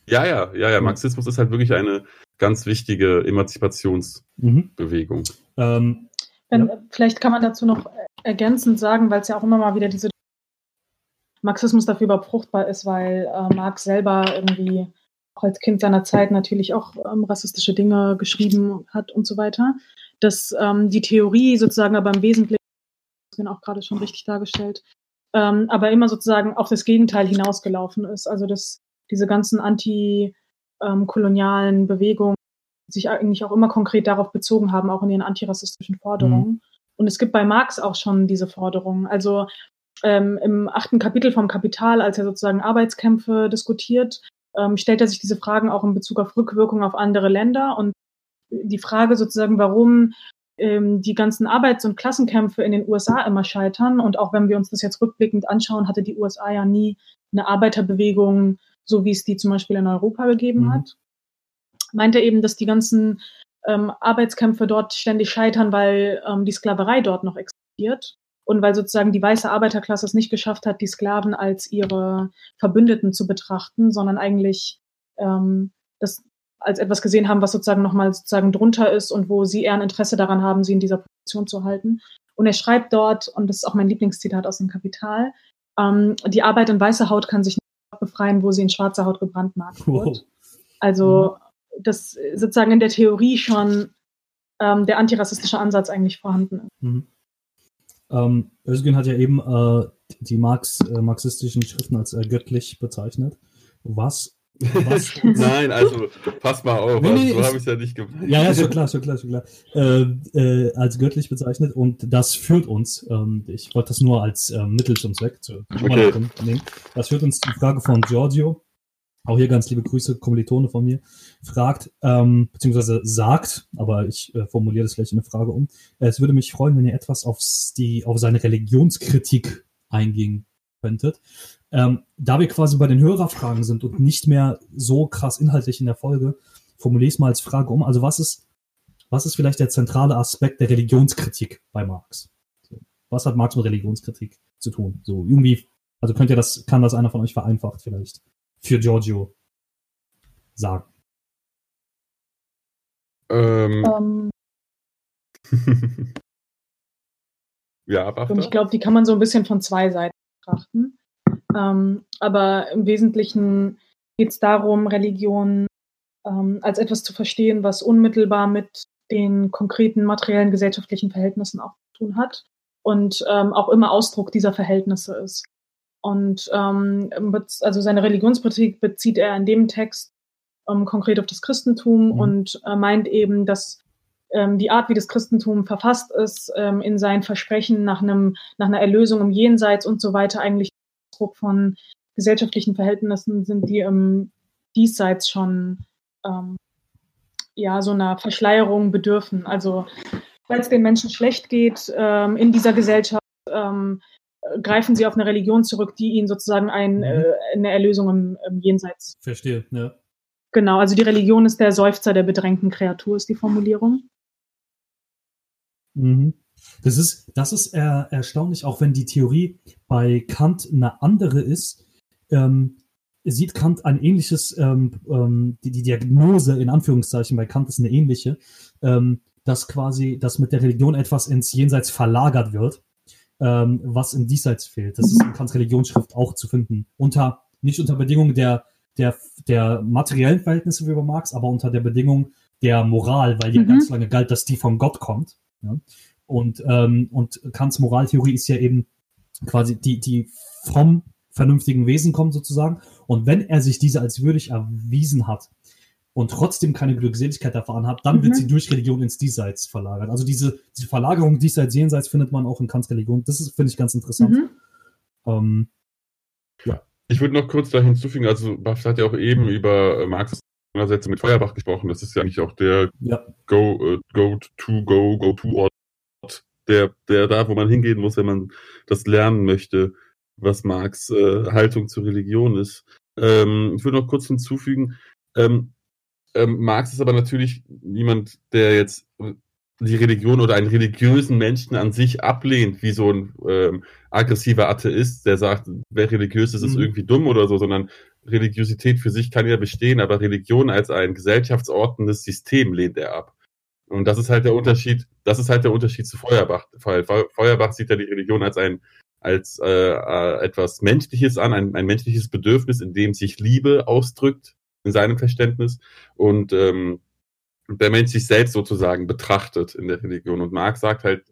Ja, ja, ja, ja. Marxismus ist halt wirklich eine ganz wichtige Emanzipationsbewegung. Mhm. Ähm, Wenn, ja. Vielleicht kann man dazu noch ergänzend sagen, weil es ja auch immer mal wieder diese Marxismus dafür überhaupt fruchtbar ist, weil äh, Marx selber irgendwie auch als Kind seiner Zeit natürlich auch ähm, rassistische Dinge geschrieben hat und so weiter. Dass ähm, die Theorie sozusagen aber im Wesentlichen, das wird auch gerade schon richtig dargestellt, ähm, aber immer sozusagen auf das Gegenteil hinausgelaufen ist. Also dass diese ganzen antikolonialen ähm, Bewegungen sich eigentlich auch immer konkret darauf bezogen haben, auch in ihren antirassistischen Forderungen. Mhm. Und es gibt bei Marx auch schon diese Forderungen. Also ähm, im achten Kapitel vom Kapital, als er sozusagen Arbeitskämpfe diskutiert, ähm, stellt er sich diese Fragen auch in Bezug auf Rückwirkung auf andere Länder und die Frage sozusagen, warum ähm, die ganzen Arbeits- und Klassenkämpfe in den USA immer scheitern. Und auch wenn wir uns das jetzt rückblickend anschauen, hatte die USA ja nie eine Arbeiterbewegung, so wie es die zum Beispiel in Europa gegeben mhm. hat. Meint er eben, dass die ganzen ähm, Arbeitskämpfe dort ständig scheitern, weil ähm, die Sklaverei dort noch existiert und weil sozusagen die weiße Arbeiterklasse es nicht geschafft hat, die Sklaven als ihre Verbündeten zu betrachten, sondern eigentlich ähm, das als etwas gesehen haben, was sozusagen nochmal sozusagen drunter ist und wo sie eher ein Interesse daran haben, sie in dieser Position zu halten. Und er schreibt dort, und das ist auch mein Lieblingszitat aus dem Kapital, ähm, die Arbeit in weißer Haut kann sich nicht befreien, wo sie in schwarzer Haut gebrandmarkt wird. Wow. Also mhm. das sozusagen in der Theorie schon ähm, der antirassistische Ansatz eigentlich vorhanden ist. Mhm. Ähm, Özgün hat ja eben äh, die Marx, äh, marxistischen Schriften als äh, göttlich bezeichnet. Was? Was Nein, also pass mal auf, nee, nee, also, so habe ich es ja nicht gemeint. Ja, ja, schon klar, schon klar, schon klar. Äh, äh, als göttlich bezeichnet und das führt uns, ähm, ich wollte das nur als ähm, Mittel zum Zweck zu okay. nehmen, das führt uns die Frage von Giorgio, auch hier ganz liebe Grüße, Kommilitone von mir, fragt, ähm, beziehungsweise sagt, aber ich äh, formuliere das gleich in eine Frage um, äh, es würde mich freuen, wenn ihr etwas auf, die, auf seine Religionskritik eingehen könntet. Ähm, da wir quasi bei den Hörerfragen sind und nicht mehr so krass inhaltlich in der Folge, formuliere ich es mal als Frage um. Also was ist, was ist vielleicht der zentrale Aspekt der Religionskritik bei Marx? Was hat Marx mit Religionskritik zu tun? So irgendwie, also könnt ihr das, kann das einer von euch vereinfacht vielleicht? für Giorgio sagen? Ähm. um. Ähm. ja, aber ich glaube, die kann man so ein bisschen von zwei Seiten betrachten. Ähm, aber im Wesentlichen geht es darum, Religion ähm, als etwas zu verstehen, was unmittelbar mit den konkreten materiellen gesellschaftlichen Verhältnissen auch zu tun hat und ähm, auch immer Ausdruck dieser Verhältnisse ist. Und ähm, also seine Religionskritik bezieht er in dem Text ähm, konkret auf das Christentum mhm. und äh, meint eben, dass ähm, die Art, wie das Christentum verfasst ist, in seinen Versprechen nach einem nach einer Erlösung im Jenseits und so weiter eigentlich Ausdruck von gesellschaftlichen Verhältnissen sind, die im Diesseits schon ähm, ja, so einer Verschleierung bedürfen. Also, weil es den Menschen schlecht geht ähm, in dieser Gesellschaft, ähm, greifen sie auf eine Religion zurück, die ihnen sozusagen ein, mhm. äh, eine Erlösung im, im Jenseits. Verstehe, ja. Genau, also die Religion ist der Seufzer der bedrängten Kreatur, ist die Formulierung. Mhm. Das ist, das ist er, erstaunlich, auch wenn die Theorie bei Kant eine andere ist, ähm, sieht Kant ein ähnliches, ähm, ähm, die, die, Diagnose in Anführungszeichen bei Kant ist eine ähnliche, ähm, dass quasi, dass mit der Religion etwas ins Jenseits verlagert wird, ähm, was im Diesseits fehlt. Das ist in Kants Religionsschrift auch zu finden. Unter, nicht unter Bedingungen der, der, der materiellen Verhältnisse wie bei Marx, aber unter der Bedingung der Moral, weil ja mhm. ganz lange galt, dass die von Gott kommt. Ja? Und, ähm, und Kants Moraltheorie ist ja eben quasi die, die vom vernünftigen Wesen kommt sozusagen. Und wenn er sich diese als würdig erwiesen hat und trotzdem keine Glückseligkeit erfahren hat, dann mhm. wird sie durch Religion ins Diesseits verlagert. Also diese, diese Verlagerung diesseits, jenseits findet man auch in Kants Religion. Das ist, finde ich, ganz interessant. Mhm. Ähm, ja. Ich würde noch kurz da hinzufügen, also Buff hat ja auch eben über Marx Sätze mit Feuerbach gesprochen. Das ist ja eigentlich auch der ja. Go, uh, go to go, go to Ort der, der da, wo man hingehen muss, wenn man das lernen möchte, was Marx äh, Haltung zur Religion ist. Ähm, ich würde noch kurz hinzufügen, ähm, ähm, Marx ist aber natürlich niemand, der jetzt die Religion oder einen religiösen Menschen an sich ablehnt, wie so ein ähm, aggressiver Atheist, der sagt, wer religiös ist, ist mhm. irgendwie dumm oder so, sondern Religiosität für sich kann ja bestehen, aber Religion als ein gesellschaftsordnendes System lehnt er ab. Und das ist halt der Unterschied, das ist halt der Unterschied zu Feuerbach. Feuerbach sieht ja die Religion als ein als äh, äh, etwas Menschliches an, ein, ein menschliches Bedürfnis, in dem sich Liebe ausdrückt in seinem Verständnis und ähm, der Mensch sich selbst sozusagen betrachtet in der Religion. Und Marx sagt halt,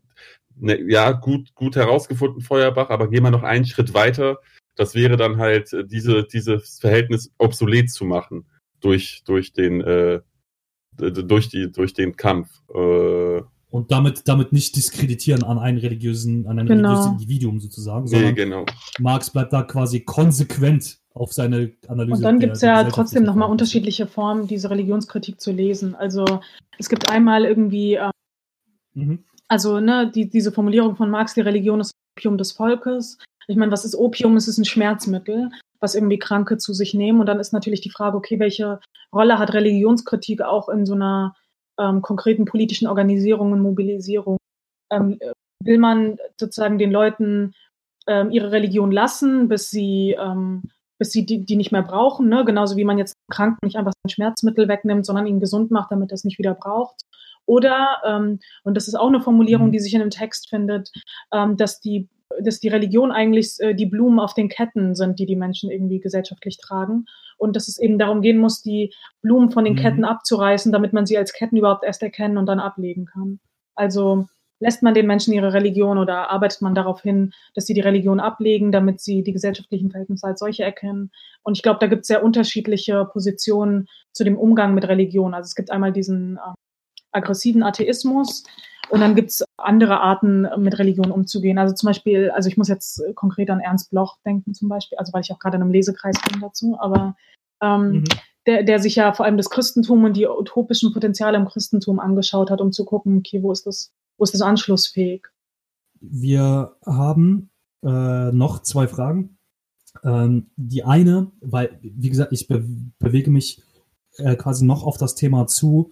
ne, ja, gut, gut herausgefunden, Feuerbach, aber gehen wir noch einen Schritt weiter. Das wäre dann halt, äh, diese, dieses Verhältnis obsolet zu machen durch, durch den äh, durch, die, durch den Kampf. Äh, und damit, damit nicht diskreditieren an einen religiösen, an ein genau. religiöses Individuum sozusagen, sondern nee, genau. Marx bleibt da quasi konsequent auf seine Analyse. Und dann gibt es ja trotzdem nochmal unterschiedliche Formen, diese Religionskritik zu lesen. Also es gibt einmal irgendwie, äh, mhm. also ne, die, diese Formulierung von Marx, die Religion ist Opium des Volkes. Ich meine, was ist Opium? Es ist ein Schmerzmittel was irgendwie Kranke zu sich nehmen. Und dann ist natürlich die Frage, okay, welche Rolle hat Religionskritik auch in so einer ähm, konkreten politischen Organisierung und Mobilisierung? Ähm, will man sozusagen den Leuten ähm, ihre Religion lassen, bis sie, ähm, bis sie die, die nicht mehr brauchen, ne? genauso wie man jetzt Kranken nicht einfach ein Schmerzmittel wegnimmt, sondern ihn gesund macht, damit er es nicht wieder braucht. Oder, ähm, und das ist auch eine Formulierung, mhm. die sich in dem Text findet, ähm, dass die dass die Religion eigentlich äh, die Blumen auf den Ketten sind, die die Menschen irgendwie gesellschaftlich tragen. Und dass es eben darum gehen muss, die Blumen von den mhm. Ketten abzureißen, damit man sie als Ketten überhaupt erst erkennen und dann ablegen kann. Also lässt man den Menschen ihre Religion oder arbeitet man darauf hin, dass sie die Religion ablegen, damit sie die gesellschaftlichen Verhältnisse als solche erkennen. Und ich glaube, da gibt es sehr unterschiedliche Positionen zu dem Umgang mit Religion. Also es gibt einmal diesen äh, aggressiven Atheismus, und dann gibt's andere Arten, mit Religion umzugehen. Also zum Beispiel, also ich muss jetzt konkret an Ernst Bloch denken zum Beispiel, also weil ich auch gerade in einem Lesekreis bin dazu, aber ähm, mhm. der, der sich ja vor allem das Christentum und die utopischen Potenziale im Christentum angeschaut hat, um zu gucken, okay, wo ist das, wo ist das anschlussfähig? Wir haben äh, noch zwei Fragen. Ähm, die eine, weil, wie gesagt, ich be bewege mich äh, quasi noch auf das Thema zu,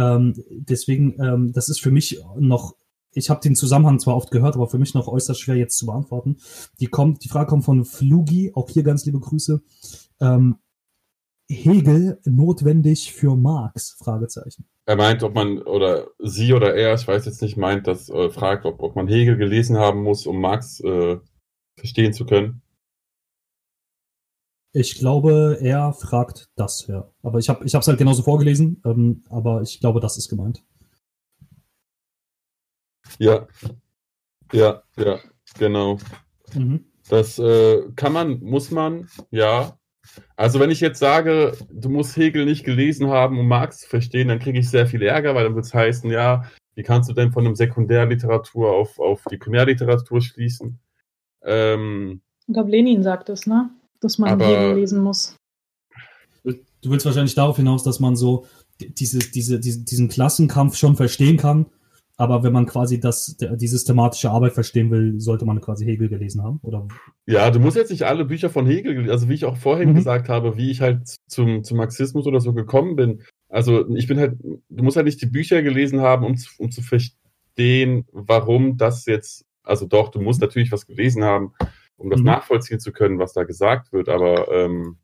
ähm, deswegen, ähm, das ist für mich noch, ich habe den Zusammenhang zwar oft gehört, aber für mich noch äußerst schwer jetzt zu beantworten. Die kommt, die Frage kommt von Flugi, auch hier ganz liebe Grüße. Ähm, Hegel notwendig für Marx? Fragezeichen. Er meint, ob man, oder sie oder er, ich weiß jetzt nicht, meint, dass, äh, fragt, ob, ob man Hegel gelesen haben muss, um Marx äh, verstehen zu können. Ich glaube, er fragt das, ja. Aber ich habe ich es halt genauso vorgelesen, ähm, aber ich glaube, das ist gemeint. Ja, ja, ja, genau. Mhm. Das äh, kann man, muss man, ja. Also wenn ich jetzt sage, du musst Hegel nicht gelesen haben, um Marx zu verstehen, dann kriege ich sehr viel Ärger, weil dann wird es heißen, ja, wie kannst du denn von einem Sekundärliteratur auf, auf die Primärliteratur schließen? Ähm, ich glaube, Lenin sagt es, ne? Dass man aber, Hegel lesen muss. du willst wahrscheinlich darauf hinaus, dass man so diese, diese, diese, diesen Klassenkampf schon verstehen kann, aber wenn man quasi das, die systematische Arbeit verstehen will, sollte man quasi Hegel gelesen haben, oder? Ja, du musst jetzt nicht alle Bücher von Hegel, gelesen also wie ich auch vorhin mhm. gesagt habe, wie ich halt zum, zum Marxismus oder so gekommen bin. Also ich bin halt, du musst halt nicht die Bücher gelesen haben, um, um zu verstehen, warum das jetzt, also doch, du musst natürlich was gelesen haben, um das mhm. nachvollziehen zu können, was da gesagt wird, aber ähm,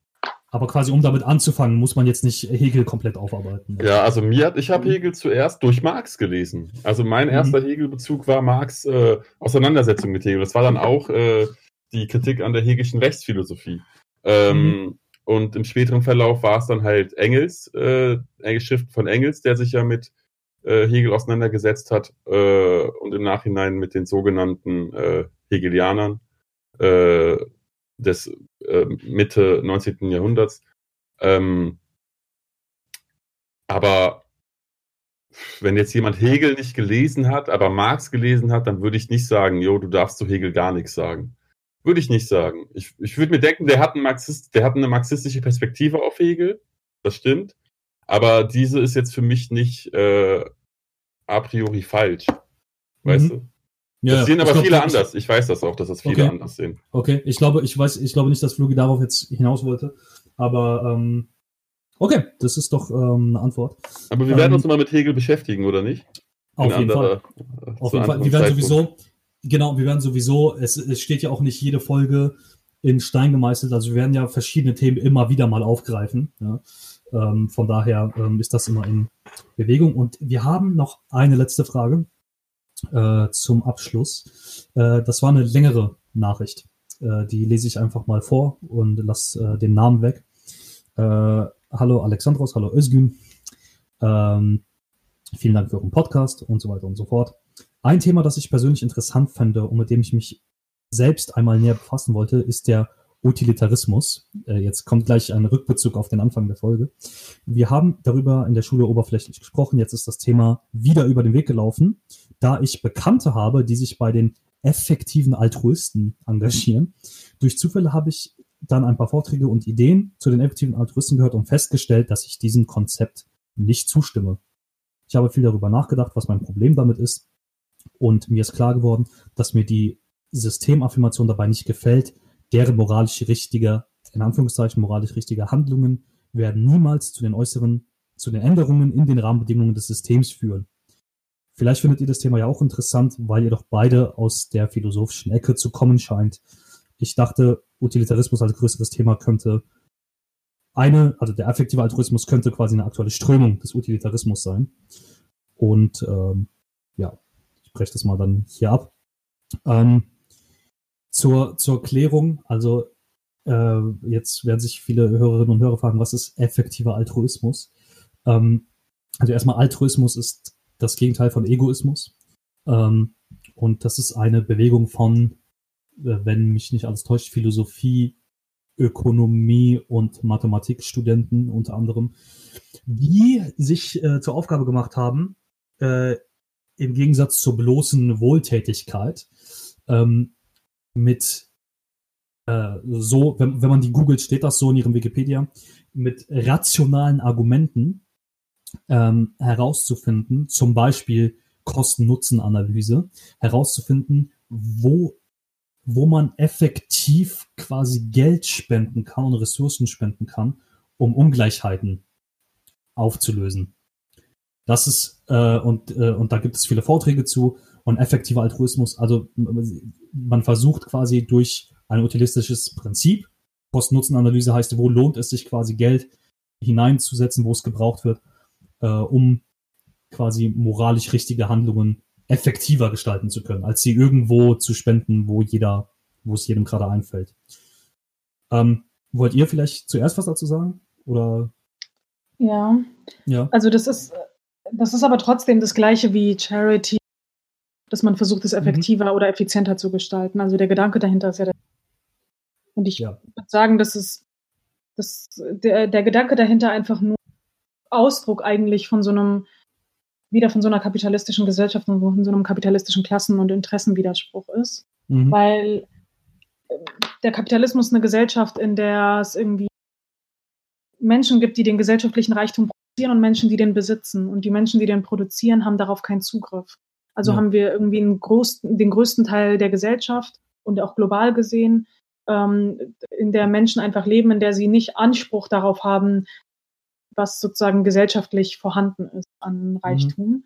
aber quasi, um damit anzufangen, muss man jetzt nicht Hegel komplett aufarbeiten. Ja, also mir hat, ich habe Hegel zuerst durch Marx gelesen. Also mein mhm. erster mhm. Hegelbezug war Marx äh, Auseinandersetzung mit Hegel. Das war dann auch äh, die Kritik an der hegelischen Rechtsphilosophie. Ähm, mhm. Und im späteren Verlauf war es dann halt Engels, äh, Schriften von Engels, der sich ja mit äh, Hegel auseinandergesetzt hat äh, und im Nachhinein mit den sogenannten äh, Hegelianern. Äh, des äh, Mitte 19. Jahrhunderts. Ähm, aber wenn jetzt jemand Hegel nicht gelesen hat, aber Marx gelesen hat, dann würde ich nicht sagen, jo, du darfst zu Hegel gar nichts sagen. Würde ich nicht sagen. Ich, ich würde mir denken, der hat, Marxist, der hat eine marxistische Perspektive auf Hegel. Das stimmt. Aber diese ist jetzt für mich nicht äh, a priori falsch. Weißt mhm. du? Ja, das sehen aber glaub, viele anders. Ich weiß das auch, dass das viele okay. anders sehen. Okay, ich glaube, ich weiß, ich glaube nicht, dass Flugi darauf jetzt hinaus wollte. Aber ähm, okay, das ist doch ähm, eine Antwort. Aber wir werden ähm, uns mal mit Hegel beschäftigen, oder nicht? Auf jeden andere, Fall. Auf jeden Fall. Wir werden sowieso, genau, wir werden sowieso, es, es steht ja auch nicht jede Folge in Stein gemeißelt. Also wir werden ja verschiedene Themen immer wieder mal aufgreifen. Ja. Ähm, von daher ähm, ist das immer in Bewegung. Und wir haben noch eine letzte Frage äh, zum Abschluss. Äh, das war eine längere Nachricht. Äh, die lese ich einfach mal vor und lass äh, den Namen weg. Äh, hallo Alexandros, hallo Özgün. Ähm, vielen Dank für euren Podcast und so weiter und so fort. Ein Thema, das ich persönlich interessant fände und mit dem ich mich selbst einmal näher befassen wollte, ist der Utilitarismus. Jetzt kommt gleich ein Rückbezug auf den Anfang der Folge. Wir haben darüber in der Schule oberflächlich gesprochen. Jetzt ist das Thema wieder über den Weg gelaufen, da ich Bekannte habe, die sich bei den effektiven Altruisten engagieren. Durch Zufälle habe ich dann ein paar Vorträge und Ideen zu den effektiven Altruisten gehört und festgestellt, dass ich diesem Konzept nicht zustimme. Ich habe viel darüber nachgedacht, was mein Problem damit ist. Und mir ist klar geworden, dass mir die Systemaffirmation dabei nicht gefällt, deren moralisch richtige, in Anführungszeichen moralisch richtige Handlungen werden niemals zu den äußeren, zu den Änderungen in den Rahmenbedingungen des Systems führen. Vielleicht findet ihr das Thema ja auch interessant, weil ihr doch beide aus der philosophischen Ecke zu kommen scheint. Ich dachte, Utilitarismus als größeres Thema könnte eine, also der effektive Altruismus könnte quasi eine aktuelle Strömung des Utilitarismus sein. Und ähm, ja, ich breche das mal dann hier ab. Ähm, zur, zur Klärung, also äh, jetzt werden sich viele Hörerinnen und Hörer fragen, was ist effektiver Altruismus? Ähm, also erstmal Altruismus ist das Gegenteil von Egoismus. Ähm, und das ist eine Bewegung von, äh, wenn mich nicht alles täuscht, Philosophie, Ökonomie und Mathematikstudenten unter anderem, die sich äh, zur Aufgabe gemacht haben, äh, im Gegensatz zur bloßen Wohltätigkeit, ähm, mit äh, so, wenn, wenn man die googelt, steht das so in ihrem Wikipedia, mit rationalen Argumenten ähm, herauszufinden, zum Beispiel Kosten-Nutzen-Analyse, herauszufinden, wo, wo man effektiv quasi Geld spenden kann und Ressourcen spenden kann, um Ungleichheiten aufzulösen. Das ist, äh, und, äh, und da gibt es viele Vorträge zu und effektiver Altruismus, also man versucht quasi durch ein utilistisches Prinzip, Kosten-Nutzen-Analyse heißt, wo lohnt es sich quasi Geld hineinzusetzen, wo es gebraucht wird, äh, um quasi moralisch richtige Handlungen effektiver gestalten zu können, als sie irgendwo zu spenden, wo jeder, wo es jedem gerade einfällt. Ähm, wollt ihr vielleicht zuerst was dazu sagen? Oder? Ja. Ja. Also das ist, das ist aber trotzdem das gleiche wie Charity dass man versucht, es mhm. effektiver mhm. oder effizienter zu gestalten. Also der Gedanke dahinter ist ja der. Und ich ja. würde sagen, dass es dass der, der Gedanke dahinter einfach nur Ausdruck eigentlich von so einem, wieder von so einer kapitalistischen Gesellschaft und von so einem kapitalistischen Klassen- und Interessenwiderspruch ist. Mhm. Weil äh, der Kapitalismus eine Gesellschaft, in der es irgendwie Menschen gibt, die den gesellschaftlichen Reichtum produzieren und Menschen, die den besitzen. Und die Menschen, die den produzieren, haben darauf keinen Zugriff. Also ja. haben wir irgendwie großen, den größten Teil der Gesellschaft und auch global gesehen, ähm, in der Menschen einfach leben, in der sie nicht Anspruch darauf haben, was sozusagen gesellschaftlich vorhanden ist an mhm. Reichtum. Mhm.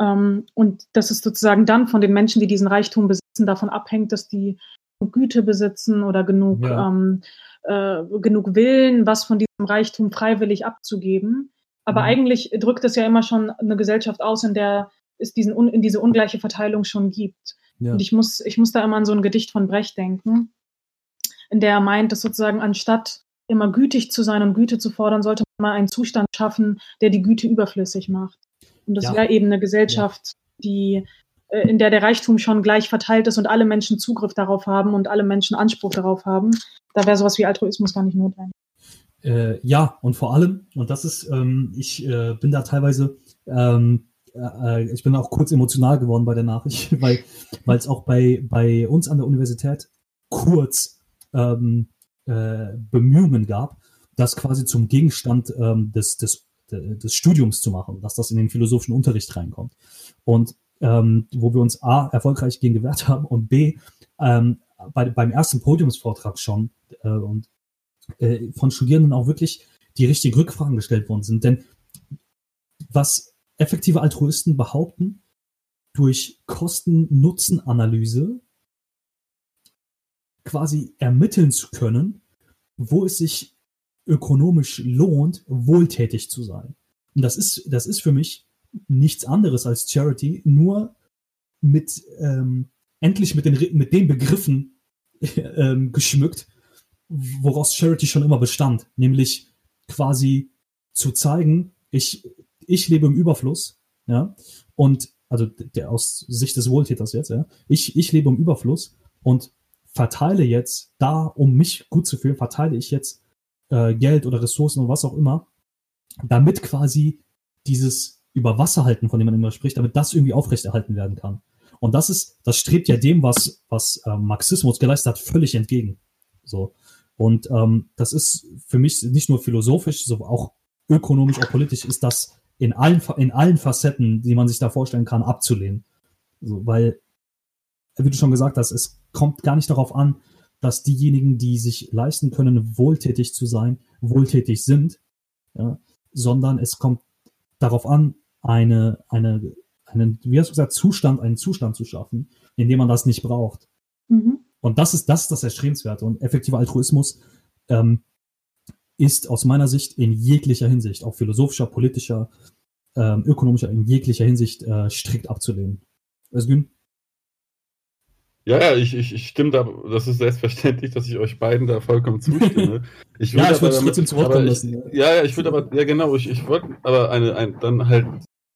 Ähm, und das ist sozusagen dann von den Menschen, die diesen Reichtum besitzen, davon abhängt, dass die Güte besitzen oder genug, ja. ähm, äh, genug Willen, was von diesem Reichtum freiwillig abzugeben. Aber mhm. eigentlich drückt es ja immer schon eine Gesellschaft aus, in der es diesen, in diese ungleiche Verteilung schon gibt. Ja. Und ich muss, ich muss da immer an so ein Gedicht von Brecht denken, in der er meint, dass sozusagen anstatt immer gütig zu sein und Güte zu fordern, sollte man mal einen Zustand schaffen, der die Güte überflüssig macht. Und das ja. wäre eben eine Gesellschaft, ja. die äh, in der der Reichtum schon gleich verteilt ist und alle Menschen Zugriff darauf haben und alle Menschen Anspruch darauf haben, da wäre sowas wie Altruismus gar nicht notwendig. Äh, ja, und vor allem, und das ist, ähm, ich äh, bin da teilweise, ähm, äh, ich bin auch kurz emotional geworden bei der Nachricht, weil weil es auch bei, bei uns an der Universität kurz ähm, äh, Bemühungen gab, das quasi zum Gegenstand ähm, des, des, des Studiums zu machen, dass das in den philosophischen Unterricht reinkommt. Und ähm, wo wir uns A, erfolgreich gegen gewehrt haben und B, ähm, bei, beim ersten Podiumsvortrag schon äh, und äh, von Studierenden auch wirklich die richtigen Rückfragen gestellt worden sind. Denn was effektive Altruisten behaupten, durch Kosten-Nutzen-Analyse quasi ermitteln zu können, wo es sich ökonomisch lohnt, wohltätig zu sein. Und das ist, das ist für mich nichts anderes als Charity, nur mit ähm, endlich mit den, mit den Begriffen ähm, geschmückt, woraus Charity schon immer bestand, nämlich quasi zu zeigen, ich, ich lebe im Überfluss, ja, und also der aus Sicht des Wohltäters jetzt, ja, ich, ich lebe im Überfluss und verteile jetzt da, um mich gut zu fühlen, verteile ich jetzt äh, Geld oder Ressourcen oder was auch immer, damit quasi dieses über halten, von dem man immer spricht, damit das irgendwie aufrechterhalten werden kann. Und das ist, das strebt ja dem, was, was äh, Marxismus geleistet hat, völlig entgegen. So. Und ähm, das ist für mich nicht nur philosophisch, so auch ökonomisch, auch politisch ist das in allen, in allen Facetten, die man sich da vorstellen kann, abzulehnen. So, weil, wie du schon gesagt hast, es kommt gar nicht darauf an, dass diejenigen, die sich leisten können, wohltätig zu sein, wohltätig sind, ja, sondern es kommt darauf an, eine, eine, einen, wie hast du gesagt, Zustand, einen Zustand zu schaffen, in dem man das nicht braucht. Mhm. Und das ist, das ist das Erstrebenswerte. Und effektiver Altruismus ähm, ist aus meiner Sicht in jeglicher Hinsicht, auch philosophischer, politischer, ähm, ökonomischer, in jeglicher Hinsicht äh, strikt abzulehnen. Özgün? Ja, ja, ich, ich, ich stimme da, das ist selbstverständlich, dass ich euch beiden da vollkommen zustimme. Ich ja, ich würde trotzdem zu Wort lassen. Ja, ja, ich würde aber, ja genau, ich, ich wollte aber eine, ein, dann halt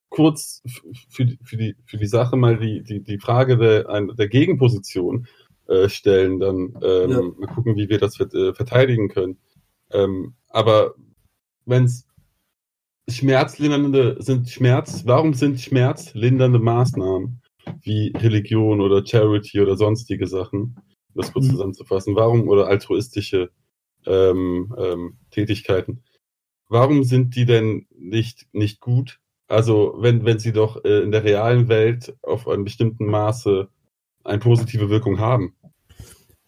kurz für, für, die, für die Sache mal die, die, die Frage der, ein, der Gegenposition äh, stellen, dann ähm, ja. mal gucken, wie wir das äh, verteidigen können. Ähm, aber wenn es schmerzlindernde sind Schmerz, warum sind schmerzlindernde Maßnahmen wie Religion oder Charity oder sonstige Sachen, um das kurz mhm. zusammenzufassen, warum oder altruistische ähm, ähm, Tätigkeiten, warum sind die denn nicht, nicht gut? Also wenn, wenn sie doch äh, in der realen Welt auf einem bestimmten Maße eine positive Wirkung haben.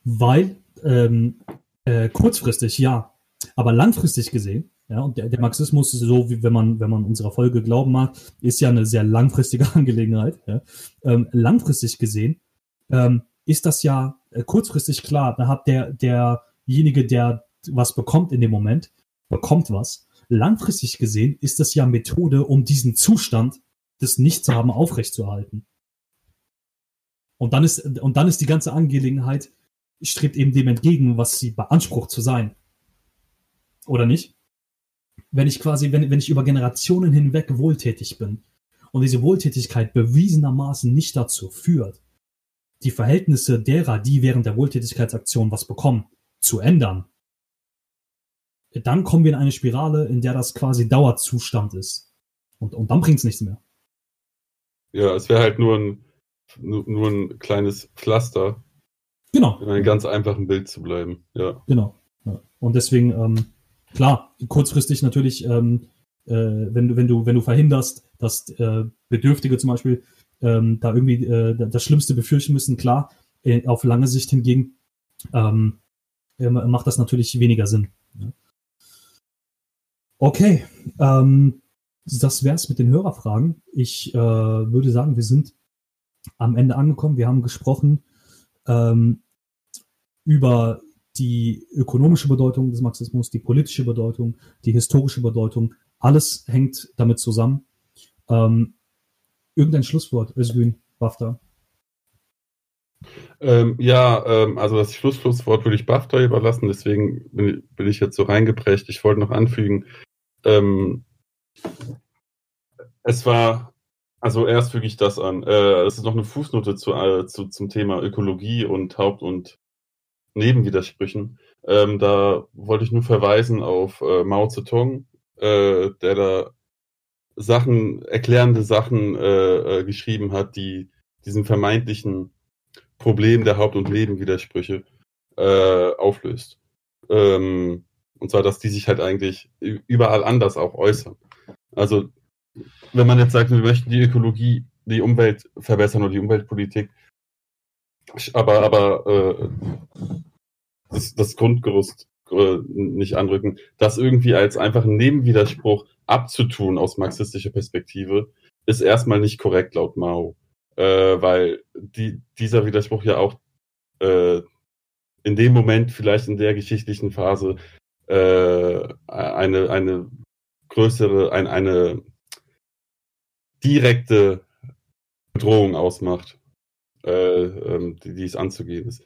Weil ähm, äh, kurzfristig ja, aber langfristig gesehen, ja, und der, der Marxismus so, wie wenn man, wenn man unserer Folge glauben mag, ist ja eine sehr langfristige Angelegenheit. Ja. Ähm, langfristig gesehen ähm, ist das ja äh, kurzfristig klar. Da hat der, derjenige, der was bekommt in dem Moment, bekommt was langfristig gesehen ist das ja Methode, um diesen Zustand des Nichtshaben aufrechtzuerhalten. Und dann ist, und dann ist die ganze Angelegenheit, strebt eben dem entgegen, was sie beansprucht zu sein. Oder nicht? Wenn ich quasi, wenn, wenn ich über Generationen hinweg wohltätig bin und diese Wohltätigkeit bewiesenermaßen nicht dazu führt, die Verhältnisse derer, die während der Wohltätigkeitsaktion was bekommen, zu ändern, dann kommen wir in eine Spirale, in der das quasi Dauerzustand ist. Und, und dann bringt es nichts mehr. Ja, es wäre halt nur ein, nur, nur, ein kleines Pflaster. Genau. In einem ganz einfachen Bild zu bleiben. Ja. Genau. Und deswegen, ähm, klar, kurzfristig natürlich, ähm, äh, wenn du, wenn du, wenn du verhinderst, dass äh, Bedürftige zum Beispiel ähm, da irgendwie äh, das Schlimmste befürchten müssen, klar, äh, auf lange Sicht hingegen ähm, äh, macht das natürlich weniger Sinn. Ja. Okay, ähm, das wär's mit den Hörerfragen. Ich äh, würde sagen, wir sind am Ende angekommen. Wir haben gesprochen ähm, über die ökonomische Bedeutung des Marxismus, die politische Bedeutung, die historische Bedeutung. Alles hängt damit zusammen. Ähm, irgendein Schlusswort, Özgün Bafta? Ähm, ja, ähm, also das Schlussschlusswort würde ich BAFTA überlassen, deswegen bin, bin, ich jetzt so reingeprescht. Ich wollte noch anfügen, ähm, es war, also erst füge ich das an. Äh, es ist noch eine Fußnote zu, äh, zu, zum Thema Ökologie und Haupt- und Nebenwidersprüchen. Ähm, da wollte ich nur verweisen auf äh, Mao Zedong, äh, der da Sachen, erklärende Sachen äh, äh, geschrieben hat, die diesen vermeintlichen Problem der Haupt- und Nebenwidersprüche äh, auflöst. Ähm, und zwar, dass die sich halt eigentlich überall anders auch äußern. Also, wenn man jetzt sagt, wir möchten die Ökologie, die Umwelt verbessern oder die Umweltpolitik, aber, aber äh, das, das Grundgerüst äh, nicht anrücken, das irgendwie als einfach Nebenwiderspruch abzutun aus marxistischer Perspektive, ist erstmal nicht korrekt laut Mao. Äh, weil die, dieser Widerspruch ja auch äh, in dem Moment, vielleicht in der geschichtlichen Phase, äh, eine, eine größere, ein, eine direkte Bedrohung ausmacht, äh, ähm, die, die es anzugehen ist.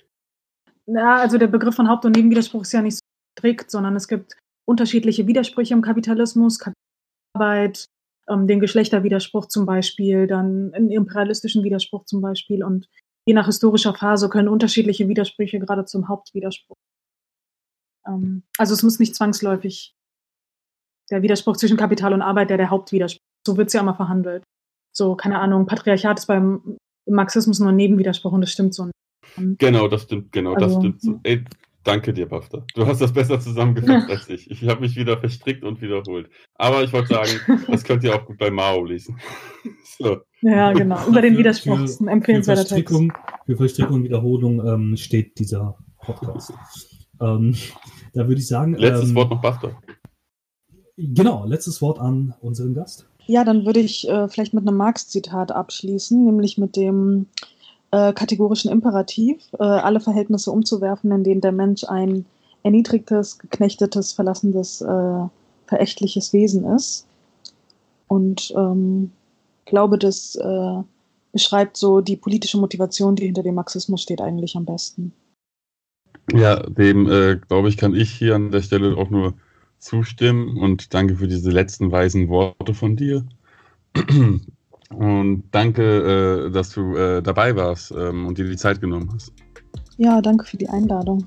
Ja, also der Begriff von Haupt- und Nebenwiderspruch ist ja nicht so strikt, sondern es gibt unterschiedliche Widersprüche im Kapitalismus, Arbeit, ähm, den Geschlechterwiderspruch zum Beispiel, dann einen imperialistischen Widerspruch zum Beispiel und je nach historischer Phase können unterschiedliche Widersprüche gerade zum Hauptwiderspruch ähm, also es muss nicht zwangsläufig der Widerspruch zwischen Kapital und Arbeit, der der Hauptwiderspruch. So wird es ja immer verhandelt. So, keine Ahnung, Patriarchat ist beim Marxismus nur ein Nebenwiderspruch und das stimmt so nicht. Genau, das stimmt, genau, also, das stimmt so. Ey, danke dir, Bafta. Du hast das besser zusammengefasst als ich. Ich habe mich wieder verstrickt und wiederholt. Aber ich wollte sagen, das könnt ihr auch gut bei Mao lesen. so. Ja, genau. Über den Widerspruch ist ein empfehlenswerter Text. Für Verstrickung und Wiederholung ähm, steht dieser Podcast. Ähm, da würde ich sagen. Letztes ähm, Wort noch Bafta. Genau, letztes Wort an unseren Gast. Ja, dann würde ich äh, vielleicht mit einem Marx-Zitat abschließen, nämlich mit dem äh, kategorischen Imperativ, äh, alle Verhältnisse umzuwerfen, in denen der Mensch ein erniedrigtes, geknechtetes, verlassendes, äh, verächtliches Wesen ist. Und ähm, glaube, das äh, beschreibt so die politische Motivation, die hinter dem Marxismus steht, eigentlich am besten. Ja, dem, äh, glaube ich, kann ich hier an der Stelle auch nur zustimmen und danke für diese letzten weisen Worte von dir. Und danke, äh, dass du äh, dabei warst ähm, und dir die Zeit genommen hast. Ja, danke für die Einladung.